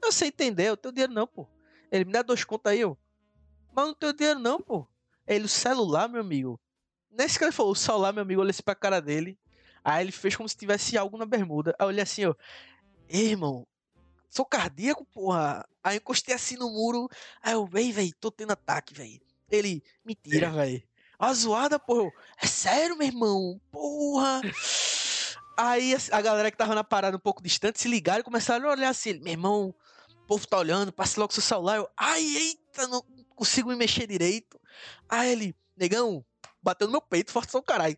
Eu sei entender, eu tenho dinheiro não, pô. Ele me dá dois contos aí, eu. Mas não tenho dinheiro não, pô. Ele, o celular, meu amigo. Nesse que ele falou, o celular, meu amigo, eu olhei assim pra cara dele. Aí ele fez como se tivesse algo na bermuda. Aí eu olhei assim, ó. Ei, irmão, sou cardíaco, porra. Aí encostei assim no muro. Aí eu, véi, véi, tô tendo ataque, véi. Ele, mentira, véi. A zoada, porra. É sério, meu irmão? Porra. Aí a- a galera que tava na parada um pouco distante se ligaram e começaram a olhar assim. Meu irmão, o povo tá olhando, passa logo seu celular. Eu, ai, eita, não consigo me mexer direito. Aí ele, negão, bateu no meu peito, forte só o caralho.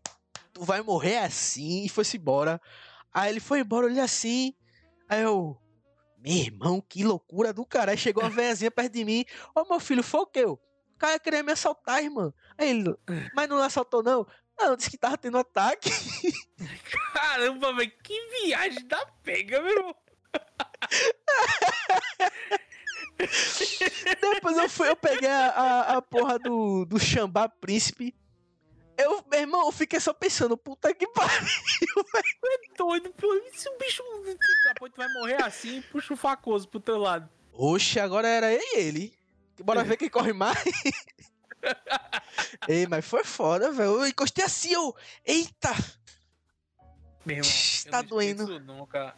tu vai morrer assim. E foi-se embora. Aí ele foi embora, olhei assim. Aí eu. Meu irmão, que loucura do cara. Aí chegou uma velhazinha perto de mim. Ô meu filho, foi o quê? O cara queria me assaltar, irmão. Aí ele. Mas não assaltou, não? Não, disse que tava tendo ataque. Caramba, velho, que viagem da pega, meu irmão. Depois eu fui, eu peguei a, a, a porra do, do Xambá Príncipe. Eu, meu irmão, eu fiquei só pensando, puta que pariu, É doido, pô. Se o bicho. Depois tu vai morrer assim, puxa o facoso pro teu lado. Oxe, agora era eu e ele. Bora ver quem corre mais. Ei, mas foi foda, velho. Eu encostei assim, eu. Eita! Meu irmão, tá não doendo. Nunca.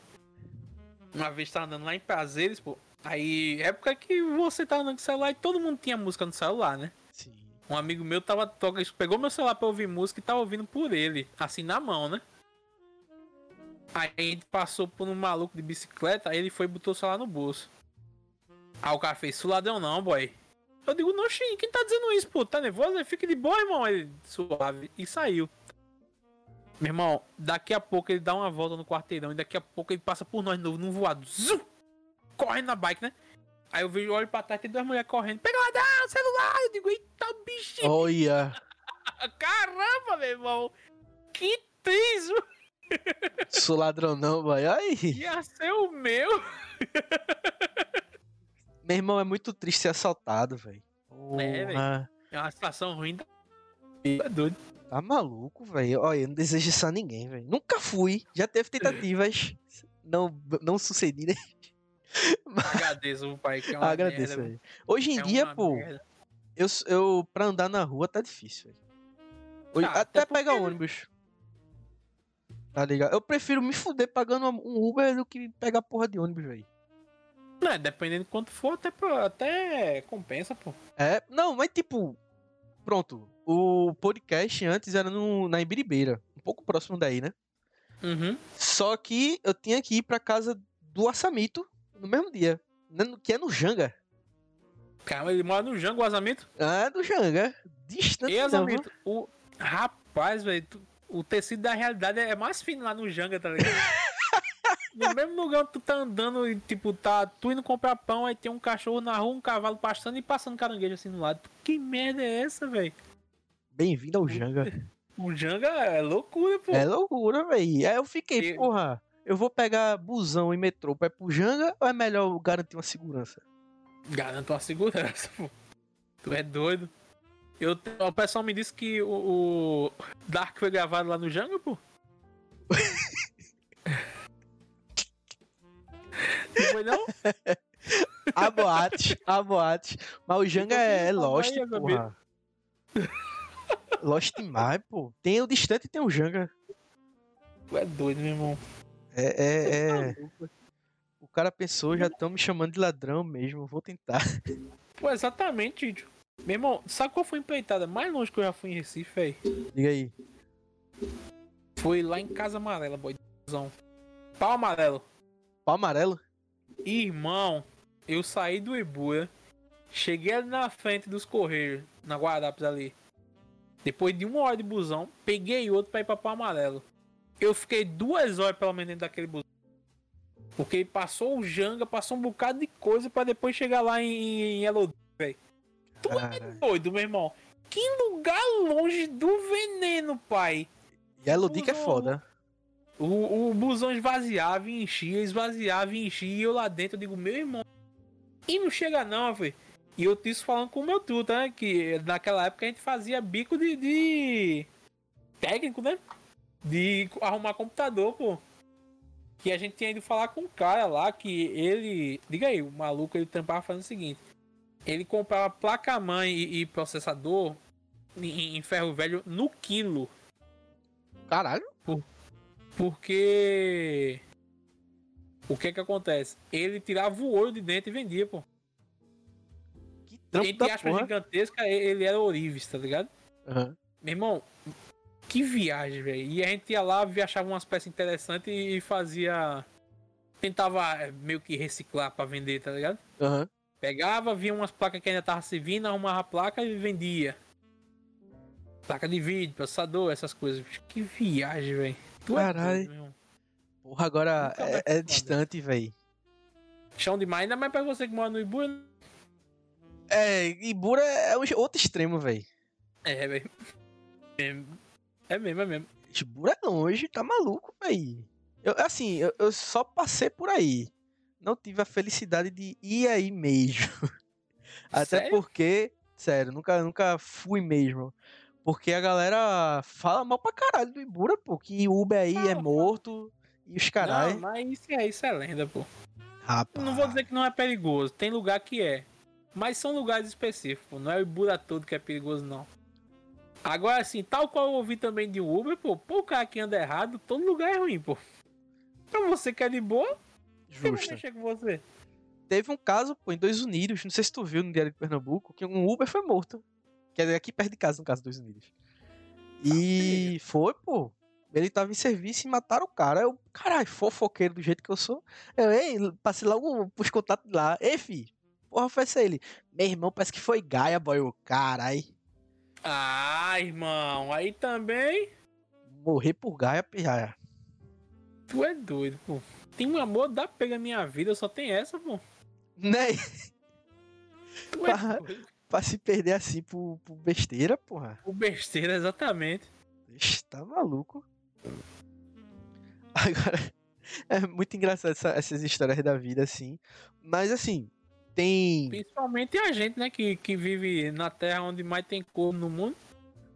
Uma vez tava andando lá em Prazeres, pô. Aí, época que você tava andando com o celular e todo mundo tinha música no celular, né? Sim. Um amigo meu tava toca, pegou meu celular pra ouvir música e tava ouvindo por ele, assim na mão, né? Aí a gente passou por um maluco de bicicleta, aí ele foi e botou o celular no bolso. Aí o cara fez, suladão não, boy. Eu digo, não, Xin, quem tá dizendo isso, pô? Tá nervoso? Fica de boa, irmão. Ele, suave. E saiu. Meu irmão, daqui a pouco ele dá uma volta no quarteirão e daqui a pouco ele passa por nós de novo, num voado. Zum! Correndo na bike, né? Aí eu vejo, olho pra trás, tem duas mulheres correndo. Pega lá, dá, celular! Eu digo, eita, bichinho! Olha, Caramba, meu irmão! Que triso! sou ladrão não, vai. Ai, Ia ser o meu! meu irmão, é muito triste ser assaltado, velho. É, velho. É uma situação ruim da. É doido. Tá maluco, velho. Olha, eu não desejo isso a ninguém, velho. Nunca fui. Já teve tentativas não, não sucedidas. Agradeço o pai, que é uma Agradeço, merda. Hoje em é dia, pô, merda. eu, eu pra andar na rua tá difícil. Hoje- Ah, até até pegar porque- ônibus. Tá ligado? Eu prefiro me fuder pagando um Uber do que pegar porra de ônibus, velho. Não, é, dependendo de quanto for, até, até compensa, pô. É, não, mas tipo, pronto. O podcast antes era no, na Ibiribeira, um pouco próximo daí, né? Uhum. Só que eu tinha que ir pra casa do Assamito no mesmo dia, né, no- que é no Janga. Caramba, ele mora no Jango, o Azamito. Ah, do Janga. Distante Azamito, o rapaz, velho, o tecido da realidade é mais fino lá no Janga, tá ligado? no mesmo lugar onde tu tá andando e, tipo, tá tu indo comprar pão, aí tem um cachorro na rua, um cavalo pastando e passando caranguejo assim do lado. Que merda é essa, velho? Bem-vindo ao Janga. O Janga é loucura, pô. É loucura, velho. Aí eu fiquei, Eu- porra, eu vou pegar busão e metrô pra ir pro Janga ou é melhor garantir uma segurança? Garanto uma segurança, pô. Tu é doido. Eu, o pessoal me disse que o, o Dark foi gravado lá no Jango, pô. Não foi não? Há boates, há boates. Mas o Janga tô é, é Lost, porra. Lost demais, pô. Tem o distante e tem o Janga. Tu é doido, meu irmão. É, é, é. Maluco. O cara pensou, já estão me chamando de ladrão mesmo. Vou tentar. Pô, exatamente, Tito. Meu irmão, sabe qual foi a empreitada mais longe que eu já fui em Recife, velho? Diga aí. Foi lá em Casa Amarela, boy. Zão. Pau amarelo. Pau amarelo? Irmão, eu saí do Ibuia, cheguei ali na frente dos Correios, na Guarapes ali. Depois de uma hora de busão, peguei outro pra ir pra Pau Amarelo. Eu fiquei duas horas pelo menos dentro daquele busão. Porque passou o Janga, passou um bocado de coisa pra depois chegar lá em, em Elodie, velho. Tu é doido, meu irmão. Que lugar longe do veneno, pai. E Elodie que é foda. O, o busão esvaziava e enchia, esvaziava e enchia. E eu lá dentro, eu digo, meu irmão. E não chega não, velho. E eu tô isso falando com o meu truta, né? Que naquela época a gente fazia bico de, de técnico, né? De arrumar computador, pô. Que a gente tinha ido falar com um cara lá que ele. Diga aí, o maluco ele tampava fazendo o seguinte. Ele comprava placa-mãe e, e processador em, em ferro velho no quilo. Caralho. Porque. O que que acontece? Ele tirava o ouro de dentro e vendia, pô. Que trampo Entre aspas porra. gigantesca, ele era ourives, tá ligado? Aham. Meu irmão, que viagem, velho. E a gente ia lá, achava umas peças interessantes e fazia. Tentava eh, meio que reciclar pra vender, tá ligado? Aham. Pegava, via umas placas que ainda tava servindo, arrumava a placa e vendia. Placa de vídeo, processador, essas coisas. Que viagem, velho. Caralho. É Porra, agora é, é distante, velho. Chão demais, ainda mais pra você que mora no Ibura. É, Ibura é outro extremo, velho. É, velho. É mesmo, é mesmo. Ibura não, hoje tá maluco, velho. Eu, assim, eu, eu, só passei por aí. Não tive a felicidade de ir aí mesmo. Até sério? porque, sério, nunca, nunca fui mesmo. Porque a galera fala mal pra caralho do Ibura, pô. Que o Uber aí é morto e os caras. Não, mas isso é, isso é lenda, pô. Rapaz. Não vou dizer que não é perigoso. Tem lugar que é. Mas são lugares específicos. Não é o Ibura todo que é perigoso, não. Agora, assim, tal qual eu ouvi também de Uber, pô, pô, o cara que anda errado, todo lugar é ruim, pô. Pra você que é de boa, Justo. mexer com você. Teve um caso, pô, em Dois Unidos, não sei se tu viu no Diário de Pernambuco, que um Uber foi morto. Que é aqui perto de casa, no caso Dois Unidos. E ah, foi, pô. Ele tava em serviço e mataram o cara. Eu, caralho, fofoqueiro do jeito que eu sou. Eu, ei, passei logo pros contatos lá. Ei, fi, porra foi essa ele? Meu irmão, parece que foi Gaia, boy. O caralho. Ah, irmão, aí também. Morrer por Gaia, pirraia. Tu é doido, pô. Tem um amor da pega minha vida, só tem essa, pô. Né? Tu é pra, doido. pra se perder assim por, por besteira, porra. Por besteira, exatamente. Ixi, tá maluco. Agora, é muito engraçado essa, essas histórias da vida, assim. Mas assim, tem. Principalmente a gente, né, que, que vive na terra onde mais tem corno no mundo.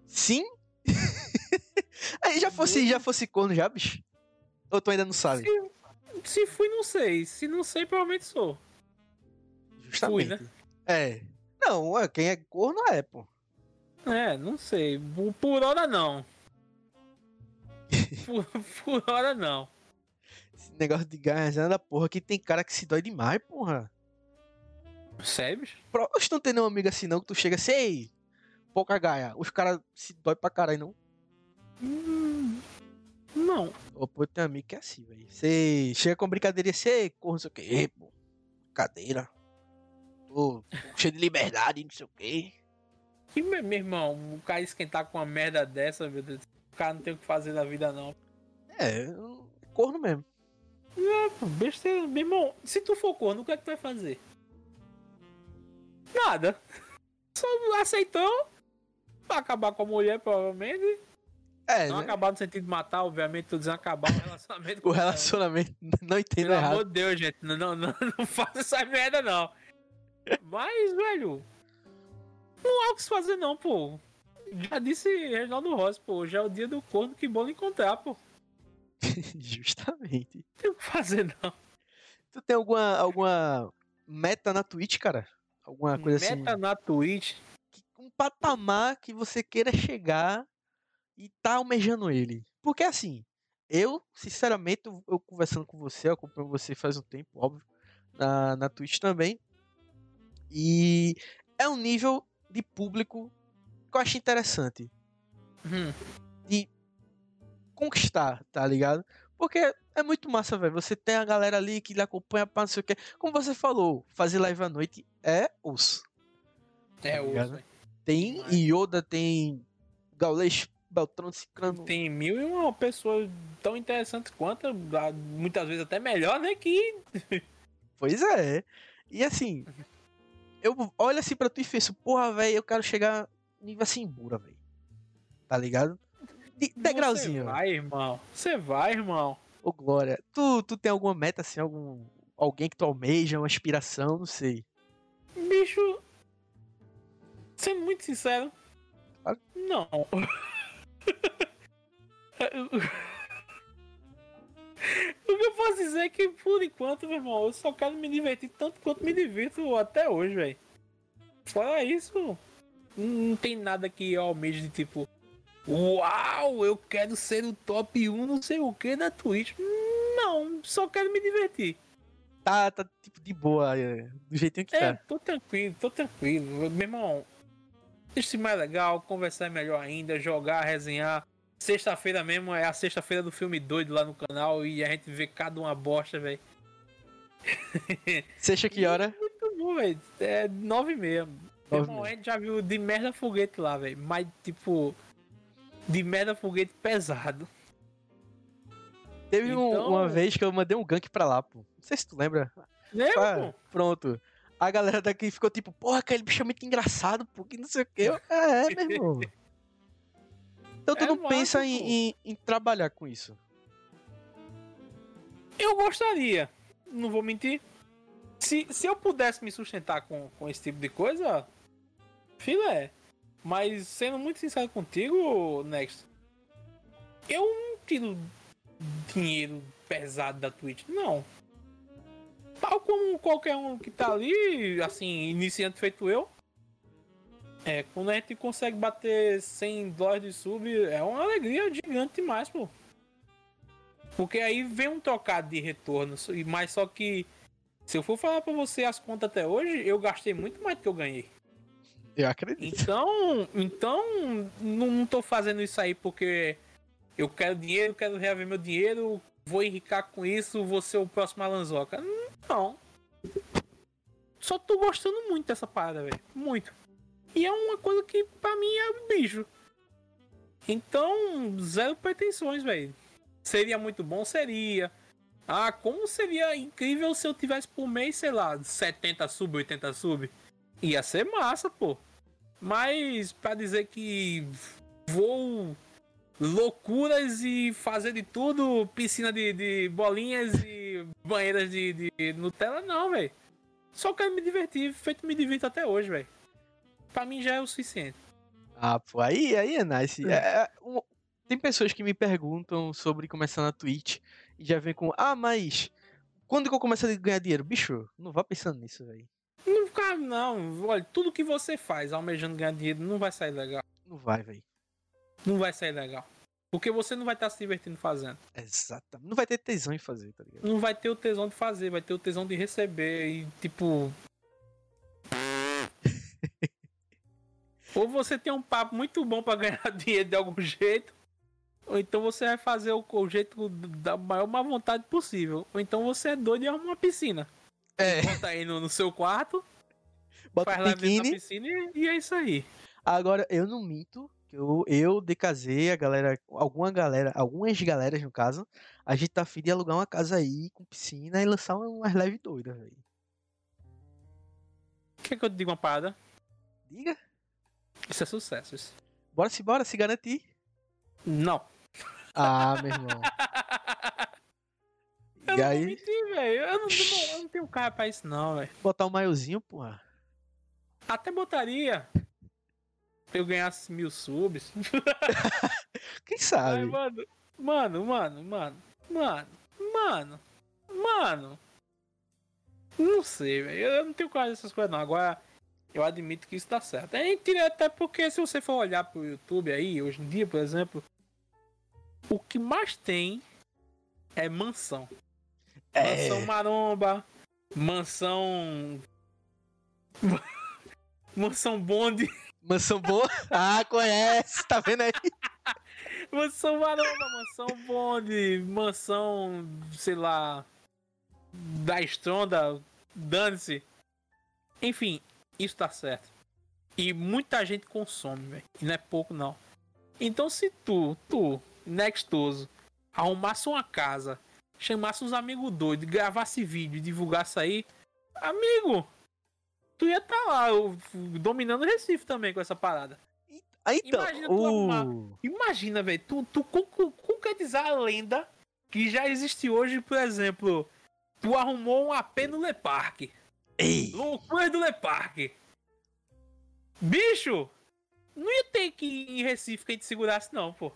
Sim. Aí já fosse, já fosse corno já, bicho? Ou tu ainda não sabe? Se, se fui, não sei. Se não sei, provavelmente sou. Justamente. Fui, né? É. Não, quem é corno é, pô. É, não sei. Por hora não. por, por hora não. Esse negócio de garra da porra que tem cara que se dói demais, porra. Sério? Você não tem nenhum amigo assim não que tu chega assim, ei, pouca gaia. Os caras se dói pra caralho, não? Hum, não. Ô, pô, tem amigo que é assim, velho. Você chega com brincadeira e você corre, não sei o que. Ei, pô, cadeira. Tô cheio de liberdade, não sei o que. E, meu, meu irmão, o cara esquentar com uma merda dessa, meu Deus. O cara não tem o que fazer na vida, não. É, corno mesmo. É, besteira. Meu irmão, se tu for corno, o que é que tu vai fazer? Nada. Só aceitou pra acabar com a mulher, provavelmente. É, não né? acabar no sentido de matar, obviamente, tô dizendo acabar o relacionamento. o relacionamento, não entendo Pelo errado. Pelo amor de Deus, gente, não, não, não, não faça essa merda, não. Mas, velho, não há o que se fazer, não, pô. Já disse Reginaldo Rossi, pô, já é o dia do corno, que bom encontrar, pô. Justamente. Não tem o que fazer, não. Tu tem alguma, alguma meta na Twitch, cara? Alguma coisa Meta assim. Meta na Twitch. Um patamar que você queira chegar e tá almejando ele. Porque assim, eu, sinceramente, eu conversando com você, eu acompanho você faz um tempo, óbvio, na, na Twitch também. E é um nível de público que eu acho interessante. Uhum. De conquistar, tá ligado? Porque é muito massa, velho. Você tem a galera ali que lhe acompanha pra não sei o que. Como você falou, fazer live à noite é osso. É tá osso. Tem Yoda, tem Gaules, Beltrão, Ciclano. Tem mil e uma pessoa tão interessante quanto, muitas vezes até melhor, né? Que. pois é. E assim, eu olho assim pra tu e penso, porra, velho, eu quero chegar nível assim, bura, velho. Tá ligado? De, degrauzinho. Você vai, irmão. Você vai, irmão. Ô, Glória, tu, tu tem alguma meta assim, algum alguém que tu almeja, uma inspiração, não sei. Bicho, sendo muito sincero, claro. não. o que eu posso dizer é que, por enquanto, meu irmão, eu só quero me divertir tanto quanto me divirto até hoje, velho. Fora isso, não tem nada que eu almeje de tipo, Uau, eu quero ser o top 1 não sei o que da Twitch. Não, só quero me divertir. Tá, tá tipo de boa, é, do jeitinho que é, tá. tô tranquilo, tô tranquilo. Meu irmão, isso mais legal, conversar é melhor ainda, jogar, resenhar. Sexta-feira mesmo é a sexta-feira do filme doido lá no canal e a gente vê cada uma bosta, velho. Sexta que hora? Muito bom, velho. É nove e meia. Irmão, a gente já viu de merda foguete lá, velho. Mas, tipo, de merda foguete pesado. Teve um- Então- uma vez que eu mandei um gank pra lá, pô. Não sei se tu lembra. Lembra, Ah, pronto. A galera daqui ficou tipo, porra, aquele bicho é muito engraçado, pô, que não sei o quê. Eu, é, meu irmão. Então tu É não massa, pensa em, em- em trabalhar com isso. Eu gostaria, não vou mentir. Se, se eu pudesse me sustentar com, com esse tipo de coisa, filé. Mas sendo muito sincero contigo, Next, eu não tiro dinheiro pesado da Twitch, não. Tal como qualquer um que tá ali, assim, iniciante feito eu. É, quando a gente consegue bater 100 dólares de sub, é uma alegria gigante demais, pô. Porque aí vem um trocado de retorno. Mas só que, se eu for falar pra você as contas até hoje, eu gastei muito mais do que eu ganhei. Eu acredito. Então, então não, tô fazendo isso aí porque eu quero dinheiro, quero reaver meu dinheiro, vou enricar com isso, vou ser o próximo Alanzoca. Não. Só tô gostando muito dessa parada, velho. Muito. E é uma coisa que pra mim é um bicho. Então, zero pretensões, velho. Seria muito bom? Seria. Ah, como seria incrível se eu tivesse por mês, sei lá, 70 sub, 80 sub. Ia ser massa, pô. Mas pra dizer que vou loucuras e fazer de tudo, piscina de, de bolinhas e banheiras de, de Nutella, não, velho. Só quero me divertir, feito me divirto até hoje, velho. Pra mim já é o suficiente. Ah, pô, aí, aí é nice. É, é, um- tem pessoas que me perguntam sobre começar na Twitch e já vem com, ah, mas quando que eu começo a ganhar dinheiro? Bicho, não vá pensando nisso, velho. Não, cara, não. Olha, tudo que você faz almejando ganhar dinheiro não vai sair legal. Não vai, velho. Não vai sair legal. Porque você não vai estar se divertindo fazendo. Exatamente. Não vai ter tesão em fazer, tá ligado? Não vai ter o tesão de fazer, vai ter o tesão de receber e tipo. ou você tem um papo muito bom pra ganhar dinheiro de algum jeito, ou então você vai fazer o, o jeito da maior má vontade possível. Ou então você é doido e arruma uma piscina. É, Bota aí no, no seu quarto, bota faz o lá dentro da biquíni. piscina e, e é isso aí. Agora, eu não minto. que Eu, eu DKZ, a galera, alguma galera, algumas galeras no caso, a gente tá afim de alugar uma casa aí com piscina e lançar umas lives doidas, velho. Quer que eu te diga uma parada? Diga. Isso é sucesso. Isso. Bora se bora, se garantir. Não. Ah, meu irmão. Eu E aí, mentir, velho. Eu não, eu não tenho cara pra isso, não, velho. botar o maiozinho, porra. Até botaria. Se eu ganhasse mil subs. Quem Ai, sabe? mano, mano, mano, mano, mano, mano, mano. Não sei, velho. Eu não tenho coragem dessas coisas, não. Agora, eu admito que isso dá certo. É mentira, até porque se você for olhar pro YouTube aí, hoje em dia, por exemplo, o que mais tem é mansão. É. Mansão maromba, mansão. mansão bonde. Mansão boa? Ah, conhece, tá vendo aí? Mansão maromba, mansão bonde, mansão, sei lá, da estronda, dane-se. Enfim, isso tá certo. E muita gente consome, velho. E não é pouco, não. Então se tu, tu, nextoso, arrumasse uma casa, chamasse uns amigos doidos, gravasse vídeo divulgasse aí, amigo, tu ia estar lá, o- dominando o Recife também com essa parada. Ah, então, Imagina tu arrumar. o... Imagina, velho, tu, tu con- con- concretizar a lenda que já existe hoje, por exemplo, tu arrumou um AP no Le Parque. Ei, Loucura do Le Parque. Bicho, não ia ter que ir em Recife que a gente segurasse, não, pô.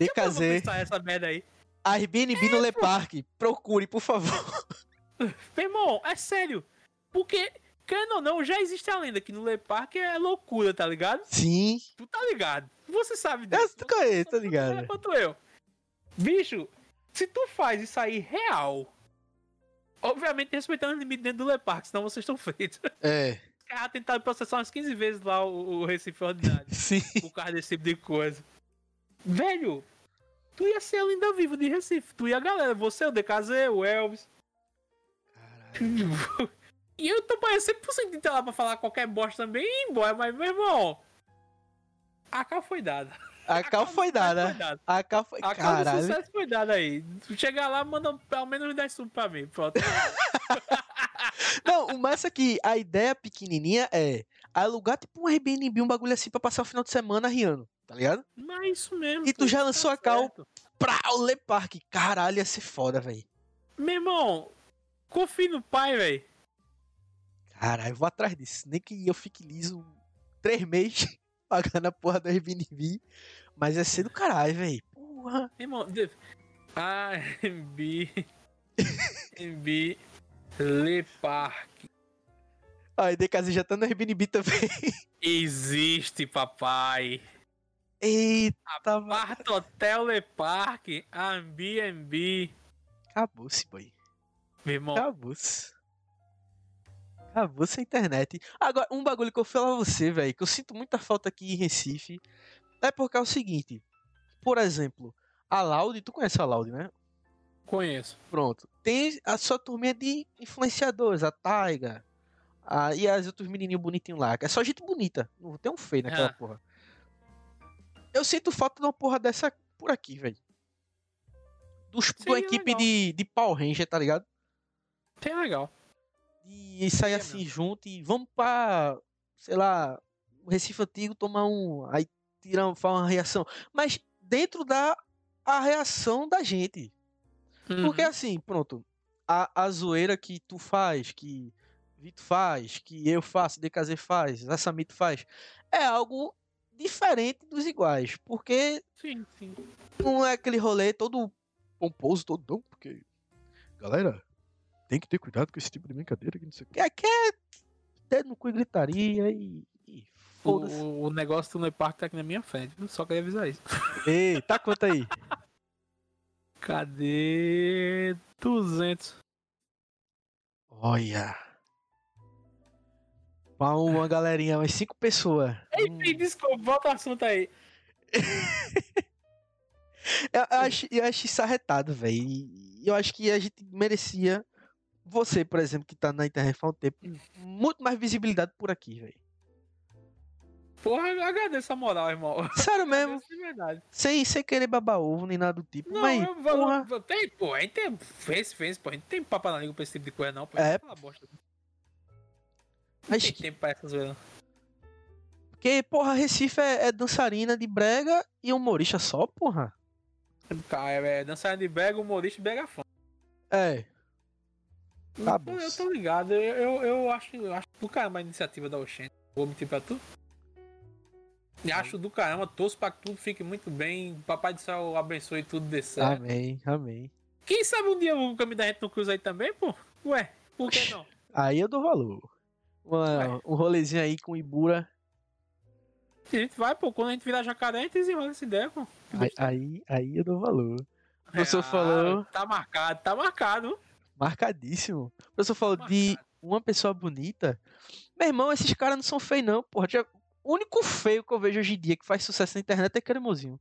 Eu DKZ, essa merda aí. Airbnb no Le Parc, procure, por favor. Meu irmão, é sério. Porque, querendo ou não, já existe a lenda que no Le Parque é loucura, tá ligado? Sim, Tu tá ligado. Você sabe eu disso. tô, conheço, tô Tanto ligado. quanto eu. Bicho, se tu faz isso aí real, obviamente respeitando o limite dentro do Le Parque, senão vocês estão feitos. É, Os caras tentaram processar umas 15 vezes lá o, o Recife Ordinário sim. por causa desse tipo de coisa. Velho, tu ia ser a lenda viva de Recife. Tu e a galera, você, o DKZ, o Elvis. E eu tô parecendo 100% de ter lá pra falar qualquer bosta também e ir embora, mas meu irmão. A cara foi dada. A cal foi dada. dado. A cal foi. A do Caralho. sucesso foi dada aí. Tu chegar lá, manda pelo menos 10 subs pra mim. Pronto. Não, o massa é que a ideia pequenininha é alugar tipo um Airbnb, um bagulho assim pra passar o final de semana riando, tá ligado? Mas é isso mesmo. E tu já tá lançou a cal? Pra o Le Parque. Caralho, ia ser foda, velho. Meu irmão, confia no pai, velho. Caralho, eu vou atrás disso. Nem que eu fique liso três meses pagando a porra do Airbnb. Mas ia ser do caralho, velho. Porra. Meu irmão, de- AMB. MB. Le Parque. Ó, e DKZ já tá no Airbnb também. Existe, papai. Eita, mano. Quarto Hotel Le Parque. Airbnb. Acabou-se, boy. Meu irmão, Acabou-se. Acabou-se a internet. Agora, um bagulho que eu falo a você, velho, que eu sinto muita falta aqui em Recife, é porque é o seguinte. Por exemplo, a Laude, tu conhece a Laude, né? conheço. Pronto. Tem a sua turminha de influenciadores, a Taiga. a- e as outros menininhos bonitinhos lá. É só gente bonita. Não tem um feio naquela É. porra. Eu sinto falta de uma porra dessa por aqui, velho. Dos- De uma Seria equipe legal. de, de Power Ranger, tá ligado? Tem legal. E sair Seria assim junto e vamos pra, sei lá, o Recife Antigo tomar um. Aí tirar, faz uma reação. Mas dentro da a reação da gente. Porque Uhum. assim, pronto. A, a zoeira que tu faz, que Vitor faz, que eu faço, DKZ faz, a Samito faz, é algo diferente dos iguais. Porque Sim, sim. não é aquele rolê todo pomposo, todo porque. Galera, tem que ter cuidado com esse tipo de brincadeira que não sei o que. É que é dedo no cu e gritaria e. e Foda-se. O, o negócio do Le Parque tá aqui na minha frente. Só queria avisar isso. Ei, tá quanto aí? Cadê 200? Olha. Pra uma galerinha, umas cinco pessoas. Hum. Ei, desculpa, volta o assunto aí. Eu, acho, eu acho isso arretado, velho. Eu acho que a gente merecia. Você, por exemplo, que tá na internet faz um tempo, muito mais visibilidade por aqui, velho. Porra, eu agradeço a moral, irmão. Sério mesmo, de verdade. sem, sem querer babar ovo nem nada do tipo. Não, mas, eu porra, Tem, pô, a gente tem. Fez, fez, pô. A gente tem papo na língua pra esse tipo de coisa, não. Pô, É. Fala Não mas tem tempo pra. Porque, porra, Recife é, é dançarina de brega e humorista só, porra. Cara, é dançarina de brega, humorista e brega fã. É. Tá Pô, bom. Eu tô ligado. Eu, eu, eu acho, eu acho do caramba a iniciativa da Oxente. Vou mentir pra tu. E acho do caramba, torço pra que tudo fique muito bem. Papai do céu abençoe tudo dê certo. Amém, amém. Quem sabe um dia o caminho da gente não cruza aí também, pô? Ué, por que não? Aí eu dou valor. Uma- um rolezinho aí com Ibura. A gente vai, pô. Quando a gente virar jacaré, a gente desenrola essa ideia, pô. Aí, aí, aí eu dou valor. O professor Ah, falou, Tá marcado, tá marcado. marcadíssimo. O professor falou de Marcado. uma pessoa bonita. Meu irmão, esses caras não são feios, não, porra. Já- O único feio que eu vejo hoje em dia que faz sucesso na internet é cremosinho.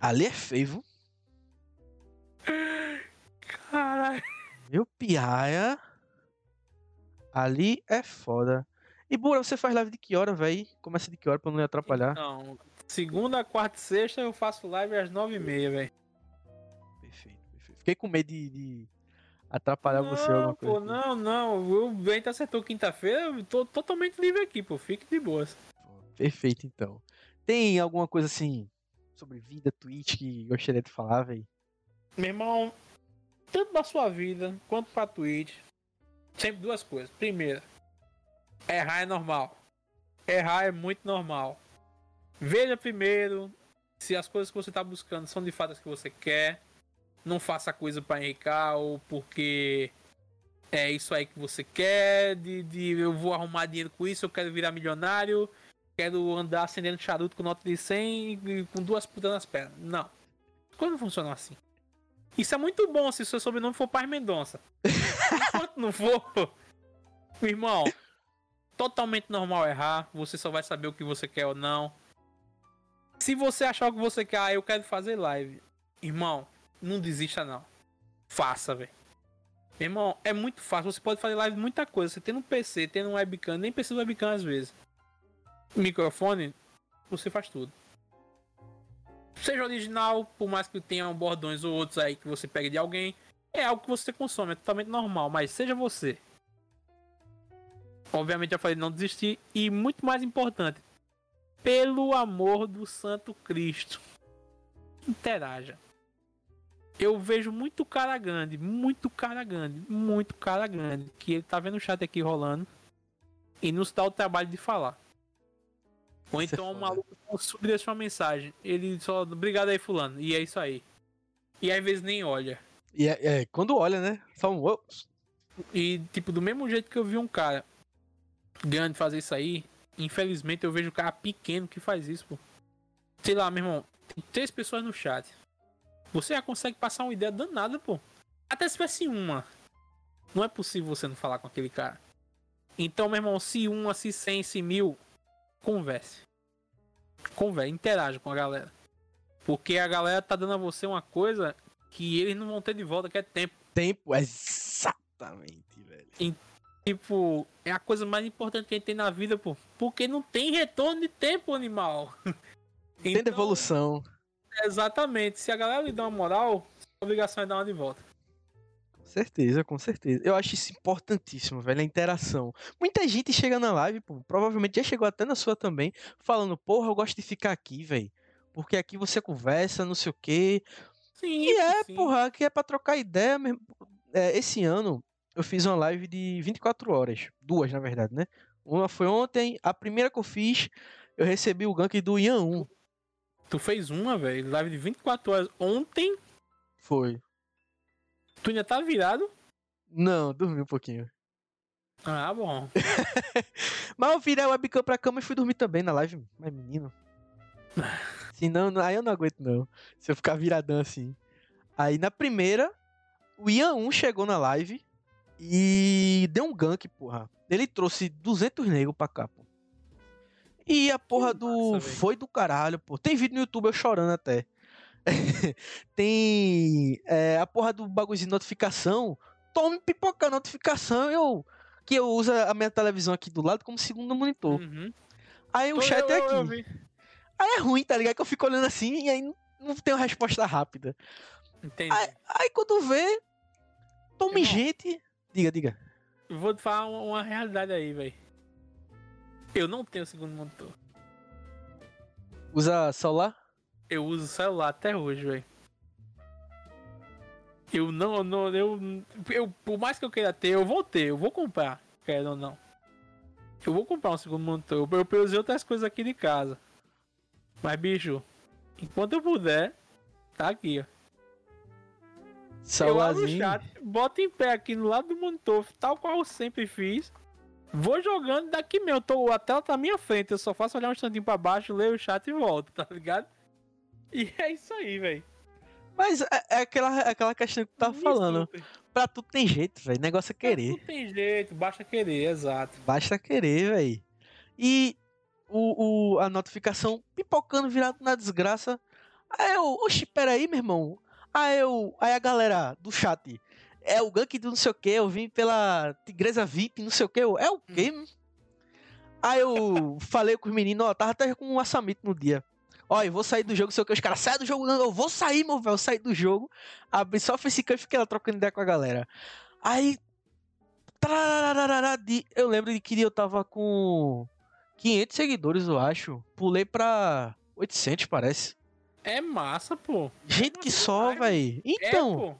Ali é feio, viu? Caralho. Meu piaia. Ali é foda. E Bura, você faz live de que hora, véi? Começa de que hora pra não me atrapalhar? Então, segunda, quarta e sexta eu faço live às nove e meia, velho. Perfeito, perfeito. Fiquei com medo de, de atrapalhar você Não, alguma coisa. pô, assim. não, não. O Bento acertou quinta-feira, eu tô totalmente livre aqui, pô. Fique de boas. Perfeito, então. Tem alguma coisa assim sobre vida, Twitch que gostaria de falar, véi? Meu irmão, tanto na sua vida quanto pra Twitch, sempre duas coisas. Primeira, errar é normal. Errar é muito normal. Veja primeiro se as coisas que você tá buscando são de fato as que você quer. Não faça coisa pra enricar ou porque é isso aí que você quer. De, de eu vou arrumar dinheiro com isso, eu quero virar milionário. Quero andar acendendo charuto com nota de 100 e com duas putas nas pernas. Não. Não funcionam assim. Isso é muito bom se o seu sobrenome for Paz Mendonça. Enquanto não for, irmão, totalmente normal errar. Você só vai saber o que você quer ou não. Se você achar o que você quer, ah, eu quero fazer live. Irmão, não desista não. Faça, velho. Irmão, é muito fácil. Você pode fazer live muita coisa. Você tem um PC, tem um webcam, nem precisa de webcam às vezes. Microfone, você faz tudo. Seja original, por mais que tenha bordões ou outros aí que você pegue de alguém, é algo que você consome, é totalmente normal, mas seja você. Obviamente eu falei não desistir e muito mais importante, pelo amor do Santo Cristo, interaja. Eu vejo muito cara grande, muito cara grande, muito cara grande, que ele tá vendo o chat aqui rolando e nos dá o trabalho de falar. Ou Isso é então o foda. maluco deixa uma mensagem, ele só, obrigado aí fulano, e é isso aí. E às vezes nem olha. E é, é, quando olha, né? Só um. "Ups". E, tipo, do mesmo jeito que eu vi um cara grande fazer isso aí, infelizmente eu vejo um cara pequeno que faz isso, pô. Sei lá, meu irmão, tem três pessoas no chat. Você já consegue passar uma ideia danada, pô. Até se tivesse uma. Não é possível você não falar com aquele cara. Então, meu irmão, se uma, se cem, se mil, converse. Converse, interaja com a galera. Porque a galera tá dando a você uma coisa que eles não vão ter de volta, que é tempo. Tempo, exatamente, velho. Tipo, é a coisa mais importante que a gente tem na vida, pô. Porque não tem retorno de tempo, animal. Tem Então, devolução. Exatamente. Se a galera lhe dá uma moral, a obrigação é dar uma de volta. Com certeza, com certeza. Eu acho isso importantíssimo, velho, a interação. Muita gente chega na live, pô, provavelmente já chegou até na sua também, falando, porra, eu gosto de ficar aqui, velho. Porque aqui você conversa, não sei o quê. Sim, E é, sim. porra, aqui é pra trocar ideia mesmo. É, esse ano eu fiz uma live de 24 horas. Duas, na verdade, né? Uma foi ontem, a primeira que eu fiz, eu recebi o gank do Ian 1. Tu fez uma, velho, live de 24 horas ontem. Foi. Tu ainda tá virado? Não, dormi um pouquinho. Ah, bom. Mas eu virei a webcam pra cama e fui dormir também na live. Mas, menino. Se não, não- aí eu não aguento, não. Se eu ficar viradão assim. Aí na primeira, o Ian 1 chegou na live e deu um gank, porra. Ele trouxe 200 negros pra cá, pô. E a porra do. massa, foi do caralho, pô. Tem vídeo no YouTube eu chorando até. Tem é, a porra do bagulho de notificação. Tome pipoca notificação. Eu. Que eu uso a minha televisão aqui do lado como segundo monitor. Uhum. Aí o Eu- chat é eu- eu aqui. Aí é ruim, tá ligado? Que eu fico olhando assim e aí não, não tem uma resposta rápida. Entendi. Aí, aí quando vê, tome Irmão. gente. Diga, diga. Vou te falar uma, uma realidade aí, velho. Eu não tenho segundo monitor. Usa celular? Eu uso celular até hoje, velho. Eu não, não eu, eu, por mais que eu queira ter, eu vou ter, eu vou comprar, quero ou não. Eu vou comprar um segundo monitor. Eu, usei outras coisas aqui de casa. Mas, bicho, enquanto eu puder, tá aqui, ó. Eu abro o Celularzinho. chat, boto em pé aqui no lado do monitor, tal qual eu sempre fiz. Vou jogando daqui mesmo. Tô, a tela tá à minha frente. Eu só faço olhar um instantinho pra baixo, ler o chat e volto, tá ligado? E é isso aí, velho. Mas é, é aquela, é aquela questão que tu tava Me falando. desculpem. Pra tudo tem jeito, velho. Negócio é querer. Não tem jeito, basta querer, exato. Basta querer, velho. E o, o, a notificação pipocando virado na desgraça. Aí eu, oxi, peraí, meu irmão. Aí eu, aí a galera do chat, é o gank do não sei o que, eu vim pela Tigresa VIP, não sei o que, é o quê? Aí eu falei com os meninos, ó, tava até com um assamito no dia. Ó, eu vou sair do jogo, sei o que, os caras, sai do jogo, não, eu vou sair, meu velho, saí do jogo. Abri só o facecam e fiquei lá trocando ideia com a galera. Aí de- Eu lembro de que eu tava com 500 seguidores, eu acho. Pulei pra 800, parece. É massa, pô. Gente que massa só, demais, véi. Então, É, pô.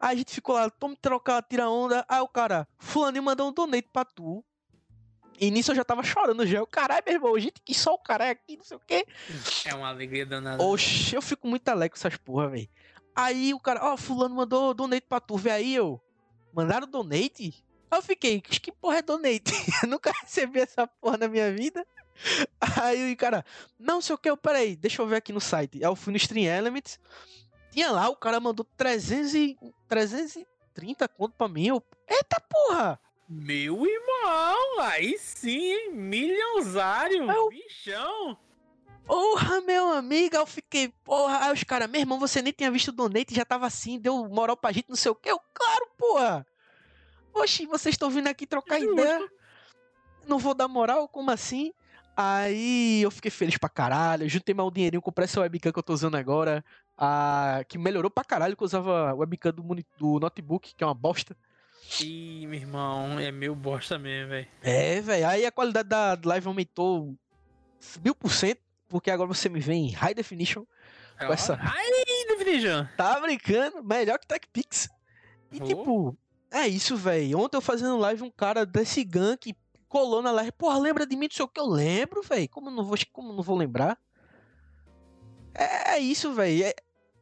aí a gente ficou lá, toma trocar, tira onda. Aí o cara, fulaninho mandou um donate pra tu. E nisso eu já tava chorando já. Eu, caralho, meu irmão, gente que só o cara é aqui, não sei o quê. É uma alegria danada. Oxe, eu fico muito alegre com essas porra, velho. Aí o cara, ó, fulano mandou donate pra tu, vê aí eu. Mandaram donate? Aí eu fiquei, que porra é donate? eu nunca recebi essa porra na minha vida. Aí o cara, não sei o que, eu, peraí, deixa eu ver aqui no site. Aí eu fui no Stream Elements. Tinha lá, o cara mandou 300 e, 330 conto pra mim. Eu, eita porra! Meu irmão, aí sim, hein? Milhãosário, Eu- bichão. Porra, meu amigo, eu fiquei, porra, aí os caras, meu irmão, você nem tinha visto o donate, já tava assim, deu moral pra gente, não sei o que, eu, claro, porra. Oxi, vocês estão vindo aqui trocar Justo. ideia, não vou dar moral, como assim? Aí eu fiquei feliz pra caralho, juntei mais um dinheirinho, comprei essa webcam que eu tô usando agora, a... que melhorou pra caralho, que eu usava webcam do, do notebook, que é uma bosta. Ih, meu irmão, é meio bosta mesmo, velho. É, velho, aí a qualidade da live aumentou mil por cento, porque agora você me vê em high definition, Com essa- Ai, Definition. tá brincando, melhor que TechPix. E Oh. tipo, é isso, velho, ontem eu fazendo live, um cara desse gank colou na live, porra, lembra de mim, não sei o que eu lembro, velho, como não vou, como não vou lembrar? É, é isso, velho, é,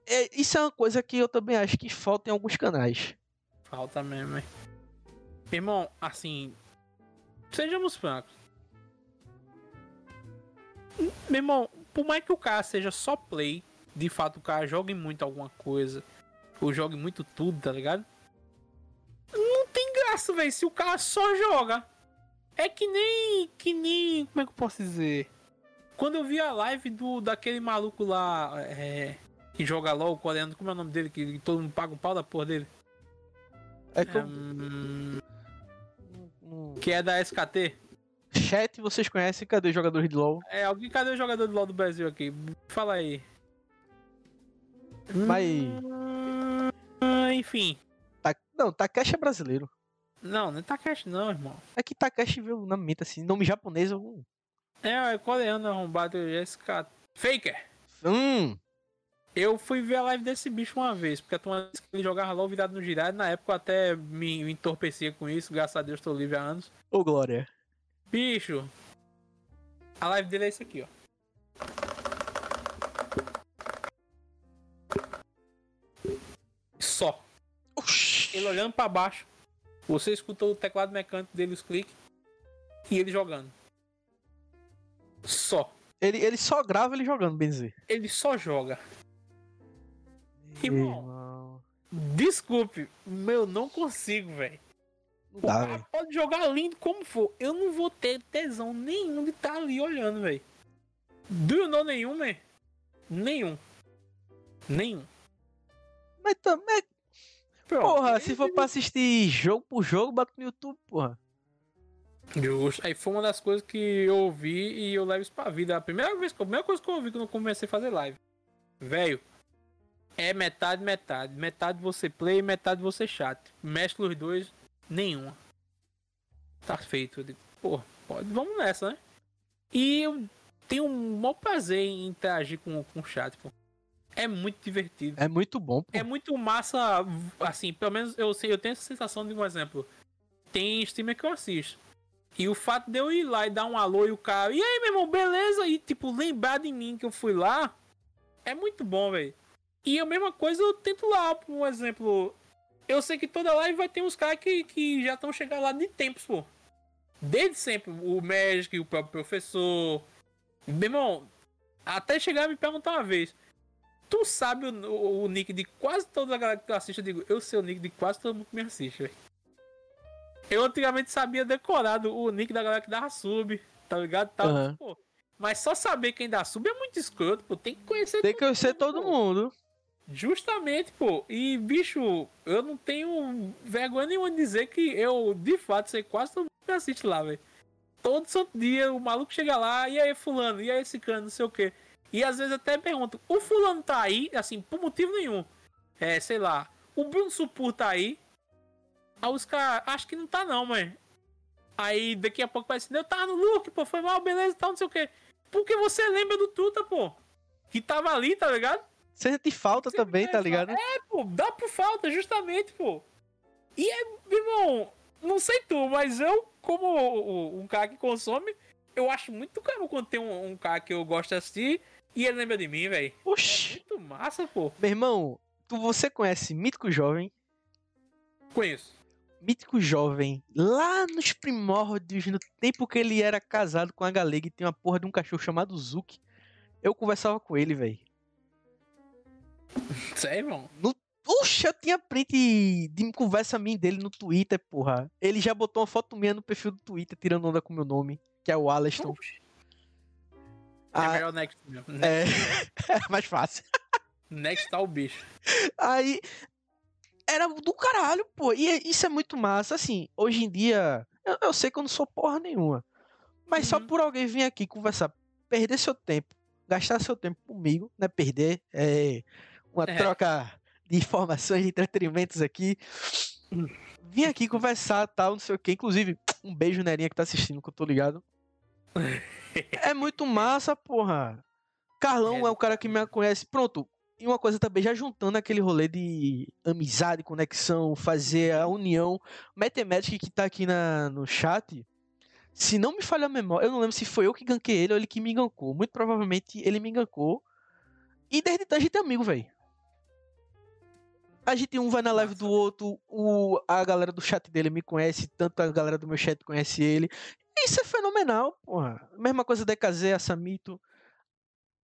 é- isso é uma coisa que eu também acho que falta em alguns canais. Falta mesmo, velho. Irmão, assim. Sejamos francos. Meu irmão, por mais que o cara seja só play, de fato o cara jogue muito alguma coisa, ou jogue muito tudo, tá ligado? Não tem graça, velho, se o cara só joga. É que nem. Que nem. Como é que eu posso dizer? Quando eu vi a live do daquele maluco lá. É, que joga LOL, o coreano, como é o nome dele? Que todo mundo paga um pau da porra dele. É que eu- Hum, no que é da SKT. chat vocês conhecem, cadê os jogadores de LoL? É, alguém, cadê o jogador do LoL do Brasil aqui? Fala aí. Mas- Hum, ah, enfim. Ta- Não, Takeshi é brasileiro. Não, não é Takeshi não, irmão. É que Takeshi veio na mente assim, nome japonês, eu... É, é coreano arrombado SK. Faker! Hum, Eu fui ver a live desse bicho uma vez, porque a turma que ele jogava LOL virado no girado. Na época eu até me, entorpecia com isso, graças a Deus tô livre há anos. ô Glória. Bicho, a live dele é esse aqui, ó. Só. Oxi. Ele olhando pra baixo. Você escutou o teclado mecânico dele, os cliques. E ele jogando. Só. Ele, ele só grava ele jogando, bem dizer. Ele só joga. Irmão. Desculpe, meu, não consigo, velho. Velho. pode jogar lindo como for. Eu não vou ter tesão nenhum de estar ali olhando, velho. Do you know nenhum, man? Nenhum. Nenhum. Mas também, Pronto. porra, se for pra assistir jogo por jogo, bota no YouTube, porra. Justo. Aí foi uma das coisas que eu ouvi e eu levo isso pra vida. A primeira vez, a primeira coisa que eu ouvi quando eu comecei a fazer live. Velho, é metade, metade. Metade você play, metade você chat. Mescla os dois, nenhuma. Tá feito. Digo, pô, pode, vamos nessa, né? E eu tenho um maior prazer em interagir com, com o chat, pô. É muito divertido. É muito bom, pô. É muito massa, assim, pelo menos eu sei, eu tenho essa sensação de um exemplo. Tem streamer que eu assisto. E o fato de eu ir lá e dar um alô e o cara, e aí, meu irmão, beleza? E tipo, lembrar de mim que eu fui lá, é muito bom, velho. E a mesma coisa eu tento lá, por um exemplo. Eu sei que toda live vai ter uns caras que, que já estão chegando lá de tempos, pô. Desde sempre. O Magic, o próprio professor. Meu irmão, até chegar a me perguntar uma vez. Tu sabe o, o- o nick de quase toda a galera que assiste? Eu digo, eu sei o nick de quase todo mundo que me assiste, velho. Eu antigamente sabia decorado o nick da galera que dava sub, tá ligado? Tal, Aham. pô. Mas só saber quem dá sub é muito escroto, pô. Tem que conhecer Tem que conhecer todo pô. mundo. Justamente, pô. E, bicho, eu não tenho vergonha nenhuma de dizer que eu, de fato, sei quase todo mundo que assiste lá, velho. Todo santo dia o maluco chega lá, e aí, fulano, e aí, esse cano, não sei o quê. E às vezes até pergunto, o fulano tá aí, assim, por motivo nenhum. É, sei lá, o Bruno Supur tá aí. Aí os caras, acho que não tá não, mãe. Aí daqui a pouco vai assim, eu tava no look, pô, foi mal, beleza, tal, não sei o quê. Porque você lembra do Tuta, pô. Que tava ali, tá ligado? Sente falta Sempre também, tá ligado? É, pô, dá por falta, justamente, pô. E é, irmão, não sei tu, mas eu, como um cara que consome, eu acho muito caro quando tem um, um cara que eu gosto assistir e ele lembra de mim, velho. É Oxi. muito massa, pô. Meu irmão, tu, você conhece Mítico Jovem? Conheço. Mítico Jovem, lá nos primórdios, no tempo que ele era casado com a galega e tem uma porra de um cachorro chamado Zuki, eu conversava com ele, velho. Sério, irmão? Oxe, eu tinha print de conversa minha dele no Twitter, porra. Ele já botou uma foto minha no perfil do Twitter tirando onda com meu nome, que é o Aleston. Oxi. É Ah, melhor Next mesmo. é, é mais fácil. Next tá o bicho. Aí era do caralho, pô. E é- isso é muito massa. Assim, hoje em dia, eu, eu sei que eu não sou porra nenhuma. Mas só Uhum. por alguém vir aqui conversar, perder seu tempo, gastar seu tempo comigo, né? Perder é uma É. troca de informações, de entretenimentos aqui. Vim aqui conversar, tal, não sei o que. Inclusive, um beijo, Nerinha, que tá assistindo, que eu tô ligado. É muito massa, porra. Carlão É, é o cara que me conhece. Pronto. E uma coisa também, já juntando aquele rolê de amizade, conexão, fazer a união. Matemática que tá aqui na, no chat. Se não me falha a memória, eu não lembro se foi eu que ganquei ele ou ele que me gancou. Muito provavelmente ele me gancou. E desde então a gente é amigo, velho. A gente um vai na live do outro, o, a galera do chat dele me conhece, tanto a galera do meu chat conhece ele. Isso é fenomenal, porra. Mesma coisa da EKZ, a Samito.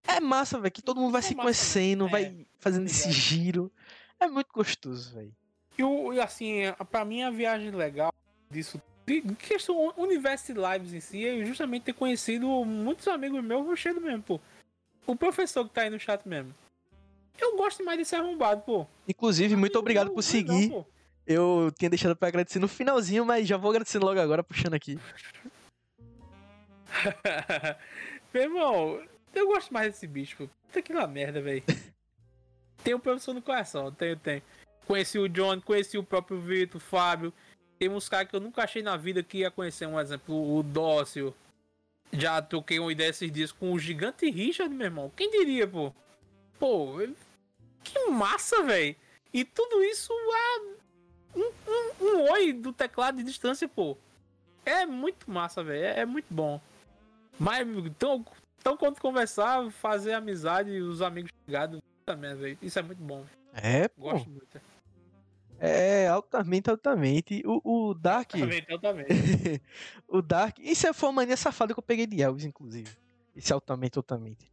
É massa, velho, que todo mundo vai É se massa, conhecendo, é, vai fazendo esse ligado. giro. É muito gostoso, velho. E, assim, pra mim a viagem legal disso, de questão universo de lives em si, é justamente ter conhecido muitos amigos meus rochedo mesmo, pô. O professor que tá aí no chat mesmo. Eu gosto mais de ser arrombado, pô. Inclusive, muito Não, obrigado não, por não, seguir. pô. Eu tinha deixado pra agradecer no finalzinho, mas já vou agradecendo logo agora, puxando aqui. Meu irmão, eu gosto mais desse bicho, pô. Puta que lá merda, velho. Tem o professor no coração, tenho, tenho. Conheci o John, conheci o próprio Vitor, o Fábio. Tem uns caras que eu nunca achei na vida que ia conhecer, um exemplo, o Dócil. Já troquei uma ideia esses dias com o gigante Richard, meu irmão. Quem diria, pô? Pô, que massa, velho. E tudo isso a um, um, um oi do teclado de distância, pô. É muito massa, velho. É, é muito bom. Mas, então, então, quando conversar, fazer amizade e os amigos chegados, puta merda, velho. Isso é muito bom. É, pô. Gosto muito. É, altamente, altamente. O, o Dark. Também, então, também. o Dark. Isso é- foi uma mania safada que eu peguei de Elvis, inclusive. Esse altamente, altamente.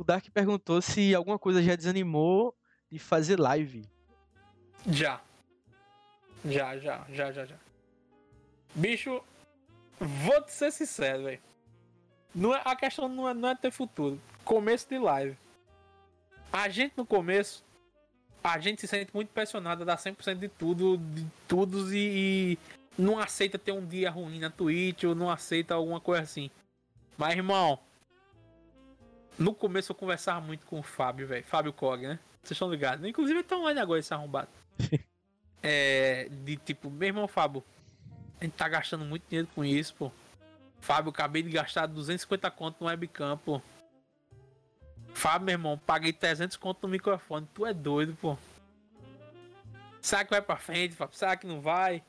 O Dark perguntou se alguma coisa já desanimou de fazer live. Já. Já, já, já, já, já. Bicho, vou te ser sincero, velho. Não é, a questão não é, não é ter futuro. Começo de live. A gente no começo, a gente se sente muito pressionado a dar 100% de tudo, de tudo e, e não aceita ter um dia ruim na Twitch ou não aceita alguma coisa assim. Mas, irmão, no começo eu conversava muito com o Fábio, velho. Fábio Cog, né? Vocês estão ligados? Inclusive tá online agora, esse arrombado. é, de tipo, meu irmão Fábio, a gente tá gastando muito dinheiro com isso, pô. Fábio, acabei de gastar 250 conto no webcam, pô. Fábio, meu irmão, paguei 300 conto no microfone. Tu é doido, pô. Será que vai pra frente, Fábio? Será que não vai?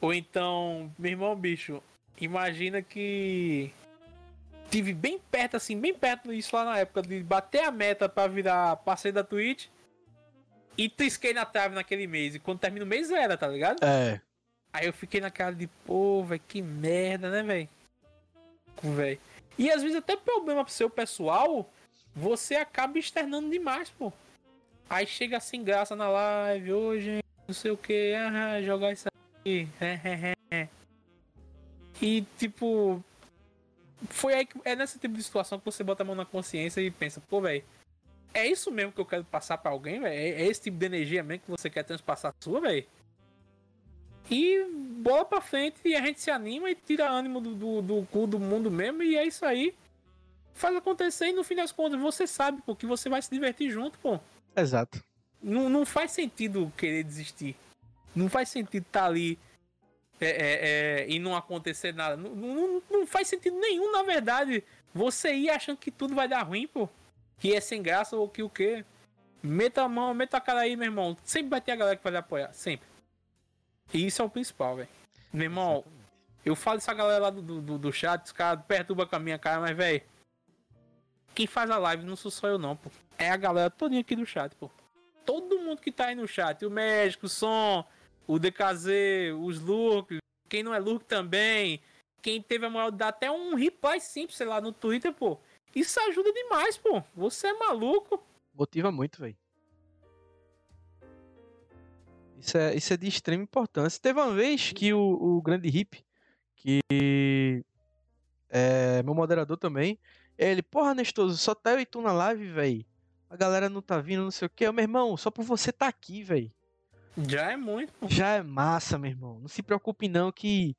Ou então, meu irmão, bicho, imagina que tive bem perto, assim, bem perto disso lá na época, de bater a meta pra virar parceiro da Twitch. E trisquei na trave naquele mês. E quando termina o mês era, tá ligado? É. Aí eu fiquei naquela de, pô, velho, que merda, né, velho? Velho. E às vezes até problema pro seu pessoal, você acaba externando demais, pô. Aí chega sem graça na live, hoje, não sei o que, ah, jogar isso aqui. E tipo. Foi aí que. É nesse tipo de situação que você bota a mão na consciência e pensa, pô, velho. É isso mesmo que eu quero passar pra alguém, velho? É, é esse tipo de energia mesmo que você quer transpassar sua, velho? E bola pra frente e a gente se anima e tira ânimo do, do, do cu do mundo mesmo. E é isso aí. Faz acontecer e no fim das contas você sabe, pô, que você vai se divertir junto, pô. Exato. Não, não faz sentido querer desistir. Não faz sentido estar ali é, é, é, e não acontecer nada. Não, não, não faz sentido nenhum, na verdade. Você ir achando que tudo vai dar ruim, pô. Que é sem graça ou que o quê. Meta a mão, meta a cara aí, meu irmão. Sempre vai ter a galera que vai lhe apoiar. Sempre. E isso é o principal, velho. Meu irmão, eu falo essa galera lá do, do, do chat, os caras perturbam com a minha cara, mas, velho. Quem faz a live não sou só eu, não, pô. É a galera todinha aqui do chat, pô. Todo mundo que tá aí no chat. O médico, o som, o DKZ, os Lurk. Quem não é Lurk também. Quem teve a moral de dar até um reply simples, sei lá, no Twitter, pô. Isso ajuda demais, pô. Você é maluco. Motiva muito, velho. Isso é, isso é de extrema importância. Teve uma vez que o, o grande hip, que é meu moderador também, ele, porra, Nestoso, só tá eu e tu na live, velho. A galera não tá vindo, não sei o que. Meu irmão, só por você tá aqui, velho. Já é muito. Já é massa, meu irmão. Não se preocupe não que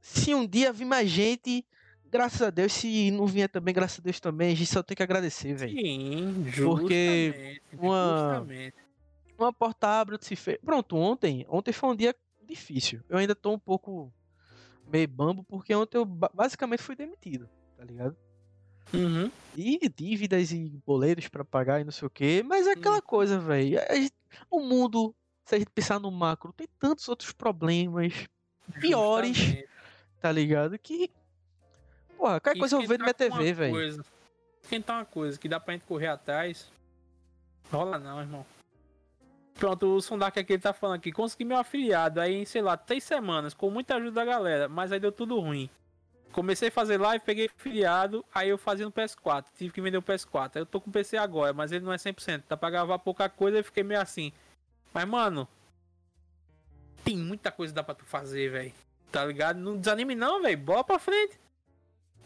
se um dia vir mais gente, graças a Deus, se não vier também, graças a Deus também, a gente só tem que agradecer, velho. Sim, Porque justamente, uma- justamente. Uma porta abre, se fecha. Pronto, ontem, ontem foi um dia difícil. Eu ainda tô um pouco meio bambo, porque ontem eu ba- basicamente fui demitido, tá ligado? Uhum. E dívidas e boletos pra pagar e não sei o quê. Mas é aquela coisa, velho. O mundo, se a gente pensar no macro, tem tantos outros problemas, Piores. Justamente. tá ligado? Que. Porra, qualquer E coisa eu vejo na minha TV, velho. Esquentar uma coisa que dá pra gente correr atrás. Rola não, irmão. Pronto, o Sundark aqui ele tá falando aqui. Consegui meu afiliado aí em, sei lá, três semanas, com muita ajuda da galera, mas aí deu tudo ruim. Comecei a fazer live, peguei afiliado, aí eu fazia no PS4. Tive que vender o PS4. Aí eu tô com o PC agora, mas ele não é 100%. Dá pra gravar pouca coisa e fiquei meio assim. Mas, mano, tem muita coisa que dá pra tu fazer, velho. Tá ligado? Não desanime não, velho. Bola pra frente.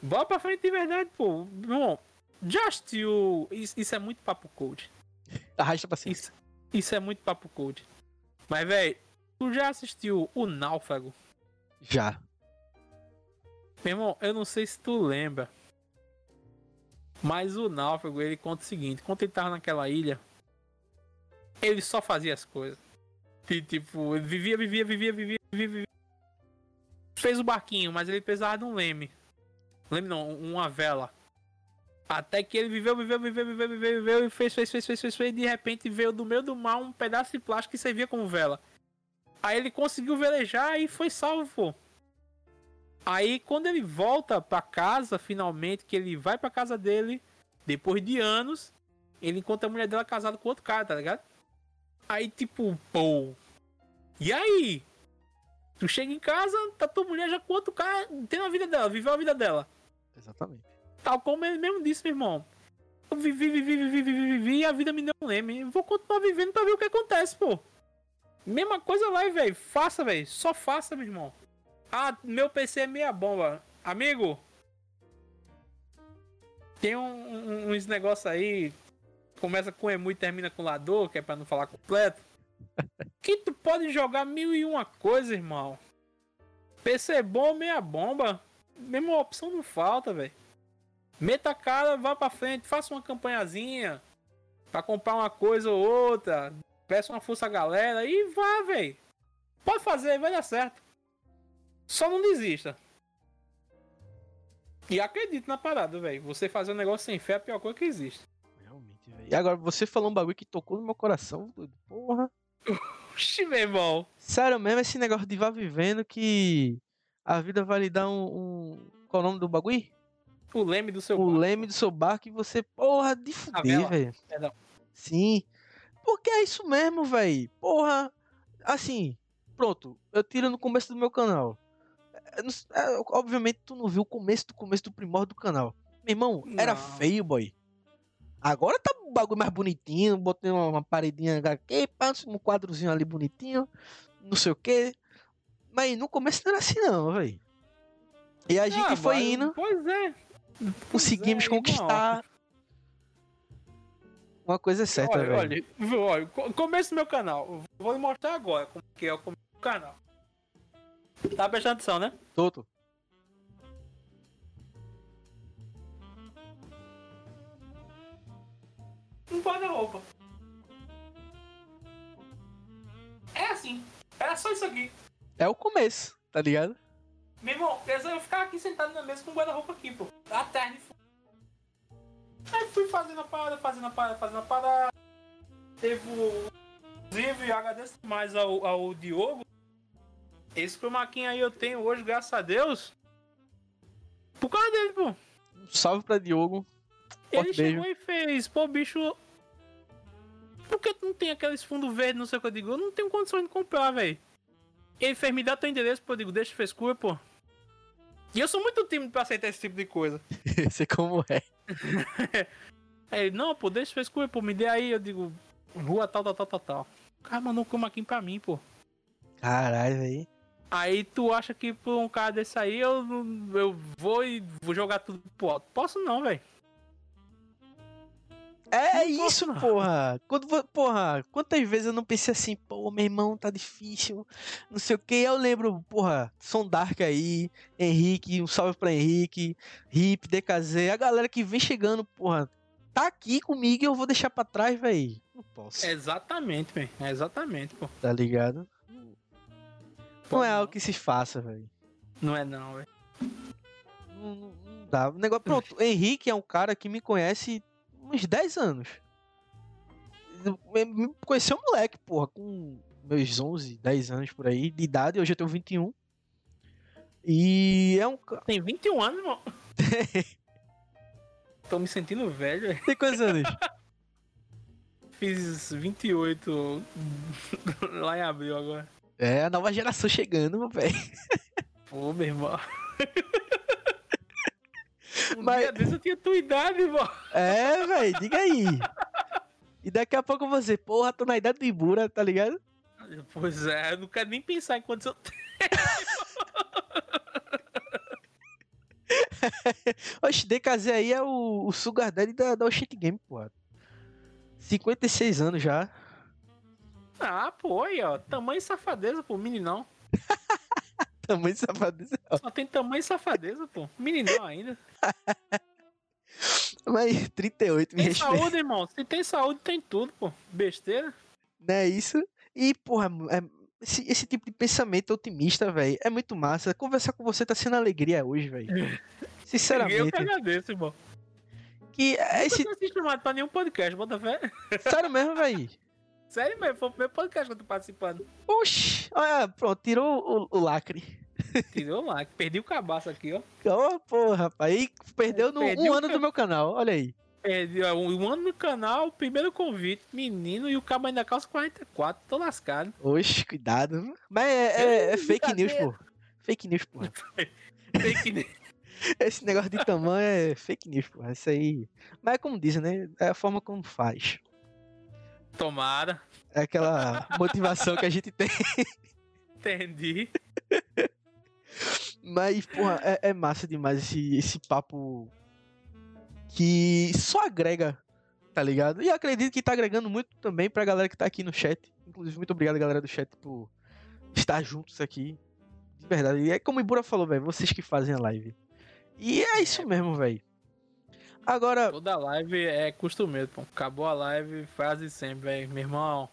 Bola pra frente de verdade, pô. Bom, já assistiu. Isso, isso é muito papo coach. Arrasta pra cima. Isso, isso é muito papo coach. Mas, velho, tu já assistiu O Náufrago? Já. Meu irmão, eu não sei se tu lembra. Mas o Náufrago, ele conta o seguinte: quando ele tava naquela ilha, ele só fazia as coisas. E, tipo, ele vivia, vivia, vivia, vivia, vivia, vivia. Fez o barquinho, mas ele precisava de um leme. Leme não, uma vela. Até que ele viveu, viveu, viveu, viveu, viveu, viveu e fez, fez, fez, fez, fez, fez. E de repente veio do meio do mar um pedaço de plástico que servia como vela. Aí ele conseguiu velejar e foi salvo. Aí quando ele volta pra casa, finalmente, que ele vai pra casa dele, depois de anos, ele encontra a mulher dela casada com outro cara, tá ligado? Aí tipo, pô. E aí? Tu chega em casa, tá tua mulher já com outro cara, tendo a vida dela, viveu a vida dela. Exatamente. Tal como ele mesmo disse, meu irmão. Eu vivi, vivi, vivi, vivi, vivi e a vida me deu um leme. Vou continuar vivendo pra ver o que acontece, pô. Mesma coisa lá, velho. Faça, velho. Só faça, meu irmão. Ah, meu PC é meia bomba. Amigo, tem um, um- uns negócios aí. Começa com emu e termina com lador, que é pra não falar completo. que tu pode jogar mil e uma coisa, irmão. PC bom, meia bomba. Mesma opção não falta, velho. Meta a cara, vá pra frente, faça uma campanhazinha pra comprar uma coisa ou outra. Peça uma força à galera e vá, velho. Pode fazer, vai dar certo. Só não desista. E acredite na parada, velho. Você fazer um negócio sem fé é a pior coisa que existe. E agora, você falou um bagulho que tocou no meu coração, doido. Porra. Oxi, meu irmão. Sério mesmo, esse negócio de vá vivendo que a vida vai lhe dar um. um... Qual é o nome do bagulho? O leme do seu O barco. leme do seu barco e você, porra, de fuder, vela. velho. Sim. Porque é isso mesmo, velho. Porra. Assim, pronto. Eu tiro no começo do meu canal. É, é, obviamente, tu não viu o começo do começo do primórdio do canal. Meu irmão, era Não. feio, boy. Agora tá um bagulho mais bonitinho. Botei uma, paredinha aqui, pá, um quadrozinho ali bonitinho. Não sei o que. Mas no começo não era assim, não, velho. E a gente Ah, foi mas- indo, Pois é. conseguimos é, irmão. conquistar. Uma coisa é certa, olha, velho. olha, olha, co- começo do meu canal. Vou mostrar agora como que é o começo do canal. Tá prestando atenção, né? Toto. Um guarda-roupa. É assim. Era só isso aqui. É o começo, tá ligado? Meu irmão, eu ficava aqui sentado na mesa com o guarda-roupa aqui, pô. A tarde. Aí fui fazendo a parada, fazendo a parada, fazendo a parada. Teve o. Inclusive, eu agradeço mais ao, ao Diogo. Esse cromaquinho aí eu tenho hoje, graças a Deus. Por causa dele, pô. Um salve pra Diogo. Ele chegou e fez, pô, bicho. Por que tu não tem aqueles fundos verdes, não sei o que eu digo? Eu não tenho condições de comprar, velho. Ele fez, me dá teu endereço, pô, eu digo, deixa frescura, pô. E eu sou muito tímido pra aceitar esse tipo de coisa. Sei como é. Aí ele, não, pô, deixa frescura, pô, me dê aí, eu digo, rua tal, tal, tal, tal, tal. O cara mandou um cromaquinho pra mim, pô. Caralho, velho. Aí tu acha que por um cara desse aí eu, eu vou e vou jogar tudo pro alto. Posso não, velho. É Não isso, não. porra. Quando, porra, quantas vezes eu não pensei assim, pô, meu irmão, tá difícil, não sei o que. Eu lembro, porra, Som Dark aí, Henrique, um salve pra Henrique, Hip, DKZ, a galera que vem chegando, porra, tá aqui comigo e eu vou deixar pra trás, véi. Não posso, Exatamente, velho. Exatamente, pô. tá ligado? Pô, Não é algo que se faça, velho. Não é não, velho. Não, não- não dá. O negócio, pronto, o Henrique é um cara que me conhece uns 10 anos. Ele Me conheceu moleque, porra, com meus 11, 10 anos por aí de idade. Hoje eu tenho 21. E é um. Tem 21 anos, irmão. Tô me sentindo velho, velho. Tem quantos anos? Fiz 28 lá em abril agora. É a nova geração chegando, meu velho. Pô, meu irmão. Um Mas- dia desse eu tinha tua idade, irmão. É, velho, diga aí. E daqui a pouco você, porra, tô na idade do Ibura, tá ligado? Pois é, eu não quero nem pensar em quantos eu Oxe, DKZ aí é o, o Sugar Daddy da, da Oshit Game, porra. 56 anos já. Ah, pô, aí, ó. Tamanho safadeza, pô. Meninão. Tamanho safadeza. Só tem tamanho safadeza, pô. Meninão ainda. Mas 38, me Tem respeita. saúde, irmão. Se tem saúde, tem tudo, pô. Besteira. Não é isso? E, porra, é- esse, esse tipo de pensamento otimista, velho, é muito massa. Conversar com você tá sendo alegria hoje, velho. Eu que Sinceramente. agradeço, irmão. Que é esse. Você não se chamado pra nenhum podcast, bota fé. Sério mesmo, velho. Sério mesmo, foi o primeiro podcast que eu tô participando. Oxi. Olha, pronto, tirou o, o lacre. Tirou lá, perdi o cabaço aqui, ó. Ô, porra, rapaz. Aí perdeu no, Perdi um ano ca- do meu canal, olha aí. Perdi ó, um ano no canal, primeiro convite, menino, e o cabo ainda calça 44, tô lascado. Oxe, cuidado. Mas é, é- é fake news, pô. Fake news, pô. Fake news. Esse negócio de tamanho é fake news, pô. Isso aí. Mas é como dizem, né? É a forma como faz. Tomara, É aquela motivação que a gente tem. entendi. Mas, porra, é, é massa demais esse, esse papo que só agrega, tá ligado? E acredito que tá agregando muito também pra galera que tá aqui no chat. Inclusive, muito obrigado, galera do chat, por estar juntos aqui. De verdade. E é como o Ibura falou, velho, vocês que fazem a live. E é isso mesmo, velho. Agora, Toda live é costumeiro, pô. Acabou a live, faz sempre, velho. Meu irmão,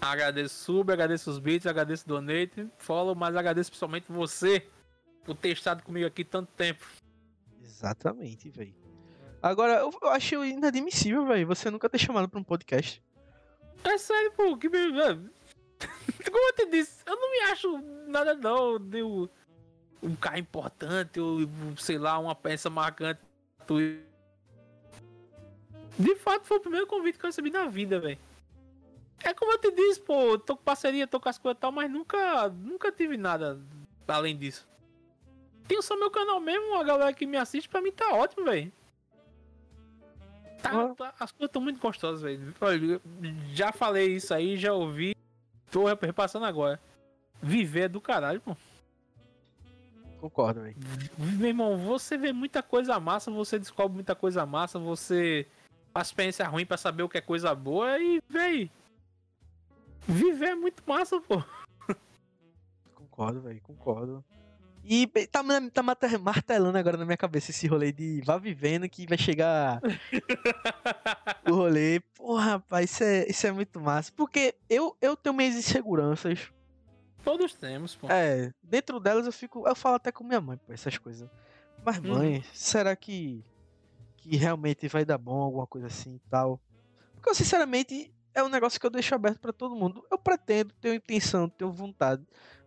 agradeço sub, agradeço os beats, agradeço o donate, follow, mas agradeço principalmente você por ter estado comigo aqui tanto tempo. Exatamente, velho. Agora, eu, eu acho inadmissível, velho, você nunca ter chamado pra um podcast. É sério, pô, que me... Como eu te disse, eu não me acho nada não de um, um cara importante ou, sei lá, uma peça marcante. De fato, foi o primeiro convite que eu recebi na vida, velho. É como eu te disse, pô, tô com parceria, tô com as coisas e tal, mas nunca, nunca tive nada além disso. Tenho só meu canal mesmo, a galera que me assiste, pra mim tá ótimo, velho. Tá, Ah. tá- as coisas estão muito gostosas, velho. Já falei isso aí, já ouvi. Tô repassando agora. Viver é do caralho, pô. Concordo, velho. Meu irmão, você vê muita coisa massa, você descobre muita coisa massa, você faz experiência ruim pra saber o que é coisa boa e, véi. Viver é muito massa, pô. Concordo, velho, concordo. E tá, tá martelando agora na minha cabeça esse rolê de vá vivendo que vai chegar o rolê. Porra, rapaz, isso é, isso é muito massa. Porque eu, eu tenho minhas inseguranças. Todos temos, pô. É, dentro delas eu fico. Eu falo até com minha mãe, pô, essas coisas. Mas, Uhum. mãe, será que, que realmente vai dar bom, alguma coisa assim e tal? Porque eu, sinceramente, é um negócio que eu deixo aberto pra todo mundo. Eu pretendo, tenho intenção, tenho vontade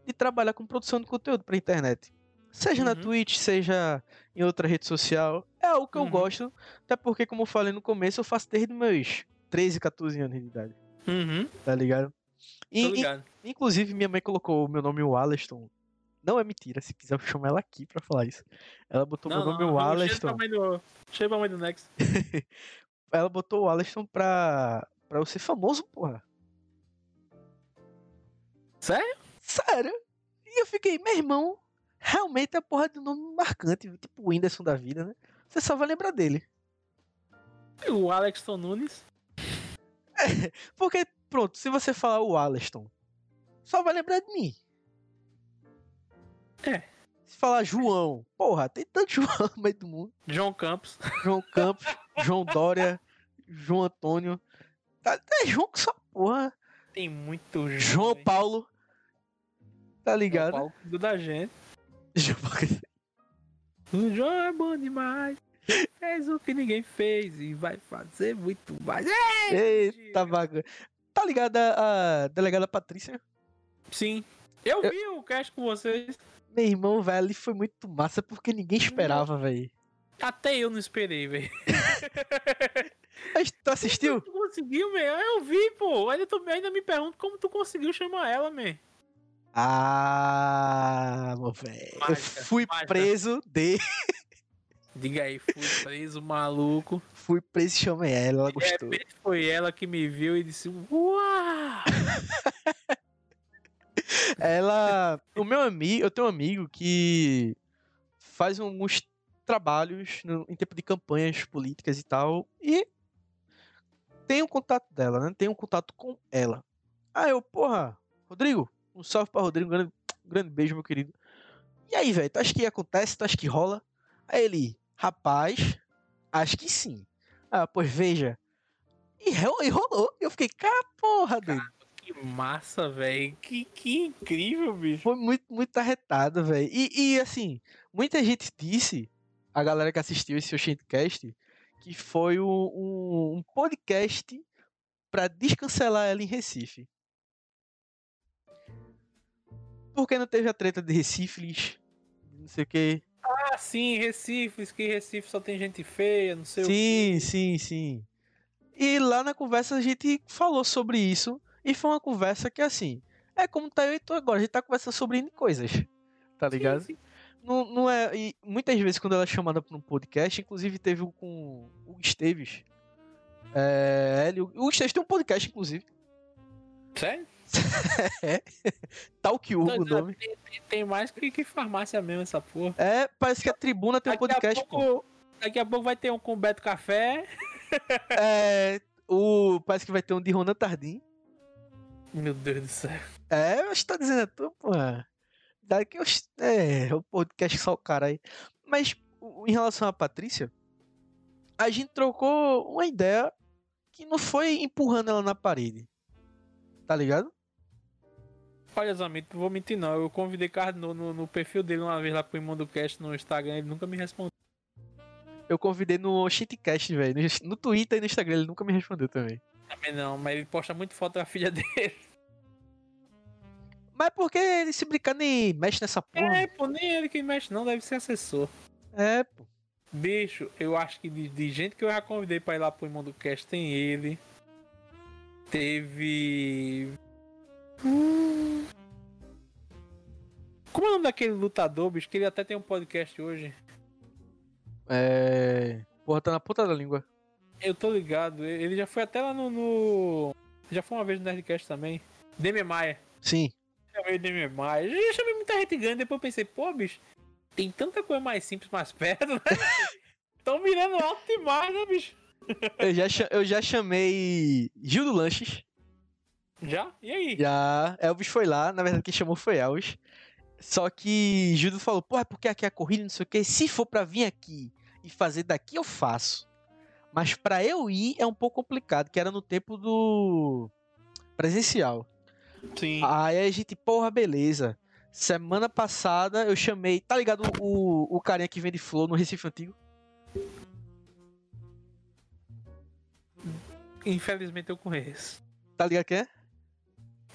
de trabalhar com produção de conteúdo pra internet. Seja na Uhum. Twitch, seja em outra rede social. É algo que eu Uhum. gosto. Até porque, como eu falei no começo, eu faço desde meus 13, 14 anos de idade. Uhum, Tá ligado? E- ligado. Inclusive, minha mãe colocou o meu nome Wallaston. Não é mentira, se quiser eu chamo ela aqui pra falar isso. Ela botou meu nome Chega pra Wallaston. mãe do, chega pra mãe do Next. Ela botou o Wallaston pra, pra eu ser famoso, porra. Sério? Sério? E eu fiquei, meu irmão, realmente é a porra de um nome marcante, tipo o Whindersson da vida, né? Você só vai lembrar dele. O Alexton Nunes. Porque, pronto, se você falar o Aleston, só vai lembrar de mim. É. Se falar João, porra, tem tanto João no meio do mundo. João Campos. João Campos, João Dória, João Antônio. Tá, é João que só porra. Tem muito João velho. Paulo. Tá João ligado? Paulo, do da gente. João Paulo. O João é bom demais. Fez o que ninguém fez e vai fazer muito mais. É! Eita bagulho. Tá ligado a, a delegada Patrícia? Sim. Eu Eu- vi o cast com vocês. Meu irmão, velho, ali foi muito massa porque ninguém esperava, velho. Até eu não esperei, velho. Tu assistiu? Tu conseguiu, meu? Eu vi, pô. Ainda, tu, ainda me pergunto como tu conseguiu chamar ela, man. Ah, meu velho. Eu fui mágica. preso de. Diga aí, fui preso, maluco. Fui preso e chamei ela, ela gostou. foi ela que me viu e disse: Uau! Ela. O meu amigo, eu tenho um amigo que faz alguns trabalhos no- em tempo de campanhas políticas e tal. E tem um contato dela, né? Tem um contato com ela. Aí eu, porra, Rodrigo, um salve pra Rodrigo, um grande, um grande beijo, meu querido. E aí, velho, tu acha que acontece? Tu acha que rola? Aí ele, rapaz, acho que sim. Ah, pois veja. E, e rolou. Eu fiquei, cara, porra, doido. Que massa, velho. Que, que incrível, bicho. Foi muito, muito arretado, velho. E, e, assim, muita gente disse, a galera que assistiu esse Oxentcast, que foi um, um, podcast pra descancelar ela em Recife. Porque não teve a treta de Recife, não sei o que. Ah, sim, Recife. Que Recife só tem gente feia, não sei o Sim, quê. sim, sim. E lá na conversa a gente falou sobre isso. E foi uma conversa que, assim, é como tá eu e tu agora. A gente tá conversando sobre coisas. Tá ligado? Sim, sim. Não, não é. E muitas vezes quando ela é chamada pra um podcast, inclusive teve um com o Esteves. É, ele, o Esteves tem um podcast, inclusive. Sério? Talk Hugo o Não, nome. Tem, tem- mais que, que farmácia mesmo essa porra. É, parece que a Tribuna tem um Daqui a podcast, pô. pouco- Daqui a pouco vai ter um com Beto Café. É, o, parece que vai ter um de Ronan Tardim. Meu Deus do céu. É, eu estou dizendo a Daqui eu. É, o podcast só o cara aí. Mas, em relação à Patrícia, a gente trocou uma ideia que não foi empurrando ela na parede. Tá ligado? Olha, Zamito, não vou mentir não. Eu convidei Carlos no, no, perfil dele uma vez lá pro Imundo Cast no Instagram, ele nunca me respondeu. Eu convidei no Shitcast, velho. No, no Twitter e no Instagram, ele nunca me respondeu também. Também não, mas ele posta muito foto da filha dele. Mas porque ele se brincar nem mexe nessa porra? É, pô, nem ele que mexe não, deve ser assessor. É, pô. Bicho, eu acho que de, de gente que eu já convidei pra ir lá pro Imundo Cast tem ele. Teve. Hum. Como é o nome daquele lutador, bicho? Que ele até tem um podcast hoje. É. Porra, tá na ponta da língua. Eu tô ligado, ele já foi até lá no. no- Já foi uma vez no Nerdcast também. Demi Maia. Sim. Chamei o Demi Maia. Eu já chamei muita gente grande, depois eu pensei, pô, bicho, tem tanta coisa mais simples mais perto, né? Tão mirando alto demais, né, bicho? Eu já, eu já chamei Gil do Lanches. Já? E aí? Já. Elvis foi lá. Na verdade, quem chamou foi Elvis. Só que Gildo falou, pô, é porque aqui é a corrida, não sei o que. Se for pra vir aqui e fazer daqui, eu faço. Mas pra eu ir é um pouco complicado, que era no tempo do presencial. Sim. Aí a gente, porra, beleza. Semana passada eu chamei, tá ligado o, o carinha que vende flor no Recife Antigo? Infelizmente eu conheço. Tá ligado quem é?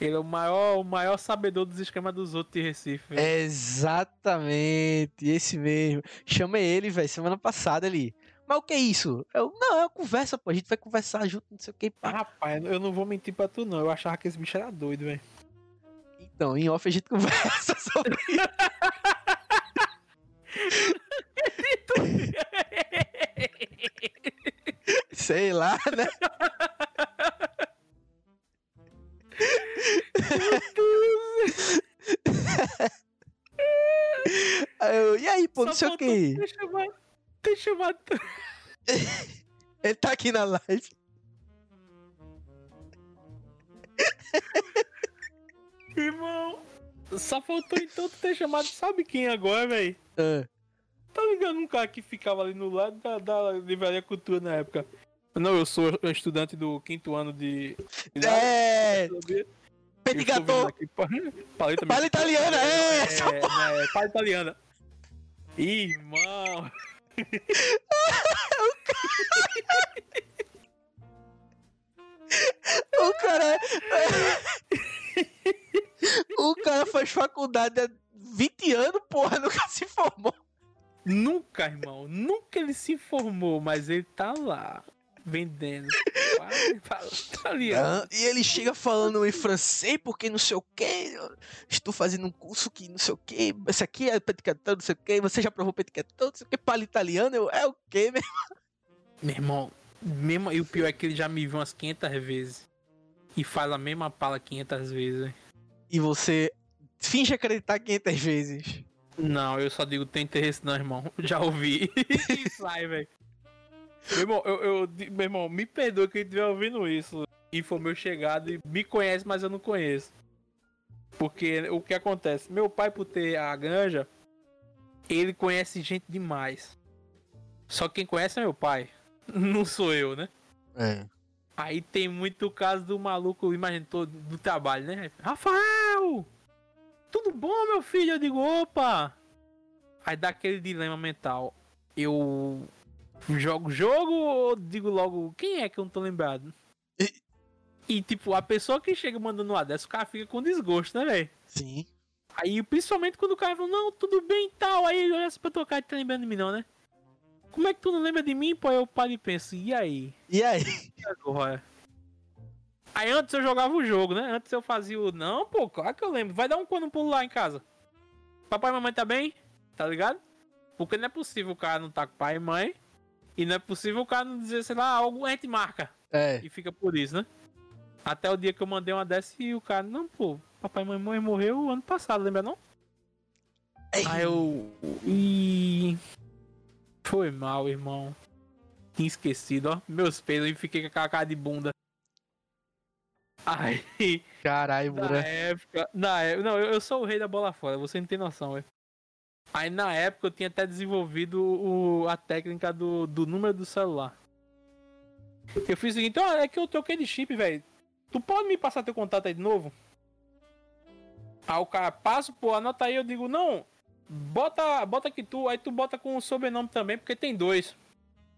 Ele é o maior, o maior sabedor dos esquemas dos outros de Recife. velho. Exatamente, esse mesmo. Chamei ele, velho, semana passada ali. Mas o que é isso? Eu, não, é uma conversa, pô. A gente vai conversar junto, não sei o que. Ah, rapaz, eu não vou mentir pra tu, não. Eu achava que esse bicho era doido, velho. Então, em off a gente conversa sobre isso. Sei lá, né? Eu, e aí, pô, não sei o que. Ter chamado. Ele tá aqui na live. Irmão, só faltou então tu ter chamado, sabe quem agora, velho? Ah, Tá ligado um cara que ficava ali no lado da, da Livraria Cultura na época? Não, eu sou estudante do quinto ano de. É, sabia? Petit Eu tô vendo Gâteau. aqui, pa- Paleta Palha italiana, é, É, é, palha italiana. Irmão. O cara. o cara faz faculdade há 20 anos, porra, nunca se formou. Nunca, irmão. Nunca ele se informou, mas ele tá lá. Vendendo. E ele chega falando em francês, porque não sei o que. Estou fazendo um curso que não sei o que. Esse aqui é gâteau, não sei o que. Você já provou gâteau, não sei o que. Palha italiana, eu, é o que, meu? Meu irmão, mesmo, e o pior é que ele já me viu umas 500 vezes. E faz a mesma pala 500 vezes. E você finge acreditar 500 vezes. Não, eu só digo tem interesse não, irmão. Já ouvi. sai, velho. Meu irmão, eu, eu- meu irmão, me perdoa quem estiver ouvindo isso. E for meu chegado e me conhece, mas eu não conheço. Porque o que acontece? Meu pai, por ter a granja, ele conhece gente demais. Só quem conhece é meu pai. Não sou eu, né? É. Aí tem muito o caso do maluco, imagina, todo do trabalho, né? Rafael! Tudo bom, meu filho? Eu digo, opa! Aí dá aquele dilema mental. Eu jogo jogo ou digo logo, quem é que eu não tô lembrado? E- E tipo, a pessoa que chega mandando uma dessa, o cara fica com desgosto, né, velho? Sim. Aí, principalmente quando o cara fala, não, tudo bem e tal. Aí ele olha assim pra tua cara e tá lembrando de mim, não, né? Como é que tu não lembra de mim? Pô, eu paro e penso, e aí? E aí? E agora? Aí antes eu jogava o jogo, né? Antes eu fazia o. Não, pô, claro que eu lembro. Vai dar um quando um pulo lá em casa. Papai e mamãe tá bem? Tá ligado? Porque não é possível o cara não tá com pai e mãe. E não é possível o cara não dizer, sei lá, algo a gente marca. É. E fica por isso, né? Até o dia que eu mandei uma dessa e o cara, não, pô, papai e mamãe morreu ano passado, lembra não? Aí eu. E. Foi mal, irmão. Tinha esquecido, ó. Meus pesos e fiquei com aquela cara de bunda. Aí, Caralho, na época. Na época. Não, eu, eu sou o rei da bola fora, você não tem noção, velho. Aí na época eu tinha até desenvolvido o, a técnica do, do número do celular. Eu fiz o seguinte, ó, é que eu troquei de chip, velho. Tu pode me passar teu contato aí de novo? Aí o cara passa, pô, anota aí, eu digo, não, bota, bota aqui tu, aí tu bota com o sobrenome também, porque tem dois.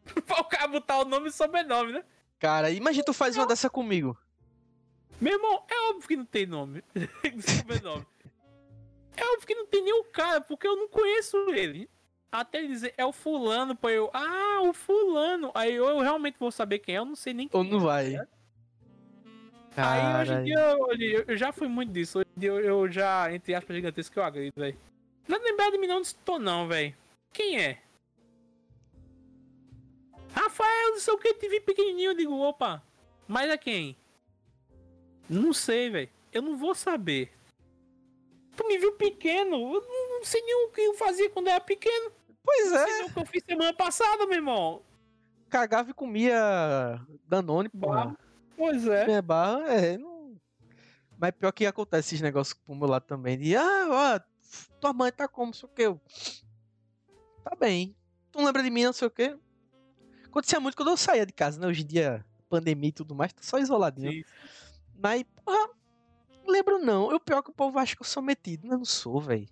Pra o cara botar o nome e sobrenome, né? Cara, imagina tu faz uma dessa comigo. Meu irmão, é óbvio que não tem nome. sobrenome. É óbvio que não tem nem o cara, porque eu não conheço ele. Até ele dizer, é o fulano, pô, eu, ah, o fulano. Aí eu, eu realmente vou saber quem é, eu não sei nem quem Ou não vai? é. Aí hoje em dia eu, eu- eu já fui muito disso. Hoje em dia eu, eu já, entre aspas, gigantesco que eu acredito, velho. Não é lembrar de mim não, não estou não, velho. Quem é? Rafael, não sei o que, te vi pequenininho. Eu digo, opa, mas é quem? Não sei, velho. Eu não vou saber. Tu me viu pequeno. Eu não, não sei nem o que eu fazia quando era pequeno. Pois Não é, sei nem o que eu fiz semana passada, meu irmão. cagava e comia Danone, porra. Pois é. Minha barra, é, não... Mas pior que acontece esses negócios pro meu lado também. De, ah, ó, tua mãe tá como, não sei o que. Eu, tá bem. Tu não lembra de mim, não sei o que. Acontecia muito quando eu saía de casa, né? Hoje em dia, pandemia e tudo mais, tô só isoladinho. Sim. Mas, porra, não lembro não. Eu pior que o povo acha que eu sou metido, eu não sou, velho.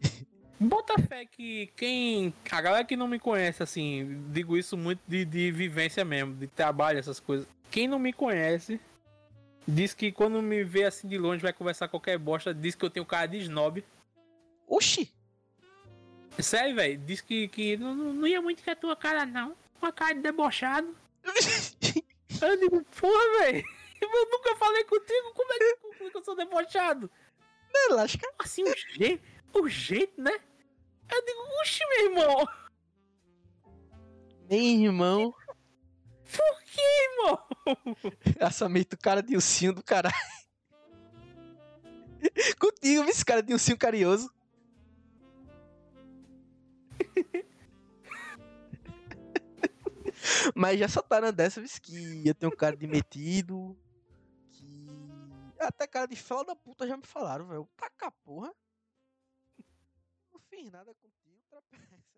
Bota fé que quem. A galera que não me conhece, assim, digo isso muito de, de vivência mesmo, de trabalho, essas coisas. Quem não me conhece, diz que quando me vê assim de longe, vai conversar qualquer bosta, diz que eu tenho cara de snob. Oxi! Sério, velho, diz que, que não, não não ia muito com a tua cara, não. Uma cara de debochado. Eu digo, porra, velho, eu nunca falei contigo, como é que como é que eu sou debochado? Lasca. Assim, o jeito, o jeito, né? Eu digo, oxi, meu irmão. Meu irmão. Por que, irmão? Assamento cara de ursinho do caralho. Contigo, esse cara de ursinho carinhoso. Mas já soltaram dessa vez que ia ter um cara de metido. Até cara de fala da puta já me falaram, velho. Taca porra. Não fiz nada contigo, trapeça.